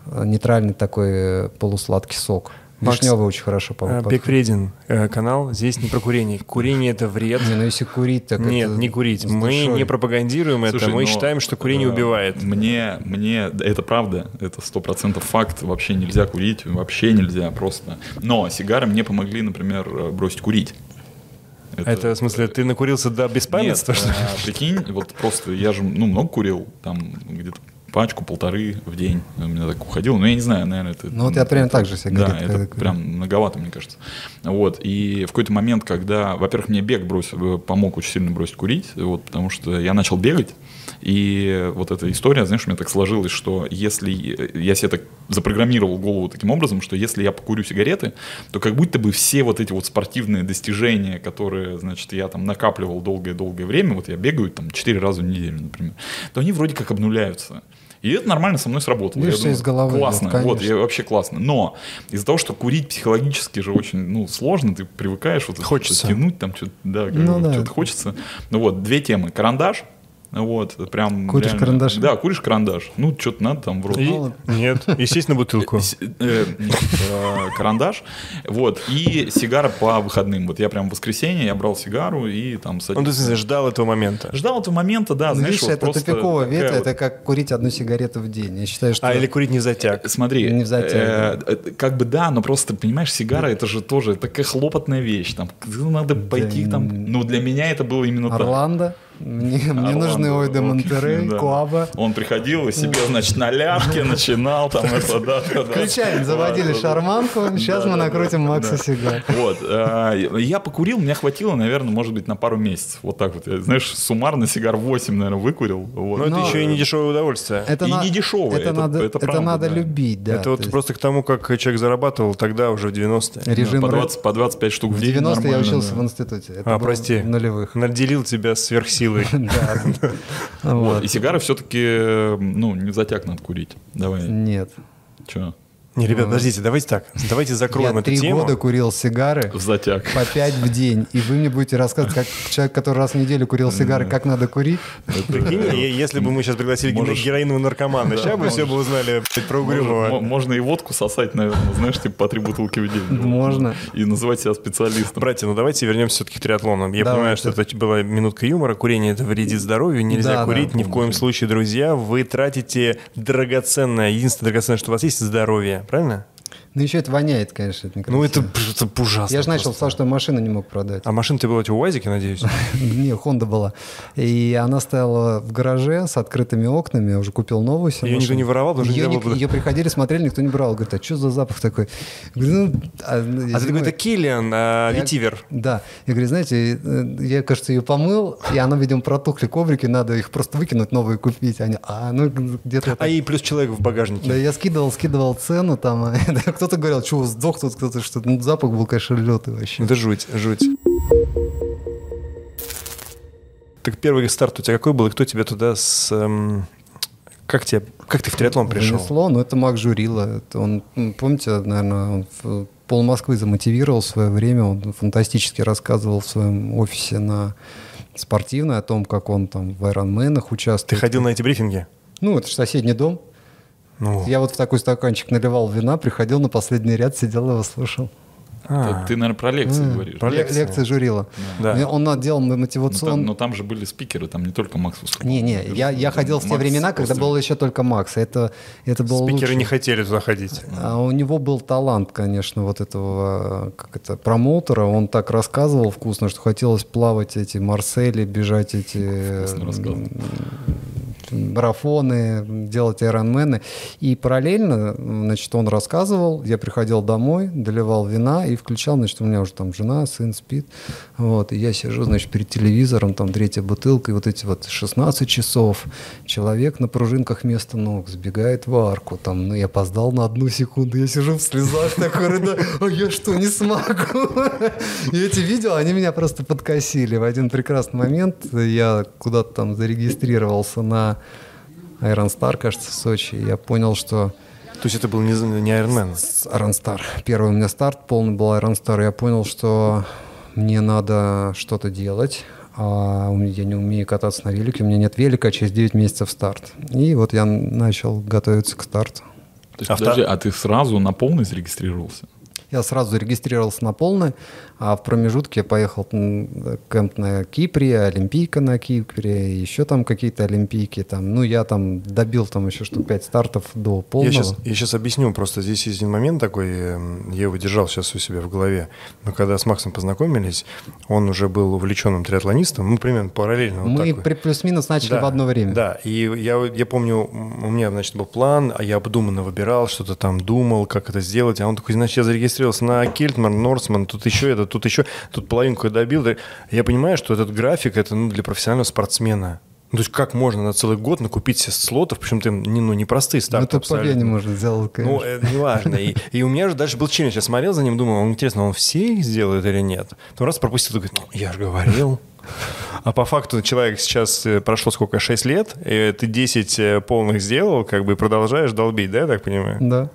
нейтральный такой полусладкий сок. Вишневый очень хорошо по-
Э,
подходит.
Бек Вредин, э, канал, здесь не про курение. Курение это вред.
Не, ну если курить, так
Нет,
это
не курить. Мы
душой.
не пропагандируем это,
Слушай,
мы
но,
считаем, что курение
э,
убивает.
Мне, мне, это правда, это сто процентов факт. Вообще нельзя курить, вообще нельзя просто. Но сигары мне помогли, например, бросить курить.
Это, в смысле, ты накурился до беспамятства,
Нет,
что ли?
а, прикинь, вот просто я же, ну, много курил, там где-то пачку, полторы в день у меня так уходило. Ну, я не знаю, наверное, это...
Ну, вот я примерно так же себе
Да, это прям многовато, мне кажется. Вот, и в какой-то момент, когда, во-первых, мне бег бросил, помог очень сильно бросить курить, вот, потому что я начал бегать, и вот эта история, знаешь, у меня так сложилось, что если я себе так запрограммировал голову таким образом, что если я покурю сигареты, то как будто бы все вот эти вот спортивные достижения, которые, значит, я там накапливал долгое-долгое время, вот я бегаю там 4 раза в неделю, например, то они вроде как обнуляются. И это нормально со мной сработало.
Видишь,
Я
всё из головы
Классно,
идет,
вот, я вообще классно. Но из-за того, что курить психологически же очень ну, сложно, ты привыкаешь вот
Хочется.
тянуть, там что-то, да,
Ну да.
что-то хочется. Ну вот, две темы. Карандаш, вот, это прям
Куришь
реально-
карандаш?
Да, куришь карандаш. Ну, что-то надо там в рот.
И- Нет, естественно, бутылку.
С- э, нет, э, карандаш, вот, и сигара по выходным. Вот я прям в воскресенье, я брал сигару и там
Ну, ты, ждал этого момента.
Ждал этого момента, да,
Ну,
знаешь,
это тупиковая ветвь, это как курить одну сигарету в день. Я считаю, что...
А, или курить не затяг.
Смотри,
Не затяг,
э, э, как бы да, но просто, понимаешь, сигара это же тоже такая хлопотная вещь. Там надо пойти там. Ну, для меня это было именно так.
Орландо. Мне, мне
Орландо,
нужны Ойде
окей,
Монтерей,
да.
Куаба.
Он приходил и себе, значит, на ляжке начинал там это, да, да, да.
Ключами заводили
Да,
шарманку, сейчас
Да,
мы накрутим
да,
Макса
да.
сигар.
Вот. э, Я покурил, мне хватило, наверное, может быть, на пару месяцев. Вот так вот. Я, знаешь, суммарно сигар 8, наверное, выкурил. Вот.
Но это еще и не дешевое удовольствие.
Это
И
на-
не дешевое,
Это,
это-
надо,
это
это
правда,
надо
да.
любить, да.
это вот
есть
просто к тому, как человек зарабатывал тогда, уже в 90-е.
режим
по,
рэ-
20, по 25 штук в
В
день
90 я
нормально,
учился
да.
в институте. Это
А, прости.
В нулевых.
Наделил тебя сверхсилой. <laughs>
Вот. И сигары все-таки, ну, не затяг надо курить. Давай.
Нет.
Че?
Не, ребят, подождите, давайте так. Давайте закроем
Я
эту
три
тему.
года курил сигары
В затяг.
по пять в день. И вы мне будете рассказывать, как человек, который раз в неделю курил сигары, как надо курить.
Прикинь, если бы мы сейчас пригласили героинового наркомана, сейчас бы все бы узнали про Угрюмова.
можно и водку сосать, наверное, знаешь, типа по три бутылки в день.
Можно.
И называть себя специалистом.
Братья, ну давайте вернемся все-таки к триатлону. Я понимаю, что это была минутка юмора. Курение это вредит здоровью. Нельзя курить ни в коем случае, друзья. Вы тратите драгоценное, единственное драгоценное, что у вас есть, здоровье. Правильно?
Ну еще это воняет, конечно. это
Ну это, это ужасно.
Я же начал с того, что машину не мог продать.
А машина ты была у тебя УАЗике, надеюсь? <laughs>
Не, Хонда была. И она стояла в гараже с открытыми окнами. Я уже купил новую себе
Её никто не воровал, потому что
ее, ее приходили, смотрели, никто не брал. Говорит, а что за запах такой? Ну, а, ну,
А ты такой,
думаю,
это Киллиан, а,
Я-
ветивер.
Да. Я говорю, знаете, э, я, кажется, ее помыл, и она, видимо, протухли коврики, надо их просто выкинуть, новые купить. Они, а, ну, где-то...
А и плюс человек в багажнике.
Да, я скидывал, скидывал цену там. а, <laughs> да, кто-то говорил, что сдох тут кто-то, что ну, запах был, конечно, лютый вообще.
Это жуть, жуть. Так первый старт у тебя какой был, и кто тебя туда с... эм, как, тебе, как ты в триатлон пришел?
Занесло, ну это Мак Журила. Это он, помните, наверное, он в пол Москвы замотивировал в свое время. Он фантастически рассказывал в своем офисе на спортивный, о том, как он там в Айронменах участвует.
Ты ходил на эти брифинги?
Ну, это же соседний дом.
Ну,
Я вот в такой стаканчик наливал вина, приходил на последний ряд, сидел его слушал.
а,
Ты, наверное, про лекции говоришь.
про
Ле-
лекции.
Лекции журила.
Да.
И Он делал
Ну, там,
мотивационный...
но там же были спикеры, там не только Макс выступал.
Не-не, я, я ходил в те
Макс
времена, когда
просто-
был еще только Макс. Это, это был
Спикеры
лучший.
не хотели туда ходить.
А у него был талант, конечно, вот этого как это, промоутера. Он так рассказывал вкусно, что хотелось плавать эти Марсели, бежать эти
Вкусно рассказывал.
Марафоны, делать айронмены. И параллельно, значит, он рассказывал, я приходил домой, доливал вина и включал, значит, у меня уже там жена, сын спит. Вот, и я сижу, значит, перед телевизором, там третья бутылка, и вот эти вот 16 часов, человек на пружинках вместо ног сбегает в арку, там, ну, я опоздал на одну секунду, я сижу в слезах такой, а я что, не смогу? И эти видео, они меня просто подкосили. В один прекрасный момент я куда-то там зарегистрировался на Iron Star, кажется, в Сочи, и я понял, что
То есть это был не, не Iron Man.
Iron Star. Первый у меня старт полный был Iron Star. Я понял, что мне надо что-то делать. А я не умею кататься на велике, у меня нет велика, а через 9 месяцев старт. И вот я начал готовиться к старту.
То есть,
А
подожди, а ты сразу на полный зарегистрировался?
Я сразу зарегистрировался на полный, а в промежутке я поехал кемп на Кипре, Олимпийка на Кипре, еще там какие-то Олимпийки. Там. Ну, я там добил там еще штук 5 стартов до полного.
Я сейчас, я сейчас объясню, просто здесь есть один момент такой, эм, я его держал сейчас у себя в голове, но когда с Максом познакомились, он уже был увлеченным триатлонистом, ну, примерно параллельно. вот
Мы
вот.
при- плюс-минус начали
Да,
в одно время.
Да, и я, я помню, у меня, значит, был план, а я обдуманно выбирал, что-то там думал, как это сделать, а он такой, значит, я зарегистрировался на Кельтман, Норсман, тут еще это, тут еще, тут половинку я добил. Я понимаю, что этот график, это ну, для профессионального спортсмена. Ну, то есть как можно на целый год накупить себе слотов, причем ты не, ну, не простые
Ну,
старты
это по лени можно сделать,
Ну,
конечно.
это неважно. И, и у меня же дальше был челлендж. Я смотрел за ним, думал, он, интересно, он все их сделает или нет? Потом раз пропустил, говорит, ну, я же говорил. А по факту человек сейчас э, прошло сколько, 6 лет, и ты 10 э, полных сделал, как бы продолжаешь долбить, да, я так понимаю?
Да.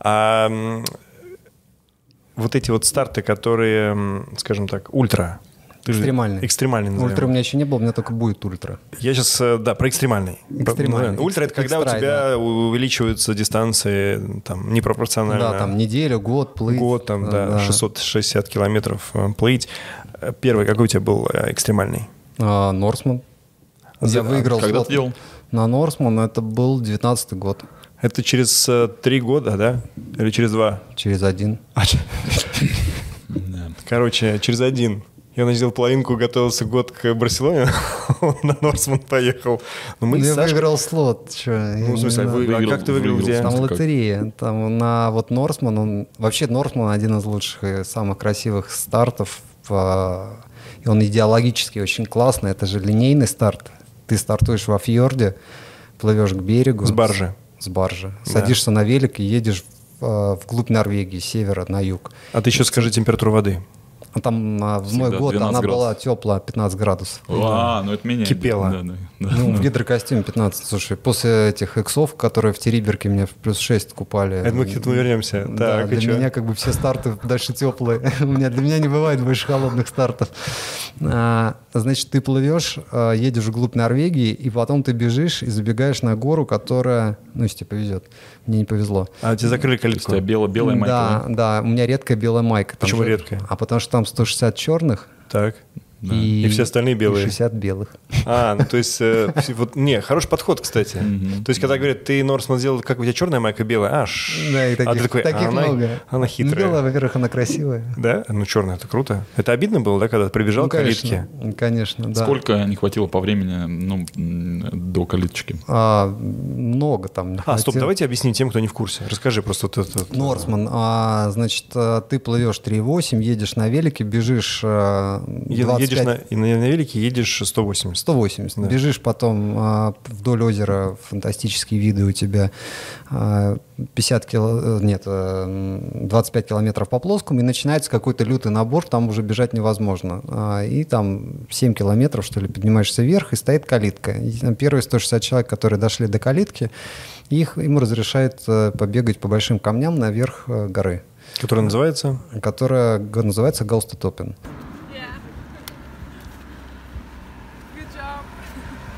А вот эти вот старты, которые, скажем так, ультра. ты же-
Экстремальный.
Экстремальный назовем.
Ультра у меня еще не было, у меня только будет ультра.
Я сейчас, э, да, про экстремальный.
Экстремальный.
Про- Ультра — это когда у
Экстрай,
тебя увеличиваются дистанции там непропорционально.
Да, там неделю, год, плыть.
Год, там, да, 660 километров э, плыть. Э, Первый, какой у тебя был экстремальный?
А, Норсман.
За-
Я выиграл
когда
слот
ты делал?
на Норсман, это был 19 год,
Это через э, три года, да? Или через два?
через один.
Короче, через один. Я начал половинку, готовился год к Барселоне, он <laughs> на Норсман поехал. Но мы
Ну,
с
я
Сашкой-
выиграл слот. чё, я
Ну, в
не
смысле,
знаю.
вы- а
Выиграл-
как ты выиграл,
выиграл.
где?
Там
Как?
лотерея. Там на вот Норсман, он вообще Норсман один из лучших и самых красивых стартов. по- И он идеологически очень классный. Это же линейный старт. Ты стартуешь во фьорде, плывешь к берегу.
С баржи.
С баржи.
Да.
Садишься на велик и едешь в, э, вглубь Норвегии, с севера на юг.
А ты еще скажи температуру воды.
А Там а, в мой год
12
она была
градусов.
теплая, 15 градусов.
А, ну это меняет.
Кипело.
Да, да, да.
Ну, в гидрокостюме 15. Слушай, после этих иксов, которые в Териберке меня в плюс 6 купали.
Это мы к этому вернемся.
Да,
Так,
для меня как бы все старты дальше теплые. <laughs> У меня для меня не бывает больше холодных стартов. А, Значит, ты плывешь, а, едешь вглубь Норвегии, и потом ты бежишь и забегаешь на гору, которая, ну, если тебе повезет, мне не повезло.
А тебе закрыли
То есть у
калитку?
тебя бело- белая майка.
Да, да, у меня редкая белая майка.
Почему
же-
редкая?
А потому что там 160 черных
Так.
Да.
и,
И все остальные белые.
и 60 белых.
А, ну то есть, э, <laughs> вот, не, хороший подход, кстати. То есть, когда говорят, ты Норсман сделал, как у тебя черная майка белая, а, ш-
Да, и
а ты
таких,
такой,
таких
а она,
много.
она
Ну,
хитрая.
белая, во-первых, она красивая.
Да? Ну, черная, это круто. Это обидно было, да, когда ты прибежал
ну,
к калитке?
конечно, конечно, да.
Сколько не хватило по времени ну, до калиточки?
А, много там. не
А, стоп, давайте объясним тем, кто не в курсе. Расскажи просто вот это. вот.
Норсман, а, значит, а, ты плывешь 3,8, едешь на велике, бежишь а,
Е-
25,
Едешь на, и на, на велике, едешь 180.
180.
Да.
Бежишь потом а, вдоль озера, фантастические виды у тебя. а, 50 кило, нет, э, м, 25 километров по плоскому, и начинается какой-то лютый набор, там уже бежать невозможно. А, И там 7 километров, что ли, поднимаешься вверх, и стоит калитка. И там первые 160 человек, которые дошли до калитки, их, им разрешают э, побегать по большим камням наверх э, горы,
Который называется?
которая называется Галстотопен.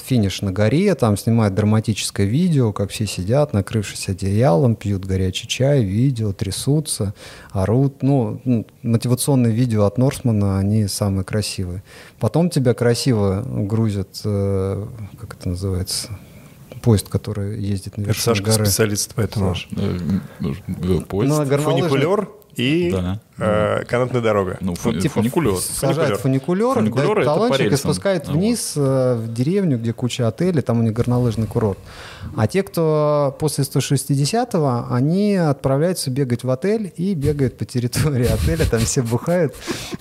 Финиш на горе, там снимают драматическое видео, как все сидят, накрывшись одеялом, пьют горячий чай, видео, трясутся, орут. Ну, мотивационные видео от Норсмана, они самые красивые. Потом тебя красиво грузят, э, как это называется, поезд, который ездит на
Это
вершине
Сашка
горы.
специалист, поэтому...
Э, м, э, Поезд.
Ну, горнолыжный-
Фуникулер и
Да.
Э, канатная дорога.
Ну, фу-
типа
фуникулер.
Сажают фуникулер,
Фуникулер по
талончик и
рельсам.
спускают
А,
вниз э, в деревню, где куча отелей, там у них горнолыжный курорт. А те, кто после 160-го, они отправляются бегать в отель и бегают по территории отеля, там все бухают,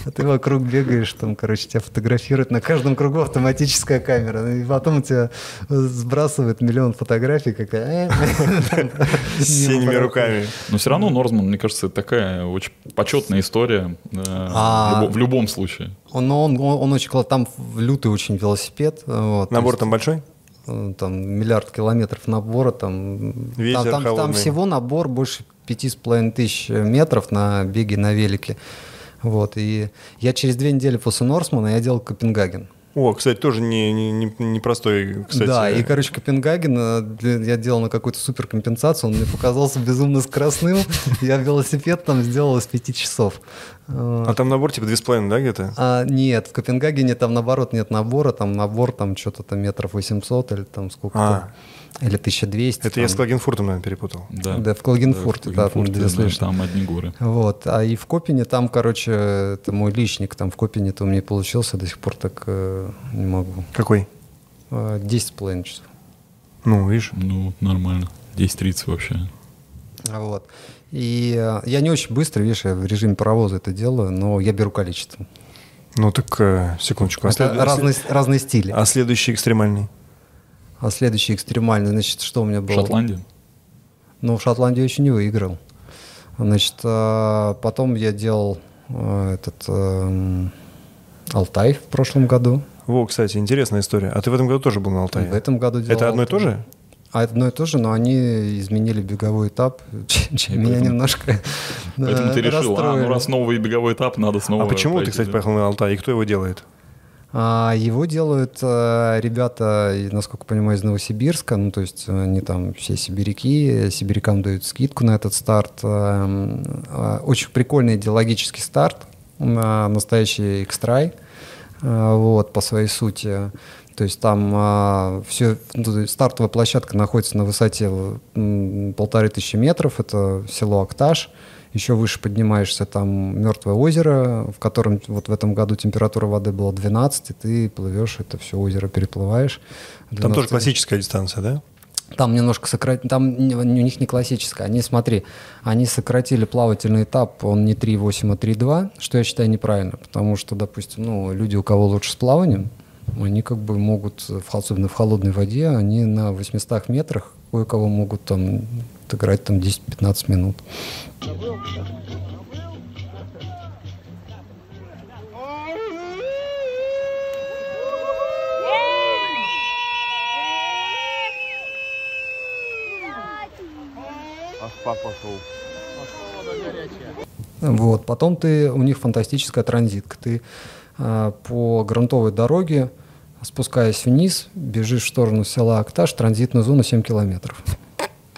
а ты вокруг бегаешь, там, короче, тебя фотографируют, на каждом кругу автоматическая камера, и потом у тебя сбрасывает миллион фотографий, какая...
С <laughs> синими руками.
Но все равно Норзман, мне кажется, такая очень почетная история э,
А.
в любо- в любом случае.
Он, но он, он, он очень там лютый очень велосипед. Вот, то
Набор
есть-
там большой?
э, там миллиард километров набора, там,
Ветер
там, там, там всего набор больше пяти с половиной тысяч метров на беге на велике. Вот, и я через две недели после Норсмана я делал Копенгаген.
О, кстати, тоже не, не, не- непростой, кстати.
Да, и, короче, Копенгаген э, я делал на какую-то суперкомпенсацию, он мне показался безумно скоростным. <laughs> Я велосипед там сделал из пяти часов.
А там набор типа 2,5, да, где-то?
А, нет, в Копенгагене там наоборот нет набора, там набор там что-то там метров 800 или там сколько
А.
или 1200.
Это я
там.
с Клагенфуртом, наверное, перепутал.
Да,
Да, в Клагенфурте, да, там
Клагенфурте, да, там одни горы.
Вот, а и в Копине там, короче, это мой личник, там в Копине-то у меня получился, до сих пор так э, не могу.
Какой?
Э, 10 с половиной часов.
Ну, видишь.
Ну, нормально. 10-30 вообще.
Вот. И э, я не очень быстро, видишь, я в режиме паровоза это делаю, но я беру количество.
Ну, так, э, секундочку. А,
Это
след-
разные, разные стили.
а следующий экстремальный?
А следующий экстремальный, значит, что у меня было?
Шотландия?
Ну, в Шотландию я еще не выиграл. Значит, э, потом я делал э, этот эм, Алтай в прошлом году.
Во, кстати, интересная история. А ты в этом году тоже был на Алтае?
В этом году делал
Это одно и то же?
А это одно и то же, но они изменили беговой этап, <laughs> чем меня немножко <laughs>
Поэтому
э,
ты решил, а, ну раз новый беговой этап, надо снова
а почему ты, кстати,
да.
поехал на Алтай? И кто его делает?
А его делают э, ребята, насколько я понимаю, из Новосибирска. Ну, то есть они там все сибиряки, сибирякам дают скидку на этот старт. Э, э, Очень прикольный идеологический старт, э, настоящий экстрай, э, вот, по своей сути. То есть там все, стартовая площадка находится на высоте полторы тысячи метров, это село Акташ. Еще выше поднимаешься, там мертвое озеро, в котором вот в этом году температура воды была 12, и ты плывешь, это все озеро переплываешь.
Там тоже
12.
классическая дистанция, да?
Там немножко сократили, там у них не классическая. Они, смотри, они сократили плавательный этап, он не 3.8, а 3.2, что я считаю неправильно, потому что, допустим, ну, люди, у кого лучше с плаванием, они как бы могут, особенно в холодной воде, они на 800 метрах кое-кого могут там отыграть там 10-15 минут. Вот. Потом ты, у них фантастическая транзитка. Ты а, по грунтовой дороге, спускаясь вниз, бежишь в сторону села Акташ, транзитную зону 7 километров.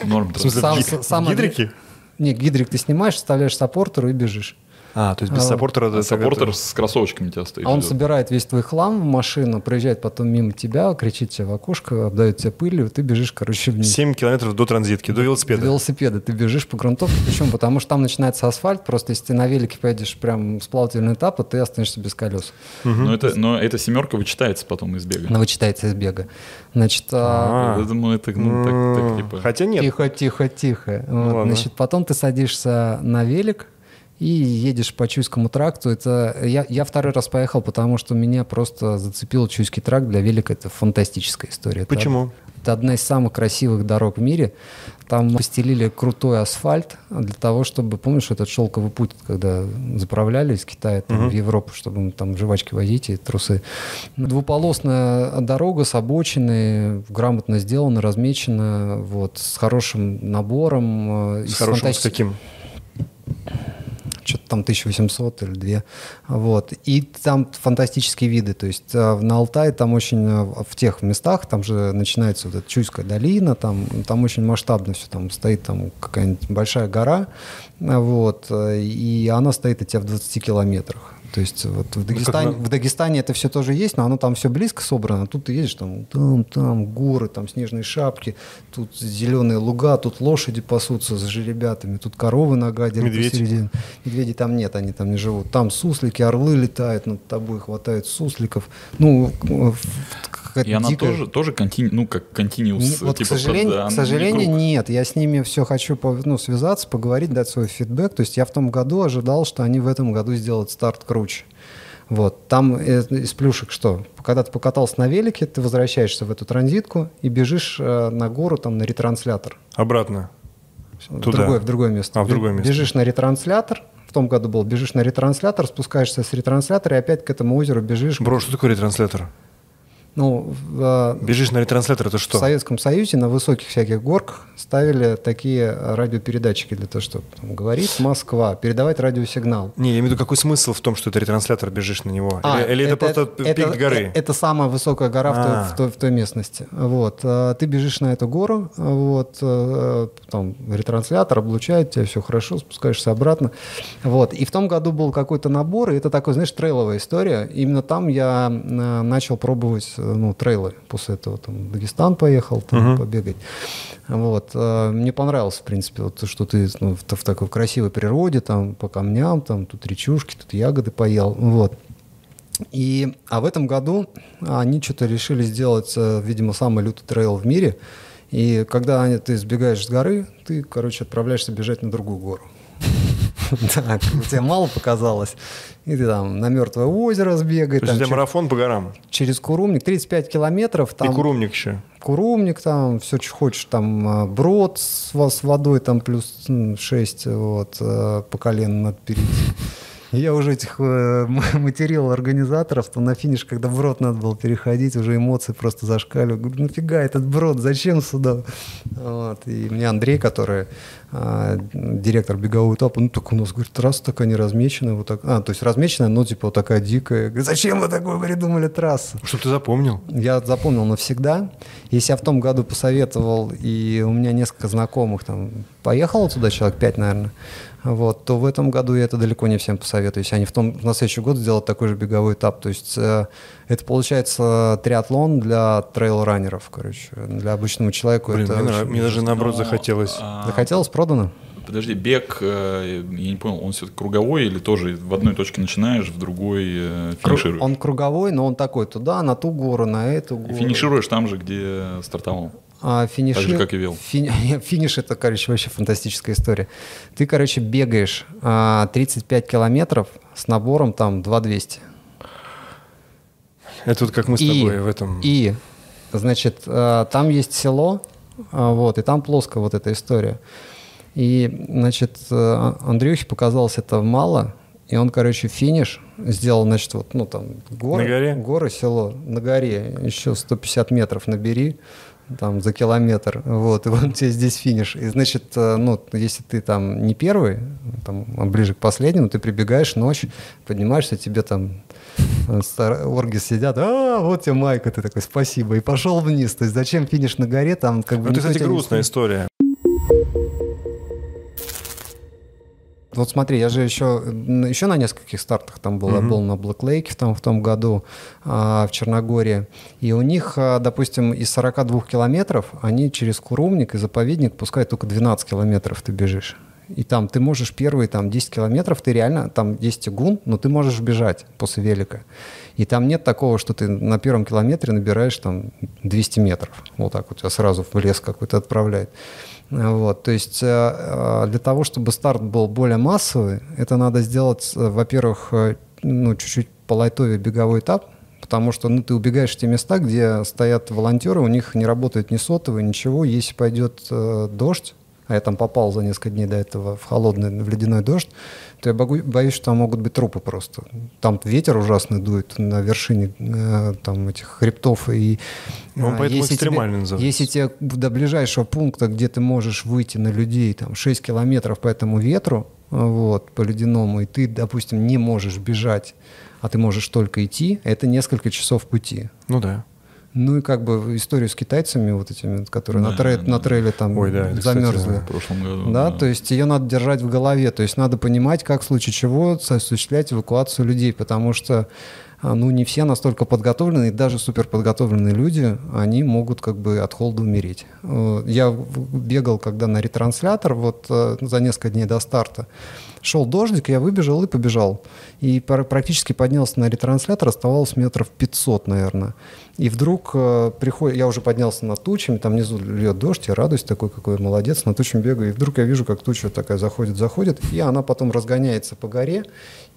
Норм.
Сам-
гидрики?
Не, гидрик ты снимаешь, вставляешь саппортеру и бежишь.
А, то есть без
А,
саппортера...
А
это-
саппортер с кроссовочками тебя стоит.
А он
идет.
собирает весь твой хлам в машину, проезжает потом мимо тебя, кричит тебе в окошко, обдает тебя пылью, ты бежишь, короче, вниз.
7 километров до транзитки, до
До
велосипеда.
велосипеда. Ты бежишь по грунтовке. Почему? Потому что там начинается асфальт. Просто если ты на велике поедешь прям с плавательного этапа, ты останешься без колес.
Но, это, но эта семерка вычитается потом из бега.
Она вычитается из бега. Значит, а,
А.
Я думаю, это ну, так, так, типа...
Хотя нет.
тихо, тихо, тихо. Вот,
ладно.
значит, потом ты садишься на велик и едешь по Чуйскому тракту. Это я, я второй раз поехал, потому что меня просто зацепил Чуйский тракт. Для велика это фантастическая история. Это
Почему?
Это одна из самых красивых дорог в мире. Там постелили крутой асфальт для того, чтобы, помнишь, этот шелковый путь, когда заправляли из Китая там, в Европу, чтобы там жвачки возить и трусы. Двуполосная дорога с обочиной, грамотно сделана, размечена, вот, с хорошим набором. э,
С хорошим, с
фантасти-
каким?
Что-то там 1800 или 2. Вот. И там фантастические виды. То есть э, на Алтае там очень, э, в тех местах, там же начинается вот эта Чуйская долина, там, там очень масштабно все, там стоит там какая-нибудь большая гора, э, вот, и она стоит от тебя в 20 километрах. То есть вот в Дагестане,
на-
в Дагестане это все тоже есть, но оно там все близко собрано. Тут ты едешь, там, там, там горы, там снежные шапки, тут зеленые луга, тут лошади пасутся с жеребятами, тут коровы нагадили
Медведь?
посередине. Медведей там нет, они там не живут. Там суслики, орлы летают над тобой, хватают сусликов. Ну,
И она тоже, тоже контини, ну, как континиус.
не- вот,
типа,
к сожалению,
да,
к
не
сожалению
круг.
нет. Я с ними все хочу ну, связаться, поговорить, дать свой фидбэк. То есть я в том году ожидал, что они в этом году сделают старт круче. Вот. Там э, из плюшек что? Когда ты покатался на велике, ты возвращаешься в эту транзитку и бежишь э, на гору, там, на ретранслятор.
Обратно.
В
Туда.
другое, в другое место.
А, в другое место.
Бежишь на ретранслятор, в том году был, бежишь на ретранслятор, спускаешься с ретранслятора и опять к этому озеру бежишь.
Бро, что такое ретранслятор?
Ну, в, э,
Бежишь на ретранслятор, это
в
что?
Советском Союзе на высоких всяких горках ставили такие радиопередатчики для того, чтобы там, говорить Москва, передавать радиосигнал.
Не, я имею в виду, какой смысл в том, что это ретранслятор, бежишь на него?
А,
или, или это, просто пик
это-
горы?
Это самая высокая гора в, той,
А.
в, той, в той местности. Вот. А, Ты бежишь на эту гору, а, вот, э, там ретранслятор облучает тебя, все хорошо, спускаешься обратно. Вот. И в том году был какой-то набор, и это такой, знаешь, трейловая история. Именно там я э, начал пробовать э, ну, трейлы. После этого там, в Дагестан поехал там, побегать. Вот. э, Мне понравилось, в принципе, вот, то, что ты ну, в, в такой красивой природе, там, по камням, там, тут речушки, тут ягоды поел. Вот. И, а в этом году они что-то решили сделать, э, видимо, самый лютый трейл в мире. И когда ты сбегаешь с горы, ты, короче, отправляешься бежать на другую гору. <laughs> Так, тебе мало показалось. И ты там на мертвое озеро сбегай.
То есть у тебя марафон по горам.
Через Курумник, 35 километров.
И курумник еще.
Курумник, там все, что хочешь, там а, брод с, с водой, там плюс 6 вот, э, по колено надо перейти. Я уже этих э, <laughs> материал организаторов, то на финиш, когда брод надо было переходить, уже эмоции просто зашкаливают. Говорю, нафига этот брод, зачем сюда? Вот. И мне Андрей, который а, директор бегового этапа, ну так у нас, говорит, трасса такая не размеченная, вот так, а, то есть размеченная, но типа вот такая дикая. Я говорю, зачем вы такое придумали трассу?
Чтобы ты запомнил.
Я запомнил навсегда. Если я в том году посоветовал, и у меня несколько знакомых там поехало туда, человек пять, наверное, вот, то в этом году я это далеко не всем посоветую. Если они в том, на следующий год сделают такой же беговой этап. То есть э, это получается триатлон для трейл-раннеров, короче. Для обычного человека
Блин,
это
мне,
очень-
мне даже наоборот
Но,
захотелось.
а,
Захотелось, продано?
Подожди, бег, э, я не понял, он все-таки круговой или тоже в одной точке начинаешь, в другой э, финишируешь?
Он круговой, но он такой туда, на ту гору, на эту
И
гору.
финишируешь там же, где стартовал.
А финиши...
Так же, как и вел.
Фини- <laughs> Финиш это, короче, вообще фантастическая история. Ты, короче, бегаешь а, 35 километров с набором там 2200.
Это вот как мы с
И-
тобой в этом...
И, значит, а, там есть село, а, вот, и там плоская вот эта история. И, значит, а, Андрюхе показалось это мало, и он, короче, финиш сделал, значит, вот, ну, там, горы,
На горе?
горы, село, на горе, еще 150 метров набери, там, за километр, вот, <laughs> и вот у тебя здесь финиш. И, значит, э, ну, если ты там не первый, там, а ближе к последнему, ты прибегаешь ночь, поднимаешься, тебе там э, орги сидят, а, вот тебе майка, ты такой, спасибо, и пошел вниз. То есть зачем финиш на горе, там как бы...
Ну, это, кстати, грустная история.
Вот смотри, я же еще, еще на нескольких стартах там был. Я был на Блэк Лейке там, в том году а, в Черногории. И у них, а, допустим, из 42 километров они через Курумник и заповедник пускают только 12 километров ты бежишь. И там ты можешь первые там 10 километров, ты реально, там есть тягун, но ты можешь бежать после велика. И там нет такого, что ты на первом километре набираешь там 200 метров. Вот так вот тебя сразу в лес какой-то отправляет. Вот, то есть э, для того, чтобы старт был более массовый, это надо сделать, э, во-первых, э, ну, чуть-чуть по лайтове беговой этап, потому что ну, ты убегаешь в те места, где стоят волонтеры, у них не работает ни сотовый, ничего. Если пойдет э, дождь, а я там попал за несколько дней до этого в холодный, в ледяной дождь, то я боюсь, что там могут быть трупы просто. Там ветер ужасный дует на вершине э, там этих хребтов. И,
ну, Он
э,
поэтому
если
экстремальный
тебе,
называется.
Если тебе до ближайшего пункта, где ты можешь выйти на людей, там 6 километров по этому ветру, вот, по ледяному, и ты, допустим, не можешь бежать, а ты можешь только идти, это несколько часов пути.
Ну да.
Ну и как бы историю с китайцами вот этими, которые
Да,
на, трей-
да.
на трейле там
Ой, да, это, кстати,
замерзли.
В прошлом году.
Да, то есть ее надо держать в голове, то есть надо понимать, как в случае чего осуществлять эвакуацию людей, потому что а, ну, не все настолько подготовлены, и даже суперподготовленные люди, они могут как бы от холода умереть. Э, Я бегал, когда на ретранслятор, вот э, за несколько дней до старта, шел дождик, я выбежал и побежал. И пр- практически поднялся на ретранслятор, оставалось метров 500, наверное. И вдруг э, приходит, я уже поднялся над тучами, там внизу льет дождь, я радуюсь, такой какой я молодец, над тучами бегаю. И вдруг я вижу, как туча такая заходит, заходит, и она потом разгоняется по горе,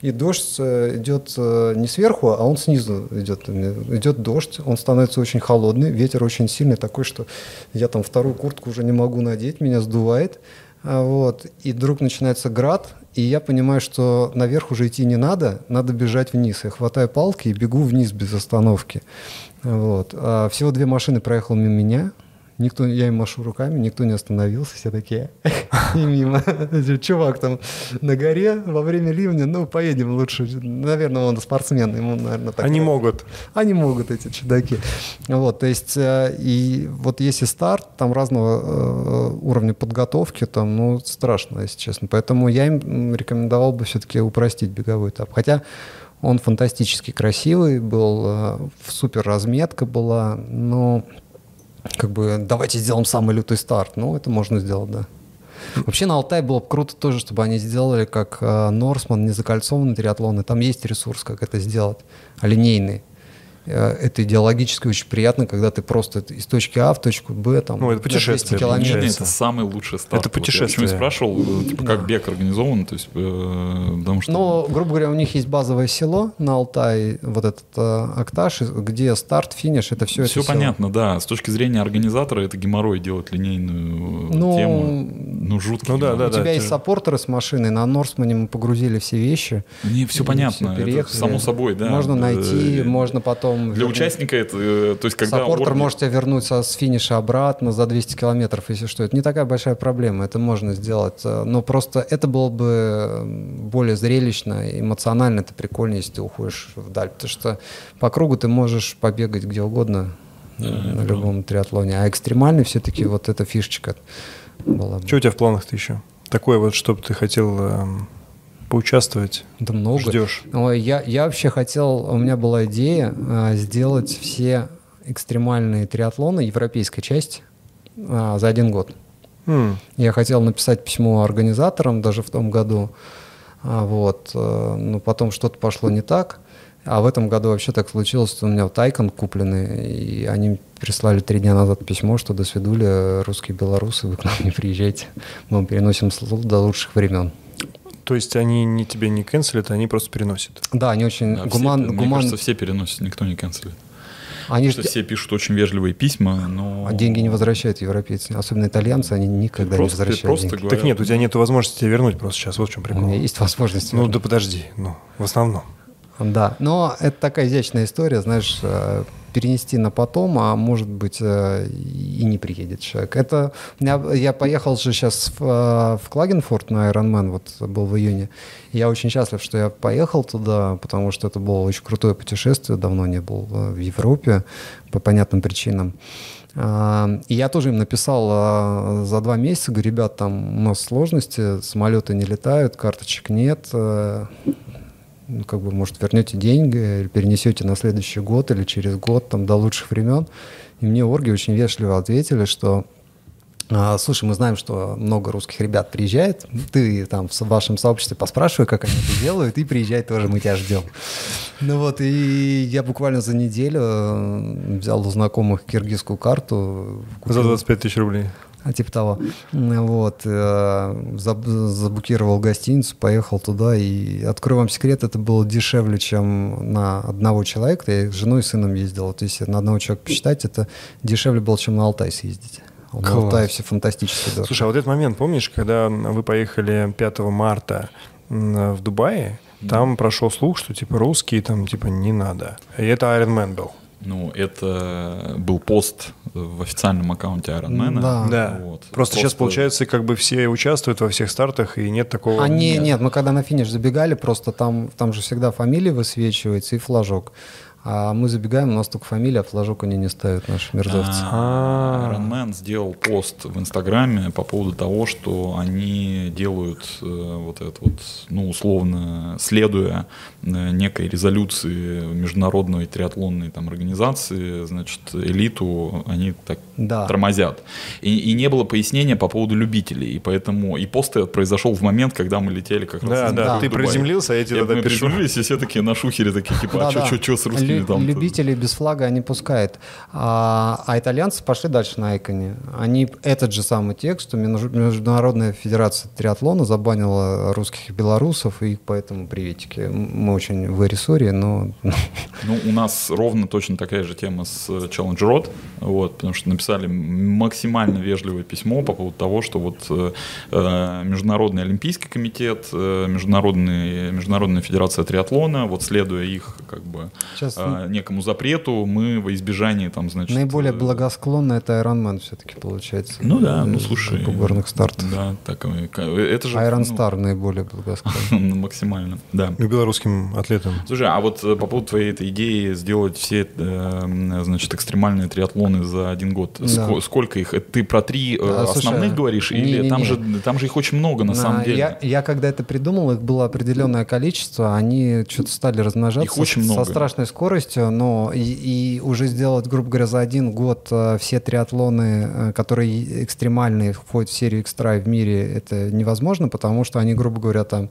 и дождь э, идет э, не сверху, а он снизу идет. Идет дождь, он становится очень холодный, ветер очень сильный такой, что я там вторую куртку уже не могу надеть, меня сдувает. А, Вот. И вдруг начинается град, и я понимаю, что наверх уже идти не надо, надо бежать вниз. Я хватаю палки и бегу вниз без остановки. Вот. А всего две машины проехало мимо меня. Никто, я им машу руками, никто не остановился, все такие <laughs> и мимо. Чувак там на горе во время ливня, ну, поедем лучше. Наверное, он спортсмен, ему, наверное, так
Они могут.
Они могут, эти чудаки. Вот, то есть, э, и вот если старт, там разного э, уровня подготовки, там, ну, страшно, если честно. Поэтому я им рекомендовал бы все-таки упростить беговой этап. Хотя он фантастически красивый был, э, супер разметка была, но как бы давайте сделаем самый лютый старт. Ну, это можно сделать, да. Вообще на Алтай было бы круто тоже, чтобы они сделали как э, Норсман, незакольцованный триатлон, и там есть ресурс, как это сделать, а линейный. Э, Это идеологически очень приятно, когда ты просто из точки А в точку Б там
Ну, это
на 200
путешествие
километров.
получается.
Это самый лучший старт.
Это
Вот я
путешествие.
почему и спрашивал, э, типа, как бег организован, то есть, э, потому что...
Но, грубо говоря, у них есть базовое село на Алтае, вот этот э, Акташ, где старт, финиш, это все
все
это село.
понятно, да. С точки зрения организатора это геморрой делать линейную э,
Ну,
тему. Ну, жуткий
ну да,
геморрой.
У тебя есть
тяж-
саппортеры с машиной, на Норсмане мы погрузили все вещи.
Не, все понятно.
всё,
это само собой, да.
Можно
Э,
найти,
э,
можно потом...
Для
вернуть.
участника это, э, то есть когда
Саппортер
орги-
может тебя вернуть со- с финиша обратно за 200 километров, если что. Это не такая большая проблема, это можно сделать. Э, Но просто это было бы более зрелищно, эмоционально это прикольно, если ты уходишь вдаль. Потому что по кругу ты можешь побегать где угодно э, на любом триатлоне. А экстремальный все-таки вот эта фишечка была бы.
Что у тебя в планах-то еще? Такое вот, чтобы ты хотел эм, поучаствовать,
Да много.
ждешь.
Ой, я, я вообще хотел, у меня была идея а, сделать все экстремальные триатлоны, европейской части, а, за один год.
М,
Я хотел написать письмо организаторам даже в том году, а, вот, э, но потом что-то пошло не так. А в этом году вообще так случилось, что у меня вот Айкон купленный, и они прислали три дня назад письмо, что до свидули, русские белорусы, вы к нам не приезжайте, мы вам переносим службу до лучших времен.
То есть они не тебе не канцелят, они просто переносят.
Да, они очень
Да, все-
гуман,
мне
гуман-
кажется, все переносят, никто не канцелит.
они
Потому
ж-
что все пишут очень вежливые письма, но...
А деньги не возвращают европейцы, особенно итальянцы, они никогда
Просто-
не возвращают
просто
деньги.
говорят,
Так нет, у тебя нет возможности тебя вернуть просто сейчас. Вот в чем
У
прикол.
меня есть возможность.
Ну да подожди, ну в основном.
Да, но это такая изящная история, знаешь, э, перенести на потом, а может быть э, и не приедет человек. Это я, я поехал же сейчас в, э, в Клагенфорт на Ironman, вот был в июне. Я очень счастлив, что я поехал туда, потому что это было очень крутое путешествие, давно не был э, в Европе по понятным причинам. А, И я тоже им написал за два месяца, говорю, ребят, там у нас сложности, самолеты не летают, карточек нет, ну, как бы, может, вернете деньги или перенесете на следующий год или через год, там, до лучших времен. И мне орги очень вежливо ответили, что А, Слушай, мы знаем, что много русских ребят приезжает. Ты там в вашем сообществе поспрашивай, как они это делают, и приезжай тоже, мы тебя ждем. Ну вот, и я буквально за неделю э, взял у знакомых киргизскую карту.
За
купил-
25 тысяч рублей.
А, типа того. Вот. э, заб- Забукировал гостиницу, поехал туда. И открою вам секрет, это было дешевле, чем на одного человека. Я с женой и сыном ездил. То есть на одного человека посчитать, это дешевле было, чем на Алтай съездить. А
Класс.
Алтае все фантастически дорого.
Слушай, а вот этот момент, помнишь, когда вы поехали 5 марта в Дубае, там прошел слух, что типа русские там типа не надо. И это Iron Man был.
Ну, это был пост в официальном аккаунте Ironman.
Да.
Да.
Вот.
Просто сейчас получается, как бы все участвуют во всех стартах, и нет такого.
А не,
нет.
нет, мы когда на финиш забегали, просто там, там же всегда фамилия высвечивается и флажок. А мы забегаем, у нас только фамилия, а флажок они не ставят, наши мерзавцы.
А.
Iron Man сделал пост в Инстаграме по поводу того, что они делают э, вот это вот, ну, условно, следуя некой резолюции международной триатлонной там организации, значит, элиту они так
Да.
тормозят. И, и не было пояснения по поводу любителей, и поэтому и пост произошел в момент, когда мы летели как раз
Да, да,
Да.
ты приземлился, а я тебе
И
тогда
мы приземлились, и все такие на шухере такие, типа, а
Да-да.
что с русскими
Лю-
там?
Любителей без флага они пускают. А, а итальянцы пошли дальше на Айконе. Они этот же самый текст, что Меж- Международная Федерация триатлона забанила русских и белорусов, и поэтому приветики. М- Мы очень в sorry, но
Ну, у нас ровно точно такая же тема с э, Challenge Road, вот, потому что написали максимально вежливое письмо по поводу того, что вот э, э, Международный Олимпийский комитет, э, Международный, Международная Федерация триатлона, вот следуя их как бы
Сейчас
э, некому запрету, мы во избежании там, значит...
наиболее
э,
благосклонно это Ironman все-таки получается.
Ну да, ну слушай.
горных стартов.
Да, так, к- это же...
Iron
ну,
Star наиболее благосклонно. <laughs>
максимально, да.
И белорусским атлетам.
Слушай, а вот э, по поводу твоей этой идеи сделать все, э, значит, экстремальные триатлоны за один год,
Да.
ско- сколько их? Это Ты про три э,
Да, слушай,
основных говоришь, или
не-не-не.
там же там же их очень много на
На-
самом деле?
Я, я когда это придумал, их было определенное количество, они что-то стали размножаться
Их очень
с-
много.
со страшной скоростью, но и, и уже сделать, грубо говоря, за один год э, все триатлоны, э, которые экстремальные, входят в серию экстра в мире, это невозможно, потому что они, грубо говоря, там э,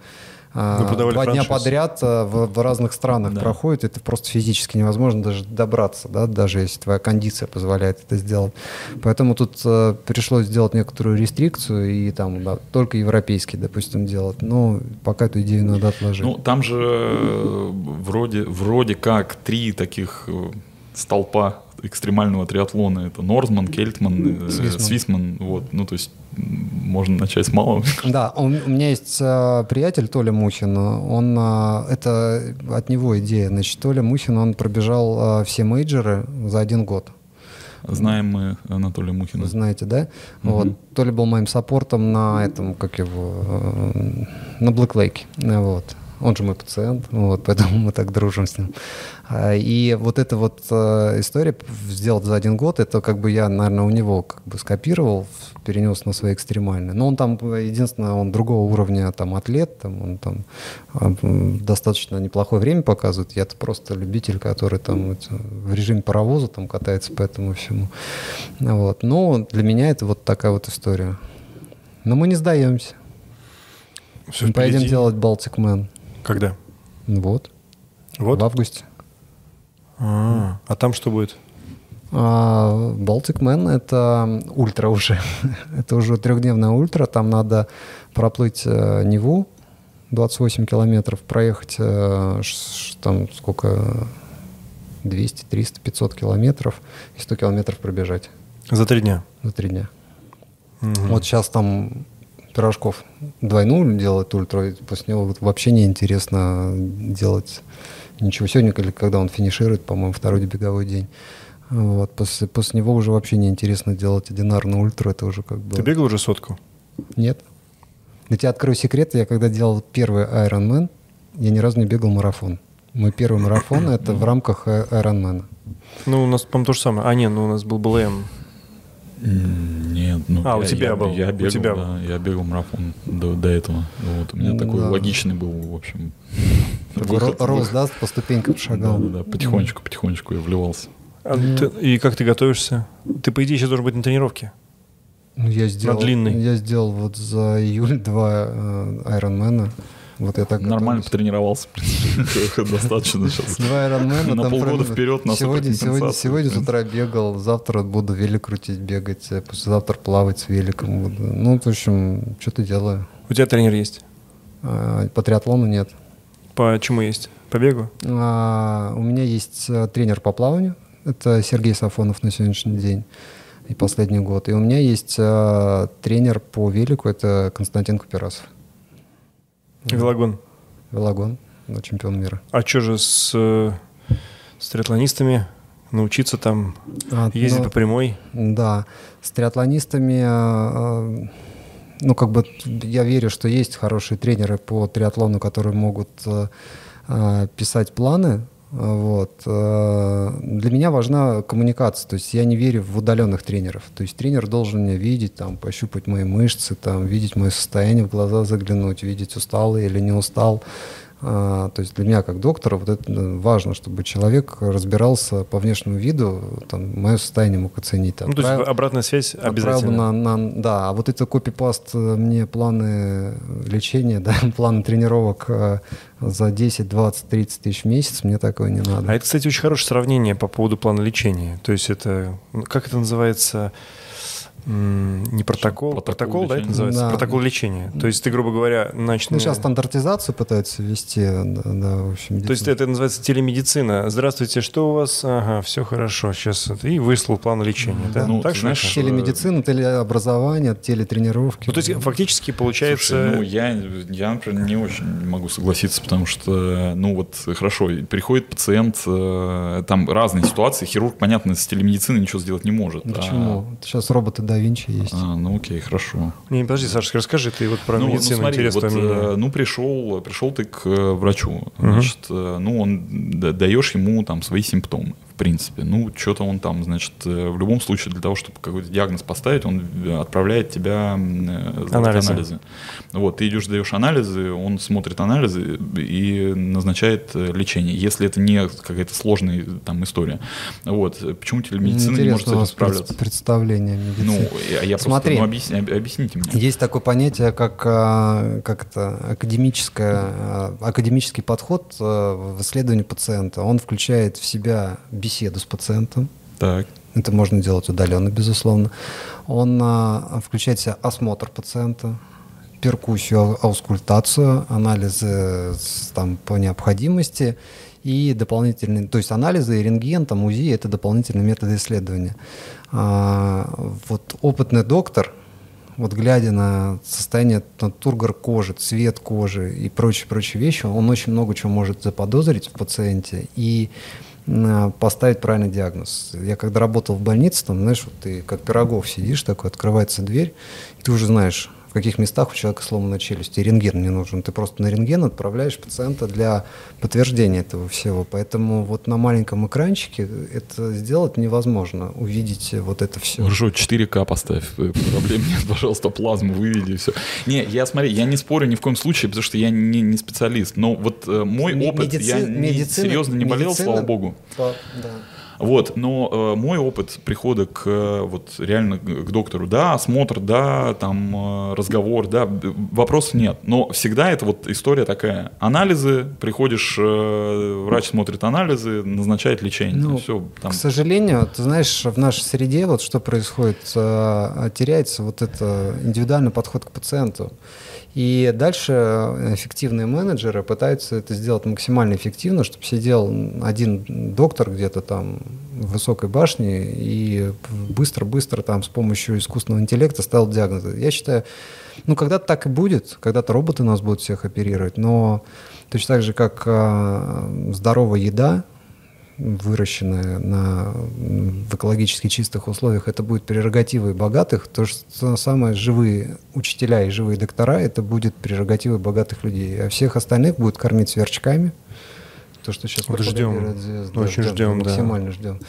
два дня подряд э, в, в разных странах
Да.
проходят, это просто физически невозможно даже добраться, да, даже если твоя кондиция позволяет это сделать. Поэтому тут э, пришлось сделать некоторую рестрикцию и там да, только европейский, допустим, делать. Но пока эту идею надо отложить.
Ну, там же э, вроде, вроде как три таких э, столпа экстремального триатлона. Это Норзман, Кельтман, э,
Свисман.
Свисман. Вот, ну, то есть можно начать с малого. <laughs>
Да, у, меня есть э, приятель Толя Мухин, он, э, это от него идея, значит, Толя Мухин, он пробежал э, все мейджоры за один год.
Знаем мы Анатолия Мухина.
Знаете, да? Вот. Толя был моим саппортом на этом, как его, э, на Lake. Э, Вот. Он же мой пациент, вот, <laughs> поэтому мы так дружим с ним. А, И вот эта вот э, история сделать за один год, это как бы я, наверное, у него как бы скопировал, перенес на свои экстремальные. Но он там, э, единственное, он другого уровня там атлет, там, он там а, достаточно неплохое время показывает. Я-то просто любитель, который там это, в режиме паровоза там катается по этому всему. Вот. Но для меня это вот такая вот история. Но мы не сдаемся.
Все
мы поедем делать Man.
Когда?
Вот.
Вот.
В августе.
А, а там что будет?
Baltic Man — это ультра уже. <laughs> это уже трехдневная ультра. Там надо проплыть э, Неву 28 километров, проехать э, там сколько... 200, 300, 500 километров и 100 километров пробежать
За три дня.
за три дня.
Мгм.
Вот сейчас там Пирожков двойную делает ультра, после него вот вообще неинтересно делать ничего. Сегодня, или когда он финиширует, по-моему, второй беговой день, вот, после, после него уже вообще неинтересно делать одинарную ультру, это уже как бы...
Ты бегал уже сотку?
Нет. Я тебе открою секрет, я когда делал первый Ironman, я ни разу не бегал марафон. Мой первый марафон — это в рамках э, Ironman.
Ну, у нас, по-моему, то же самое. А, нет, ну у нас был БЛМ.
Нет, ну
А, у
я-
тебя
я,
был,
Я
у
бегал,
тебя
да, я бегал марафон до, до этого. Вот у меня
Да.
такой логичный был, в общем. <laughs> Выход-
ро- Рос, да, по ступенькам шагал.
Да, да, да, потихонечку, потихонечку я вливался.
А ты- и как ты готовишься? Ты, по идее, сейчас должен быть на тренировке.
Ну, я сделал,
длинный.
Я сделал вот за июль два э, Ironman. Вот я так
Нормально
готовлюсь.
потренировался, в принципе, <laughs> достаточно сейчас.
Два Ironman.
На
там
полгода вперед на
сегодня, сегодня, с утра бегал, завтра буду велик крутить, бегать, э, послезавтра плавать с великом. буду. Ну, в общем, что-то делаю.
У тебя тренер есть?
А, По триатлону нет.
По чему есть? По бегу?
А, У меня есть э, тренер по плаванию. Это Сергей Сафонов на сегодняшний день и последний год. И у меня есть э, тренер по велику, это Константин Куперасов.
Велогон.
Велогон, да, чемпион мира.
А что же с, э, с триатлонистами? Научиться там
А,
ездить
ну,
по прямой?
Да, с триатлонистами, э, э, ну, как бы я верю, что есть хорошие тренеры по триатлону, которые могут э, э, писать планы. Вот. Э, Для меня важна коммуникация, то есть я не верю в удаленных тренеров. То есть тренер должен меня видеть, там, пощупать мои мышцы, там, видеть мое состояние, в глаза заглянуть, видеть, устал или не устал. А, То есть для меня как доктора вот это важно, чтобы человек разбирался по внешнему виду, там, мое состояние мог оценить.
Ну, то есть обратная связь
бы
обязательно.
на, на- да, а вот это копипаст э, мне планы лечения, <laughs> да, планы тренировок э, за 10, 20, 30 тысяч в месяц, мне такое не надо.
А это, кстати, очень хорошее сравнение по поводу плана лечения. То есть это, как это называется, не протокол,
Протокол
протокол, да, это называется?
Да.
Протокол лечения. То есть ты, грубо говоря, начнешь...
Ну, сейчас стандартизацию пытаются ввести, да, да, в общем.
То есть
медицина.
это называется телемедицина. Здравствуйте, что у вас? Ага, все хорошо. Сейчас и выслал план лечения. Да?
Ну,
так
ты
что
знаешь,
это?
Телемедицина, телеобразование, телетренировки.
Ну, то есть фактически получается...
Слушай, ну, я, я, например, не очень могу согласиться, потому что, ну, вот, хорошо, приходит пациент, э, там разные ситуации, хирург, понятно, с телемедициной ничего сделать не может.
Ну,
а-
Почему? Сейчас роботы да Винчи есть.
А, ну, окей, хорошо.
Не, подожди, Сашка, расскажи ты вот про
ну,
медицину
ну, смотри, вот, э, ну, пришел, пришел ты к э, врачу, значит, э, ну, он да- даешь ему там свои симптомы, принципе. Ну, что-то он там, значит, э, в любом случае для того, чтобы какой-то диагноз поставить, он э, отправляет тебя э,
Анализы.
анализы. Вот, ты идешь, даешь анализы, он смотрит анализы и назначает лечение, если это не какая-то сложная там история. Вот, почему телемедицина не может с
Интересно
этим справляться?
пред- представление о
Ну,
медицине.
я, я
Смотри.
просто, ну, объясни- об- объясните мне.
Есть такое понятие, как, как это, академическое, академический подход в исследовании пациента. Он включает в себя беседу с пациентом.
Так.
Это можно делать удаленно, безусловно. Он а, включает в себя осмотр пациента, перкуссию, ау- аускультацию, анализы с- там, по необходимости и дополнительные, то есть анализы и рентген, там, УЗИ – это дополнительные методы исследования. А, вот опытный доктор, вот глядя на состояние там, тургор кожи, цвет кожи и прочие-прочие вещи, он очень много чего может заподозрить в пациенте и поставить правильный диагноз. Я когда работал в больнице, там, знаешь, вот ты как пирогов сидишь такой, открывается дверь, и ты уже знаешь, в каких местах у человека сломана челюсть, и рентген не нужен. Ты просто на рентген отправляешь пациента для подтверждения этого всего. Поэтому вот на маленьком экранчике это сделать невозможно, увидеть вот это все.
Хорошо, 4К поставь, э, проблем нет, пожалуйста, плазму выведи и все. Не, я смотри, я не спорю ни в коем случае, потому что я не, не специалист, но вот э, мой
Ме-
опыт, я
медици-
не-
медицина-
серьезно не болел,
медицина-
слава богу.
По- да.
Вот, но э, мой опыт прихода к э, вот реально к доктору, да, осмотр, да, там э, разговор, да, вопросов нет. Но всегда это вот история такая. Анализы, приходишь, э, врач смотрит анализы, назначает лечение.
Ну,
все, там,
К сожалению, ты знаешь, в нашей среде вот что происходит, э, теряется вот это индивидуальный подход к пациенту. И дальше эффективные менеджеры пытаются это сделать максимально эффективно, чтобы сидел один доктор где-то там в высокой башне и быстро-быстро там с помощью искусственного интеллекта ставил диагнозы. Я считаю, ну когда-то так и будет, когда-то роботы нас будут всех оперировать, но точно так же, как э, здоровая еда, выращенная на, в экологически чистых условиях, это будет прерогативой богатых, то же самое живые учителя и живые доктора, это будет прерогативой богатых людей, а всех остальных будет кормить сверчками, то, что сейчас
Вот ждем.
звезды.
Очень ждем, да.
Максимально ждем.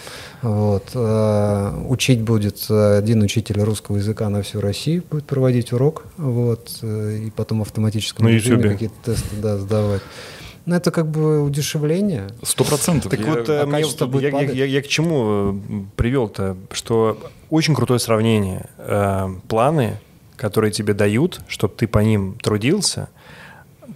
Вот. Э, Учить будет э, один учитель русского языка на всю Россию, будет проводить урок, вот, э, и потом в автоматическом
На Ютубе.
какие-то тесты да, сдавать. Ну, это как бы удешевление.
Сто процентов.
Так
Я-
вот, э,
а
мне я к чему э, привел-то? Что очень крутое сравнение. Э, Планы, которые тебе дают, чтобы ты по ним трудился,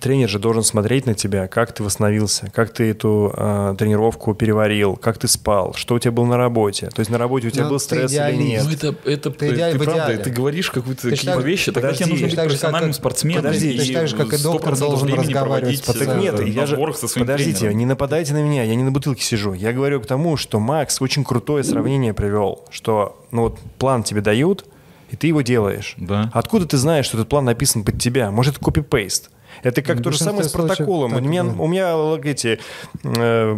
тренер же должен смотреть на тебя, как ты восстановился, как ты эту э, тренировку переварил, как ты спал, что у тебя было на работе. То есть на работе у тебя
Ну,
был
ты
стресс или нет.
Ну, это, это
Ты идеаль-
ты правда,
идеале.
ты говоришь какую-то какие-то
так-
вещи, тогда
подожди,
тебе нужно быть
так же, как-
профессиональным спортсменом.
подожди,
и
точно так же, как и доктор
100%
должен разговаривать
проводить,
с пациентом.
э,
Так нет, я же...
сборах со своим
Подождите,
тренером.
не нападайте на меня, я не на бутылке сижу. Я говорю к тому, что Макс очень крутое сравнение привел, что ну вот план тебе дают, и ты его делаешь.
Да.
Откуда ты знаешь, что этот план написан под тебя? Может, это копи-пейст? Это как
В
то же самое с протоколом. У
так и
меня,
бывает.
у меня эти э,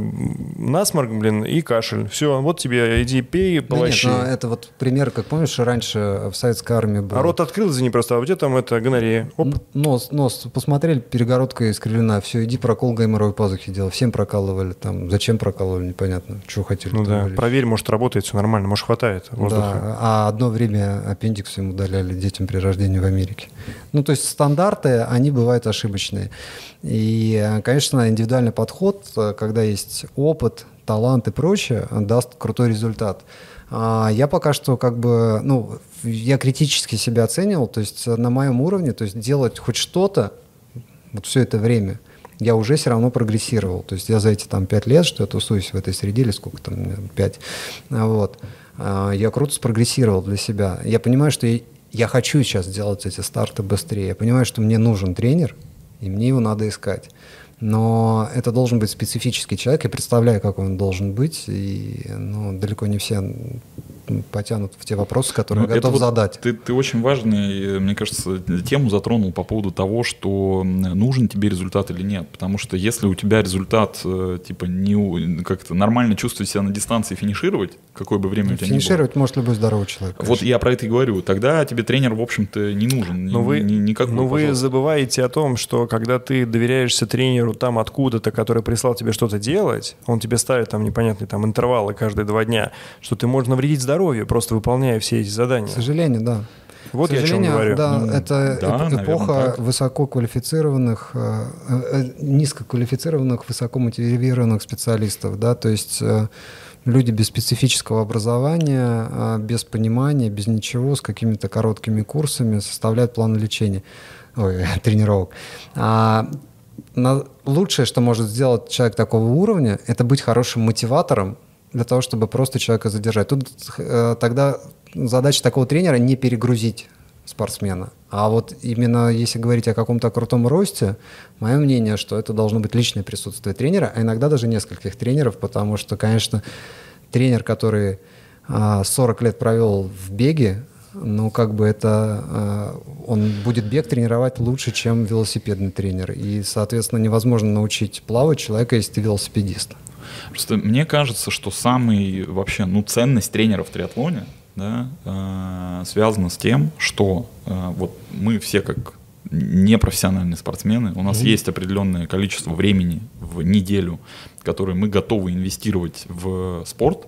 насморк, блин, и кашель. Все, вот тебе иди пей,
Да нет,
полощи.
но это вот пример, как помнишь, раньше в советской армии был.
а рот открыл, извини, просто, а у тебя там это гонорея. Оп.
Нос, нос, посмотрели, перегородка искривлена, все, иди прокол гайморовой пазухи делал. Всем прокалывали там. Зачем прокалывали, непонятно. Чего хотели.
Ну да,
вылечить.
проверь, может, работает, все нормально, может, хватает воздуха.
Да, а одно время аппендикс им удаляли детям при рождении в Америке. Ну, то есть стандарты, они бывают ошибочные. И, э, конечно, индивидуальный подход, э, когда есть опыт, талант и прочее, даст крутой результат. А Я пока что как бы, ну, я критически себя оценивал, то есть э, на моем уровне, то есть делать хоть что-то вот все это время, я уже все равно прогрессировал. То есть я за эти там пять лет, что я тусуюсь в этой среде, или сколько там, пять, а, вот, я круто спрогрессировал для себя. Я понимаю, что я хочу сейчас делать эти старты быстрее. Я понимаю, что мне нужен тренер, и мне его надо искать. Но это должен быть специфический человек. Я представляю, как он должен быть, и ну, далеко не все потянут в те вопросы, которые
Ну,
я готов
вот
задать.
Ты, ты очень важную, мне кажется, тему затронул по поводу того, что нужен тебе результат или нет. Потому что если у тебя результат, э, типа, не как-то нормально чувствовать себя на дистанции финишировать, какое бы время у тебя ни было.
Финишировать может любой здоровый человек.
Вот
конечно.
я про это и говорю. Тогда тебе тренер, в общем-то, не нужен.
Но
Ни-
вы,
ни- никакой,
но вы
пожалуйста.
забываете о том, что когда ты доверяешься тренеру там откуда-то, который прислал тебе что-то делать, он тебе ставит там непонятные там интервалы каждые два дня, что ты можешь навредить здоровью, просто выполняя все эти
К
задания.
сожалению, да.
Вот
К
я о чем
сожалению,
говорю.
Да,
Ну,
это
да,
эп-
наверное,
эпоха
так.
высококвалифицированных, э, э, низкоквалифицированных, высокомотивированных специалистов, да, то есть э, люди без специфического образования, э, без понимания, без ничего, с какими-то короткими курсами составляют план лечения, ой, <laughs> тренировок. А на- лучшее, что может сделать человек такого уровня, это быть хорошим мотиватором для того, чтобы просто человека задержать. Тут э, тогда задача такого тренера не перегрузить спортсмена. А вот именно если говорить о каком-то крутом росте, мое мнение, что это должно быть личное присутствие тренера, а иногда даже нескольких тренеров, потому что, конечно, тренер, который а, 40 лет провел в беге, ну, как бы это, а, он будет бег тренировать лучше, чем велосипедный тренер. И, соответственно, невозможно научить плавать человека, если ты велосипедист.
Просто мне кажется, что самый вообще, ну, ценность тренера в триатлоне, да, э, связана с тем, что э, вот мы все как непрофессиональные спортсмены, у нас есть определенное количество времени в неделю, которое мы готовы инвестировать в спорт,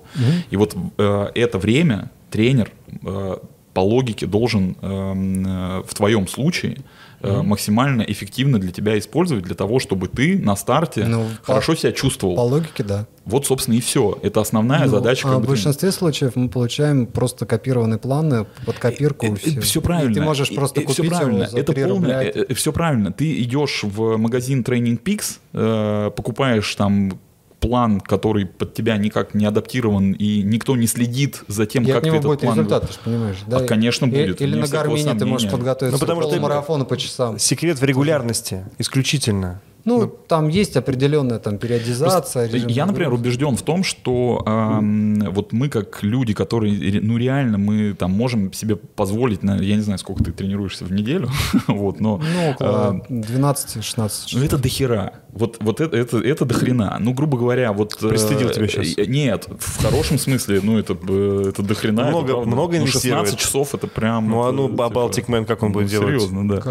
и вот э, это время тренер э, по логике должен эм, э, в твоем случае э, максимально эффективно для тебя использовать для того, чтобы ты на старте
Ну,
хорошо
по-
себя чувствовал.
По логике, да.
Вот, собственно, и все. Это основная
Ну,
задача.
а в большинстве случаев мы получаем просто копированные планы под копирку. и всё.
все
И
правильно.
ты можешь
И-
просто
и
купить
всё
его
правильно.
за
Это
3
полное,
рубля.
все правильно. Ты идешь в магазин Training Peaks, э, покупаешь там план, который под тебя никак не адаптирован, и никто не следит за тем,
И
как
от
ты
него
этот
будет
план...
результат, ты же понимаешь.
А, конечно,
И-
будет,
Или на гармине ты можешь подготовиться
Ну, потому
к
что ты-
полумарафону по часам.
Секрет в регулярности, исключительно.
Ну, там есть определенная там периодизация.
Просто
режим
Я, например, убежден в том, что эм, вот мы как люди, которые, ну реально, мы там можем себе позволить, на, я не знаю, сколько ты тренируешься в неделю, <laughs> вот, но
Ну, около
э,
12-16
Ну,
часов.
это дохера. Вот, вот это, это, это дохрена. Ну, грубо говоря, вот... э,
Пристыдил тебя щас.
э, Нет, в хорошем смысле, ну, это, э, это дохрена.
Много- много
Ну,
инвестирует.
16 часов это прям...
Ну, а ну,
типа,
Baltic Man как он будет делать?
Серьезно, да.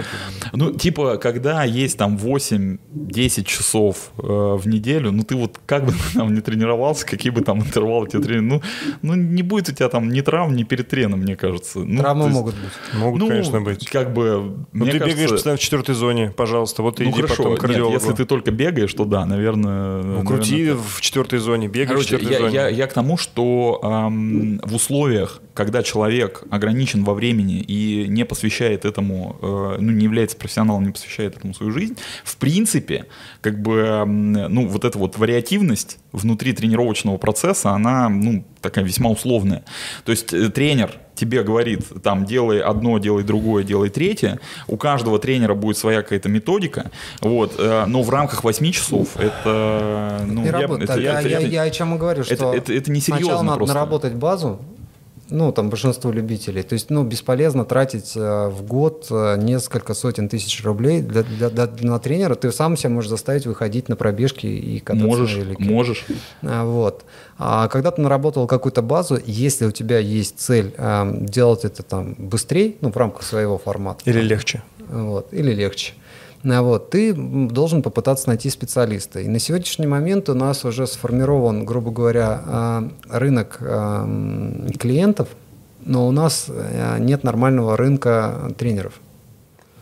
Ну, типа, когда есть там 8 10 часов э, в неделю, ну ты вот как бы <laughs> там не тренировался, какие бы там интервалы тебе тренировали, ну, ну не будет у тебя там ни травм, ни перед треном, мне кажется. Ну,
Травмы
есть,
могут быть.
Могут,
ну,
конечно, быть.
Как бы,
Ну, ты
кажется,
бегаешь постоянно в четвертой зоне, пожалуйста, вот
ну
иди
хорошо,
потом к
нет,
кардиологу.
если ты только бегаешь, то да, наверное...
Ну, крути в четвертой зоне, бегай в четвертой
я,
зоне.
я, я к тому, что эм, в условиях, когда человек ограничен во времени и не посвящает этому, э, ну, не является профессионалом, не посвящает этому свою жизнь, в принципе, как бы, ну, вот эта вот вариативность внутри тренировочного процесса, она, ну, такая весьма условная. То есть э, тренер тебе говорит, там, делай одно, делай другое, делай третье. У каждого тренера будет своя какая-то методика, вот, э, но в рамках 8 часов это, ну,
Не работает.
это-
я,
это-
я-
это-
я о чем и говорю,
это-
что
это- это несерьезно
сначала надо
просто.
наработать базу, ну, там, большинству любителей. То есть, ну, бесполезно тратить э, в год э, несколько сотен тысяч рублей для, для- для- на тренера. Ты сам себя можешь заставить выходить на пробежки и кататься
Можешь,
на велике.
можешь.
А, Вот. А когда ты наработал какую-то базу, если у тебя есть цель э, делать это там быстрее, ну, в рамках своего формата,
Или легче.
вот, или легче. А Вот, ты должен попытаться найти специалиста. И на сегодняшний момент у нас уже сформирован, грубо говоря, а, рынок а, клиентов, но у нас нет нормального рынка тренеров.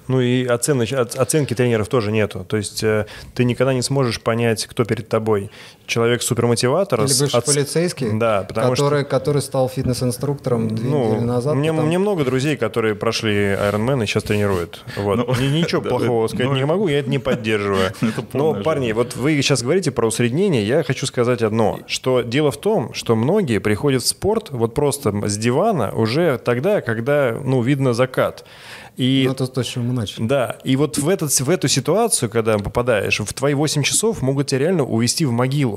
Ну и оценоч- оц- оценки тренеров тоже нету. То есть э, ты никогда не сможешь понять, кто перед тобой. Человек супермотиватор.
Или бывший
оц-
полицейский,
Да, потому
который,
что...
который стал фитнес-инструктором две
Ну,
недели назад.
мне,
потом-
мне много друзей, которые прошли Ironman и сейчас тренируют. Вот.
Ну,
Ни- Ничего <laughs>
да,
плохого
да,
сказать
ну,
не могу, я это не поддерживаю. <laughs> Но, парни, вот вы сейчас говорите про усреднение, я хочу сказать одно, что дело в том, что многие приходят в спорт вот просто с дивана уже тогда, когда, ну, видно закат. И
Ну, это то, с чего мы начали.
да, и вот в, этот, в эту ситуацию, когда попадаешь, в твои 8 часов могут тебя реально увести в могилу.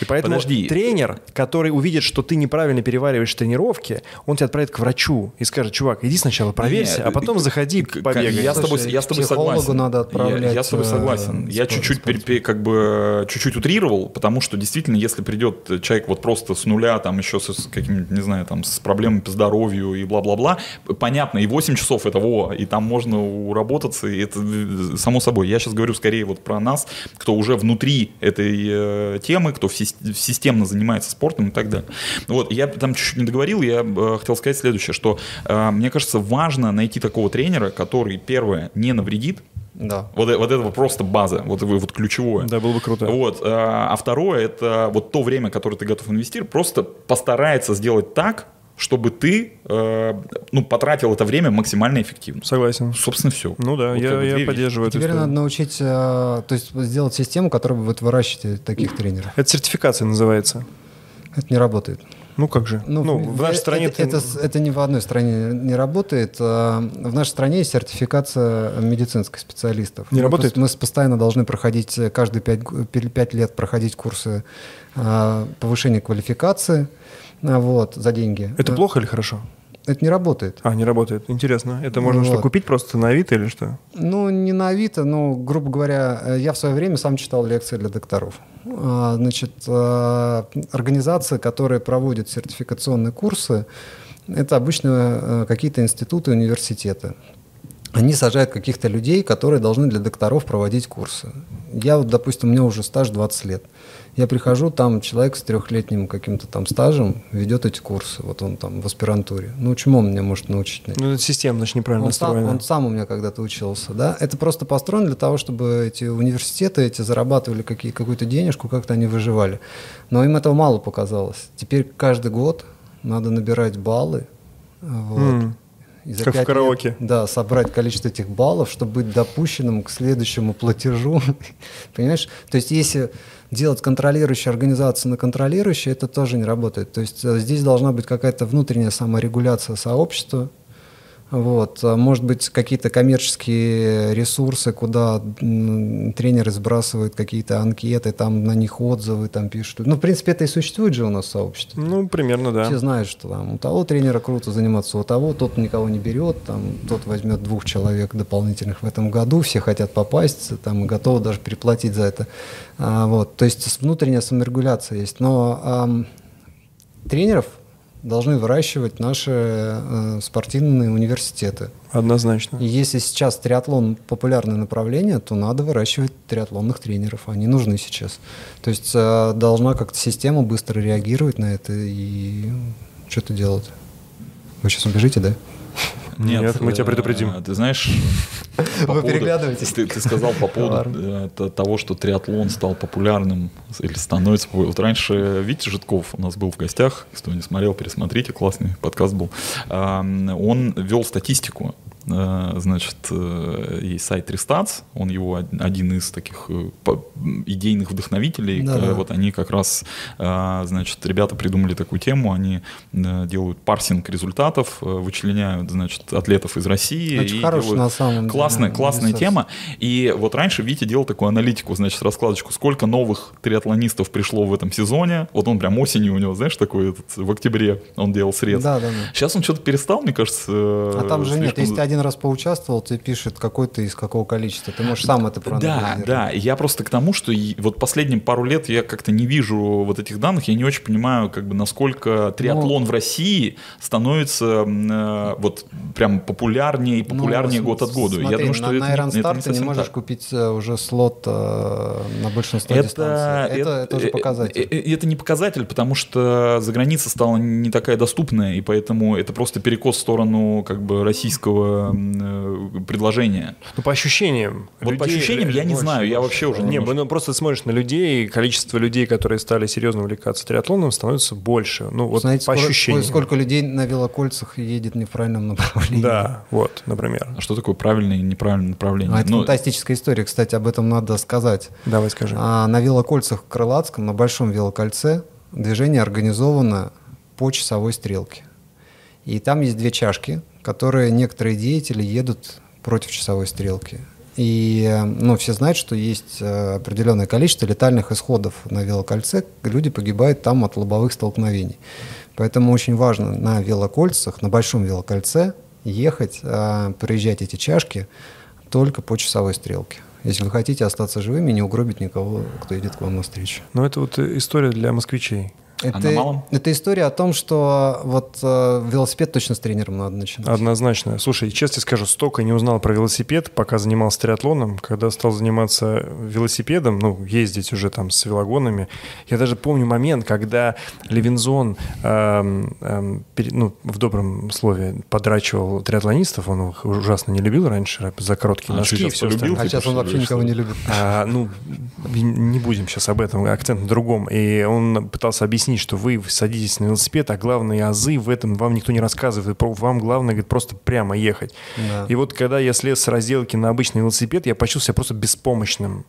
И поэтому
Подожди.
тренер, который увидит, что ты неправильно перевариваешь тренировки, он тебя отправит к врачу и скажет, чувак, иди сначала проверься,
Нет,
а потом заходи,
к-
побегай.
Я с тобой, я с тобой согласен.
надо
Я-
отправлять,
Я, с тобой
э,
согласен. Я
спорт-
чуть-чуть пере- пере- как бы чуть-чуть утрировал, потому что действительно, если придет человек вот просто с нуля, там еще с каким не знаю, там с проблемами по здоровью и бла-бла-бла, понятно, и 8 часов это во, и там можно уработаться, и это э, само собой. Я сейчас говорю скорее вот про нас, кто уже внутри этой э, темы, кто в сис- системно занимается спортом и так далее. Вот, я там чуть-чуть не договорил, я э, хотел сказать следующее, что э, мне кажется, важно найти такого тренера, который, первое, не навредит,
Да.
вот, э- вот это вот просто база, вот, вот вот ключевое.
Да, было бы круто.
Вот, э, а второе, это вот то время, которое ты готов инвестировать, просто постарается сделать так, чтобы ты э, ну, потратил это время максимально эффективно.
Согласен.
Собственно, все.
Ну да, я, я поддерживаю эту
Теперь
историю.
надо научить, э, то есть сделать систему, которая будет выращивать таких тренеров.
Это сертификация называется.
Это не работает.
Ну как же? Ну,
Ну,
в нашей
это,
стране...
это,
ты-
это, это ни в одной стране не работает. А, В нашей стране есть сертификация медицинских специалистов.
Не
Мы
работает?
пос- Мы постоянно должны проходить, э, каждые пять, г- пер- пять лет проходить курсы повышения квалификации вот, за деньги.
Это
А,
плохо или хорошо?
Это не работает.
А, не работает. Интересно. Это можно что,
Вот.
купить просто на Авито или что?
Ну, не на Авито, но, грубо говоря, э, я в свое время сам читал лекции для докторов. А, Значит, э, организации, которые проводят сертификационные курсы, это обычно э, какие-то институты, университеты. Они сажают каких-то людей, которые должны для докторов проводить курсы. Я вот, допустим, у меня уже стаж 20 лет. Я прихожу, там человек с трехлетним каким-то там стажем ведет эти курсы. Вот он там в аспирантуре. Ну, чему он меня может научить?
Ну, это система, значит, неправильно
Он сам,
настроена.
он сам у меня когда-то учился, да. Это просто построено для того, чтобы эти университеты эти зарабатывали какие, какую-то денежку, как-то они выживали. Но им этого мало показалось. Теперь каждый год надо набирать баллы. Вот.
М.
И за
Как в
пять лет,
караоке.
да, собрать количество этих баллов, чтобы быть допущенным к следующему платежу. <laughs> Понимаешь? То есть, если делать контролирующую организацию на контролирующую, это тоже не работает. То есть, э, здесь должна быть какая-то внутренняя саморегуляция сообщества. Вот. А Может быть, какие-то коммерческие ресурсы, куда тренеры сбрасывают какие-то анкеты, там на них отзывы там пишут. Ну, в принципе, это и существует же у нас в сообществе.
Ну, примерно, да.
Все знают, что там у того тренера круто заниматься, у того тот никого не берет, там тот возьмет двух человек дополнительных в этом году, все хотят попасть, там и готовы даже переплатить за это. А, вот, то есть внутренняя саморегуляция есть, но ам, тренеров должны выращивать наши э, спортивные университеты.
Однозначно.
И если сейчас триатлон популярное направление, то надо выращивать триатлонных тренеров. Они нужны сейчас. То есть э, должна как-то система быстро реагировать на это и что-то делать. Вы сейчас убежите, да?
Нет, мы тебя
э,
предупредим.
Ты знаешь, <laughs>
Вы переглядываетесь.
Ты, ты сказал по поводу э, того, что триатлон стал популярным или становится популярным. Вот раньше Витя Житков у нас был в гостях, кто не смотрел, пересмотрите, классный подкаст был. Он вел статистику. Э, Значит, э, есть сайт Тристац, он его од- один из таких э, идейных вдохновителей.
Да-да.
Э, Вот они как раз, значит, ребята придумали такую тему, они делают парсинг результатов, вычленяют, значит, атлетов из России.
Очень хорошая на самом деле
Классная, классная тема. И вот раньше Витя делал такую аналитику, значит, раскладочку, сколько новых триатлонистов пришло в этом сезоне. Вот он прям осенью у него, знаешь, такой этот, в октябре он делал срез.
Да, да, да.
Сейчас он что-то перестал, мне кажется.
А там же нет,
слишком-
если ты один раз поучаствовал, тебе пишет, какой ты из какого количества. Ты можешь сам это
Да,
проанализировать.
да. Я просто к тому, что вот последние пару лет я как-то не вижу вот этих данных, я не очень понимаю, как бы насколько триатлон
Ну.
в России становится э, вот прям популярнее и популярнее
Ну,
год от года.
Смотри,
я думаю, что
на,
это,
на
не-
Iron
это
Star
не
ты не
совсем
можешь
так.
купить э, уже слот э, на большинство дистанций. Это, это, уже
э,
показатель.
э, э, Это не показатель, потому что за граница стала не такая доступная, и поэтому это просто перекос в сторону как бы российского э, предложения.
Ну, по ощущениям.
Вот по
людей
ощущениям я не
больше,
знаю, я
больше.
вообще уже
Не,
немножко-
ну просто смотришь на людей, и количество людей, которые стали серьезно увлекаться триатлоном, становится больше. Ну, вот
Знаете,
по
сколько,
ощущениям.
сколько людей на велокольцах едет не в правильном направлении.
Да, вот, например.
А что такое правильное и неправильное направление?
А это
Ну,
фантастическая история, кстати, об этом надо сказать.
Давай скажи.
А на велокольцах в Крылатском, на Большом велокольце, движение организовано по часовой стрелке. И там есть две чашки, которые некоторые деятели едут против часовой стрелки. И э, ну, все знают, что есть э, определенное количество летальных исходов на велокольце. Люди погибают там от лобовых столкновений. Поэтому очень важно на велокольцах, на большом велокольце ехать, э, проезжать эти чашки только по часовой стрелке. Если вы хотите остаться живыми не угробить никого, кто идет к вам навстречу.
Ну, это вот история для москвичей.
А на малом?
это история о том, что вот э, велосипед точно с тренером надо начинать.
Однозначно. Слушай, честно скажу, столько не узнал про велосипед, пока занимался триатлоном. Когда стал заниматься велосипедом, ну, ездить уже там с велогонами, я даже помню момент, когда Левинзон, эм, эм, пере- ну, в добром слове, подрачивал триатлонистов, он их ужасно не любил раньше за короткие
А
носки и все
полюбил?
остальное.
а сейчас он вообще никого не любит.
А, ну, не будем сейчас об этом, акцент на другом. И он пытался объяснить, что вы садитесь на велосипед, а главные азы в этом вам никто не рассказывает. Вам главное, говорит, просто прямо ехать.
Да.
И вот когда я слез с разделки на обычный велосипед, я почувствовал себя просто беспомощным.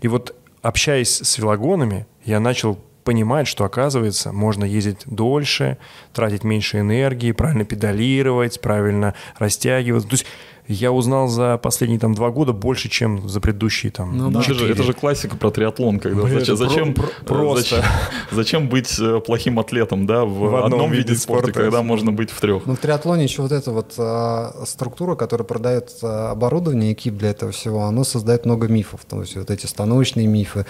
И вот общаясь с велогонами, я начал понимать, что, оказывается, можно ездить дольше, тратить меньше энергии, правильно педалировать, правильно растягиваться. То есть я узнал за последние там два года больше, чем за предыдущие там
Ну
Ну, это, же, это же классика про триатлон, когда
Блин,
зачем, зачем,
про- просто.
зачем, <laughs> зачем быть э, плохим атлетом, да, в,
В одном
одном, виде, спорта,
спорта.
когда можно быть в трех.
Ну, в триатлоне еще вот эта вот а, структура, которая продает а, оборудование, экип для этого всего, оно создает много мифов. То есть вот эти становочные мифы.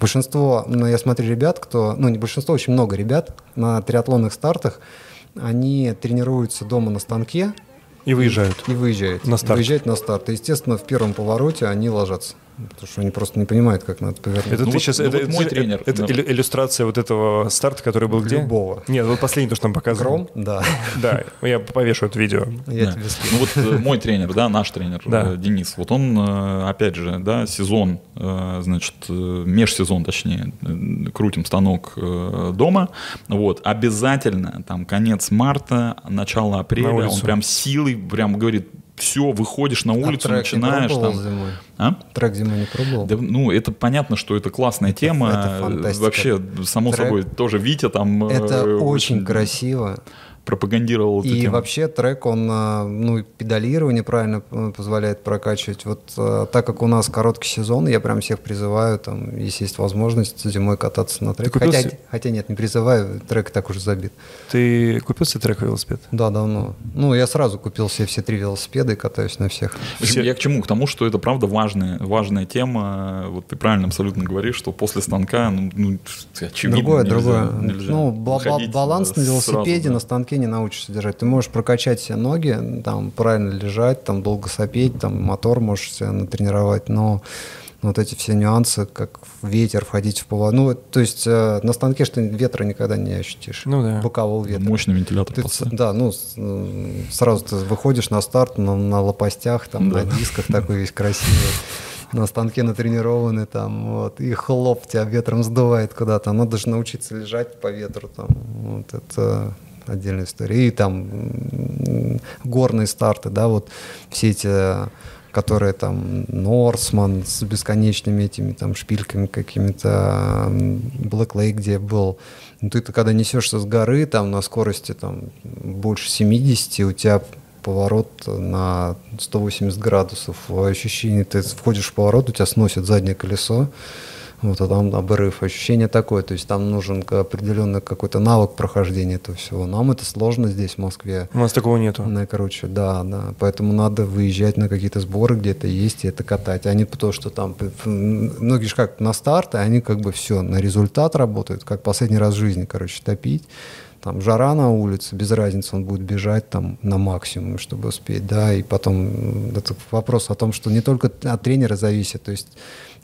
Большинство, ну, я смотрю ребят, кто, ну, не большинство, очень много ребят на триатлонных стартах, они тренируются дома на станке
И выезжают.
и выезжают.
На старт.
Выезжают на старт. И, естественно, в первом повороте они ложатся. Потому что они просто не понимают, как надо повернуть.
Это
Ну
ты
вот-
сейчас,
ну
это,
вот мой
это-
тренер,
это
да.
иллю- иллюстрация вот этого старта, который был где?
Любого.
Нет, вот последний, то, что нам показывал.
Гром? Да. <laughs>
Да, я повешу это видео.
Я
Да.
тебе скину.
Ну вот э, мой тренер, да, наш тренер,
Да.
э, Денис, вот он, э, опять же, да, сезон, значит, межсезон, точнее, крутим станок дома, вот, обязательно, там, конец марта, начало апреля, он прям силой, прям говорит, все, выходишь на
А
улицу,
не
начинаешь там...
зимой?
А?
Трек зимой не пробовал?
Да, ну, это понятно, что это классная тема.
это фантастика.
Вообще, само
Трек.
собой, тоже Витя там... э,
Это очень красиво.
Пропагандировал эту
И
тему.
вообще трек, он, а, ну, педалирование правильно п- позволяет прокачивать. Вот а, так как у нас короткий сезон, я прям всех призываю, там, если есть возможность, зимой кататься на треке.
купил
Хотя, хотя нет, не призываю, трек так уже забит.
Ты купил себе трек велосипед?
Да, давно. Ну, я сразу купил себе все три велосипеда и катаюсь на всех.
Все-
Я к чему? К тому, что это правда важная, важная тема. Вот ты правильно абсолютно говоришь, что после станка, ну, ну, очевидно,
другое,
нельзя-
другое.
нельзя
ну, ба- ба-
выходить,
баланс
да,
на
сразу,
велосипеде
да.
на станке не научишься держать. Ты можешь прокачать себе ноги, там правильно лежать, там долго сопеть, там мотор можешь себе натренировать, но вот эти все нюансы, как в ветер входить в поворот. Ну, то есть э, на станке что ветра никогда не ощутишь.
Ну да.
Бокового ветра.
Мощный вентилятор
Ты, да, ну, с- м, сразу ты выходишь на старт на, на лопастях, там,
Да.
на дисках такой весь красивый, на станке натренированный, там, вот, и хлоп тебя ветром сдувает куда-то. Надо же научиться лежать по ветру, там, вот это отдельная история. И там горные старты, да, вот все эти которые там Норсман с бесконечными этими там шпильками какими-то, Black Lake, где был. Ну, ты когда несешься с горы там на скорости там больше 70, у тебя поворот на 180 градусов. Ощущение, ты входишь в поворот, у тебя сносит заднее колесо, вот, а там обрыв. Ощущение такое, то есть там нужен определенный какой-то навык прохождения этого всего. Нам это сложно здесь, в Москве.
У нас такого нету.
Ну, короче, да, да. Поэтому надо выезжать на какие-то сборы, где это есть, и это катать. А не то, что там... Многие же как на старт, и они как бы все, на результат работают, как последний раз в жизни, короче, топить. Там жара на улице, без разницы, он будет бежать там на максимум, чтобы успеть, да, и потом это вопрос о том, что не только от тренера зависит, то есть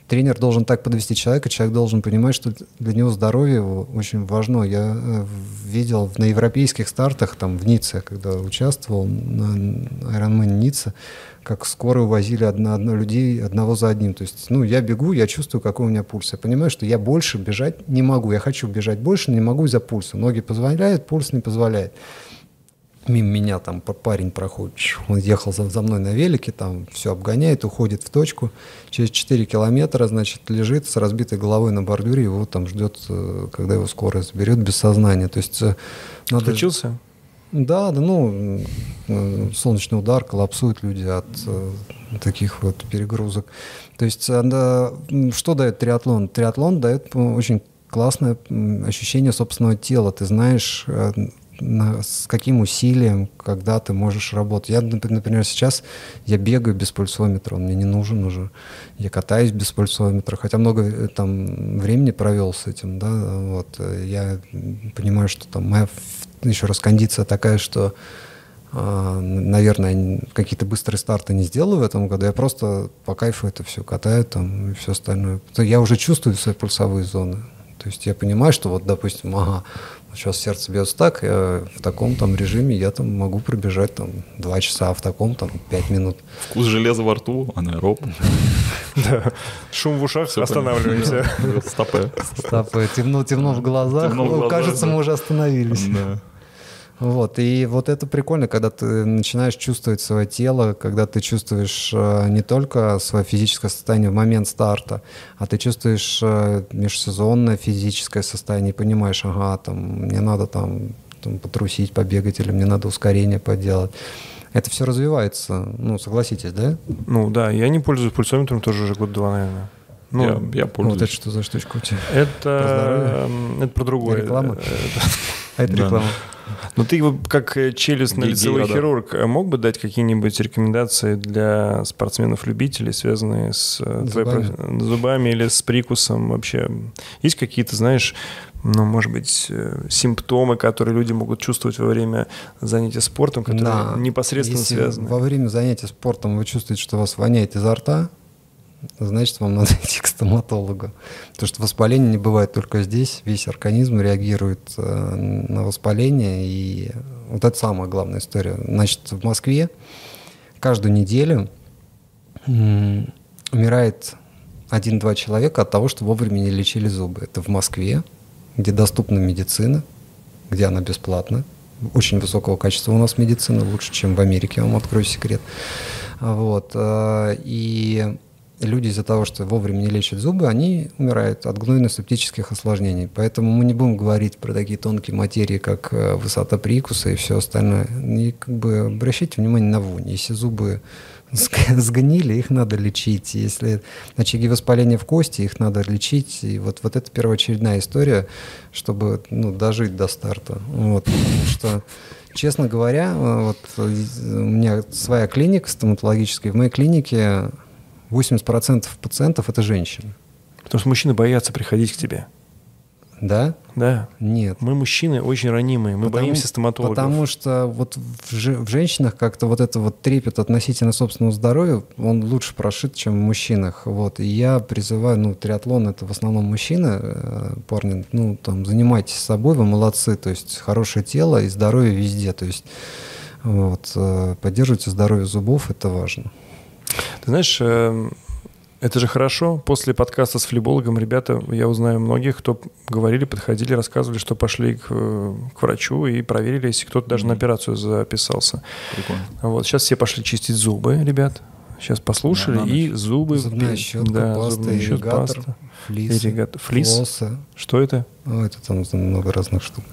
тренер должен так подвести человека, человек должен понимать, что для него здоровье очень важно. Я э, видел на европейских стартах, там в Ницце, когда участвовал на Ironman Ницца, как скоро увозили одно, одно людей одного за одним. То есть, ну, я бегу, я чувствую, какой у меня пульс. Я понимаю, что я больше бежать не могу. Я хочу бежать больше, не могу из-за пульса. Ноги позволяют, пульс не позволяет мимо меня там парень проходит, он ехал за, за мной на велике, там все обгоняет, уходит в точку, через 4 километра, значит, лежит с разбитой головой на бордюре, его там ждет, э, когда его скорая заберет без сознания. То есть э, надо...
Включился?
Да, да, ну, э, солнечный удар, коллапсуют люди от таких вот перегрузок. То есть, да, что дает триатлон? Триатлон дает очень классное ощущение собственного тела. Ты знаешь, на- с каким усилием, когда ты можешь работать. Я, нап- например, сейчас я бегаю без пульсометра, он мне не нужен уже. Я катаюсь без пульсометра, хотя много э, там времени провел с этим, да, вот. Я понимаю, что там моя еще раз кондиция такая, что а, наверное, какие-то быстрые старты не сделаю в этом году. Я просто по кайфу это все катаю там и все остальное. Я уже чувствую свои пульсовые зоны. То есть я понимаю, что вот, допустим, ага, сейчас сердце бьется так, я в таком там режиме я там могу пробежать там два часа, а в таком там пять минут.
Вкус железа во рту, анаэроб. <laughs>
Да. Шум в ушах,
Всё
останавливаемся.
понятно. <laughs> Стопэ.
Стоп, э, темно, темно в глазах.
Темно в
Ой,
глазах,
Кажется,
да.
мы уже остановились.
Да.
Вот, и вот это прикольно, когда ты начинаешь чувствовать свое тело, когда ты чувствуешь э, не только свое физическое состояние в момент старта, а ты чувствуешь э, межсезонное физическое состояние и понимаешь, ага, там, мне надо там, там потрусить, побегать, или мне надо ускорение поделать. Это все развивается, ну, согласитесь, да?
Ну да, я не пользуюсь пульсометром тоже уже год-два, наверное. Ну,
Я- Я
Вот это
пользуюсь.
что за штучка у тебя?
это, м, это про другое.
Реклама?
Это-
А это
Да.
реклама.
Ну ты как э, челюстно-лицевой хирург э, мог бы дать какие-нибудь рекомендации для спортсменов-любителей, связанные с э, твоей
Зубами.
зубами или с прикусом вообще? Есть какие-то, знаешь, ну, может быть, симптомы, которые люди могут чувствовать во время занятия спортом, которые
Да.
непосредственно
Если
связаны?
во время занятия спортом вы чувствуете, что у вас воняет изо рта, значит, вам надо <laughs> идти к стоматологу. Потому что воспаление не бывает только здесь. Весь организм реагирует э, на воспаление. И вот это самая главная история. Значит, в Москве каждую неделю умирает один-два человека от того, что вовремя не лечили зубы. Это в Москве, где доступна медицина, где она бесплатна. Очень высокого качества у нас медицина, лучше, чем в Америке, я вам открою секрет. Вот. э, И люди из-за того, что вовремя не лечат зубы, они умирают от гнойно-септических осложнений. Поэтому мы не будем говорить про такие тонкие материи, как э, высота прикуса и все остальное. И как бы обращайте внимание на вонь. Если зубы сг- <laughs> сгнили, их надо лечить. Если очаги воспаления в кости, их надо лечить. И вот, вот это первоочередная история, чтобы ну, дожить до старта. Вот, что Честно говоря, э, вот у меня своя клиника стоматологическая. В моей клинике 80% пациентов это женщины.
Потому что мужчины боятся приходить к тебе.
Да?
Да.
Нет.
Мы мужчины очень ранимые, мы
Потому-
боимся стоматологов.
Потому что вот в, же- в женщинах как-то вот это вот трепет относительно собственного здоровья, он лучше прошит, чем в мужчинах. Вот. И я призываю, ну, триатлон это в основном мужчины, э, парни, ну, там, занимайтесь собой, вы молодцы, то есть хорошее тело и здоровье везде, то есть вот, э, поддерживайте здоровье зубов, это важно.
Ты знаешь, э, это же хорошо. После подкаста с флебологом ребята, я узнаю многих, кто говорили, подходили, рассказывали, что пошли к, э, к врачу и проверили, если кто-то даже на операцию записался.
Прикольно.
Вот сейчас все пошли чистить зубы, ребят. Сейчас послушали
Да,
и зубы.
Зубная щетка,
да,
паста,
зубная щетка,
ирригатор,
паста.
флис,
Ирригатор. Флис?
флоссы.
Что это?
Ну, это там много разных штук.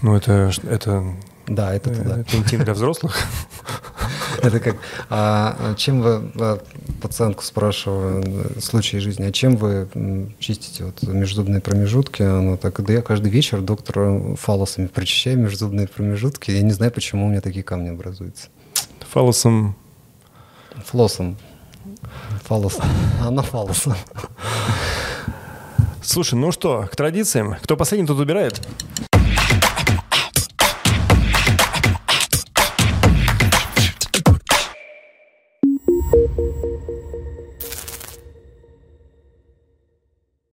Ну, это, это,
Да, это туда.
это интим для взрослых. <laughs> <laughs>
Это как, а а чем вы, а, пациентку спрашиваю, э, случаи жизни, а чем вы чистите вот межзубные промежутки? Она так, да я каждый вечер доктора фалосами прочищаю межзубные промежутки, я не знаю, почему у меня такие камни образуются.
Фалосом.
Флоссом. Фалосом. Она фалосом.
Слушай, ну что, к традициям. Кто последний, тот убирает.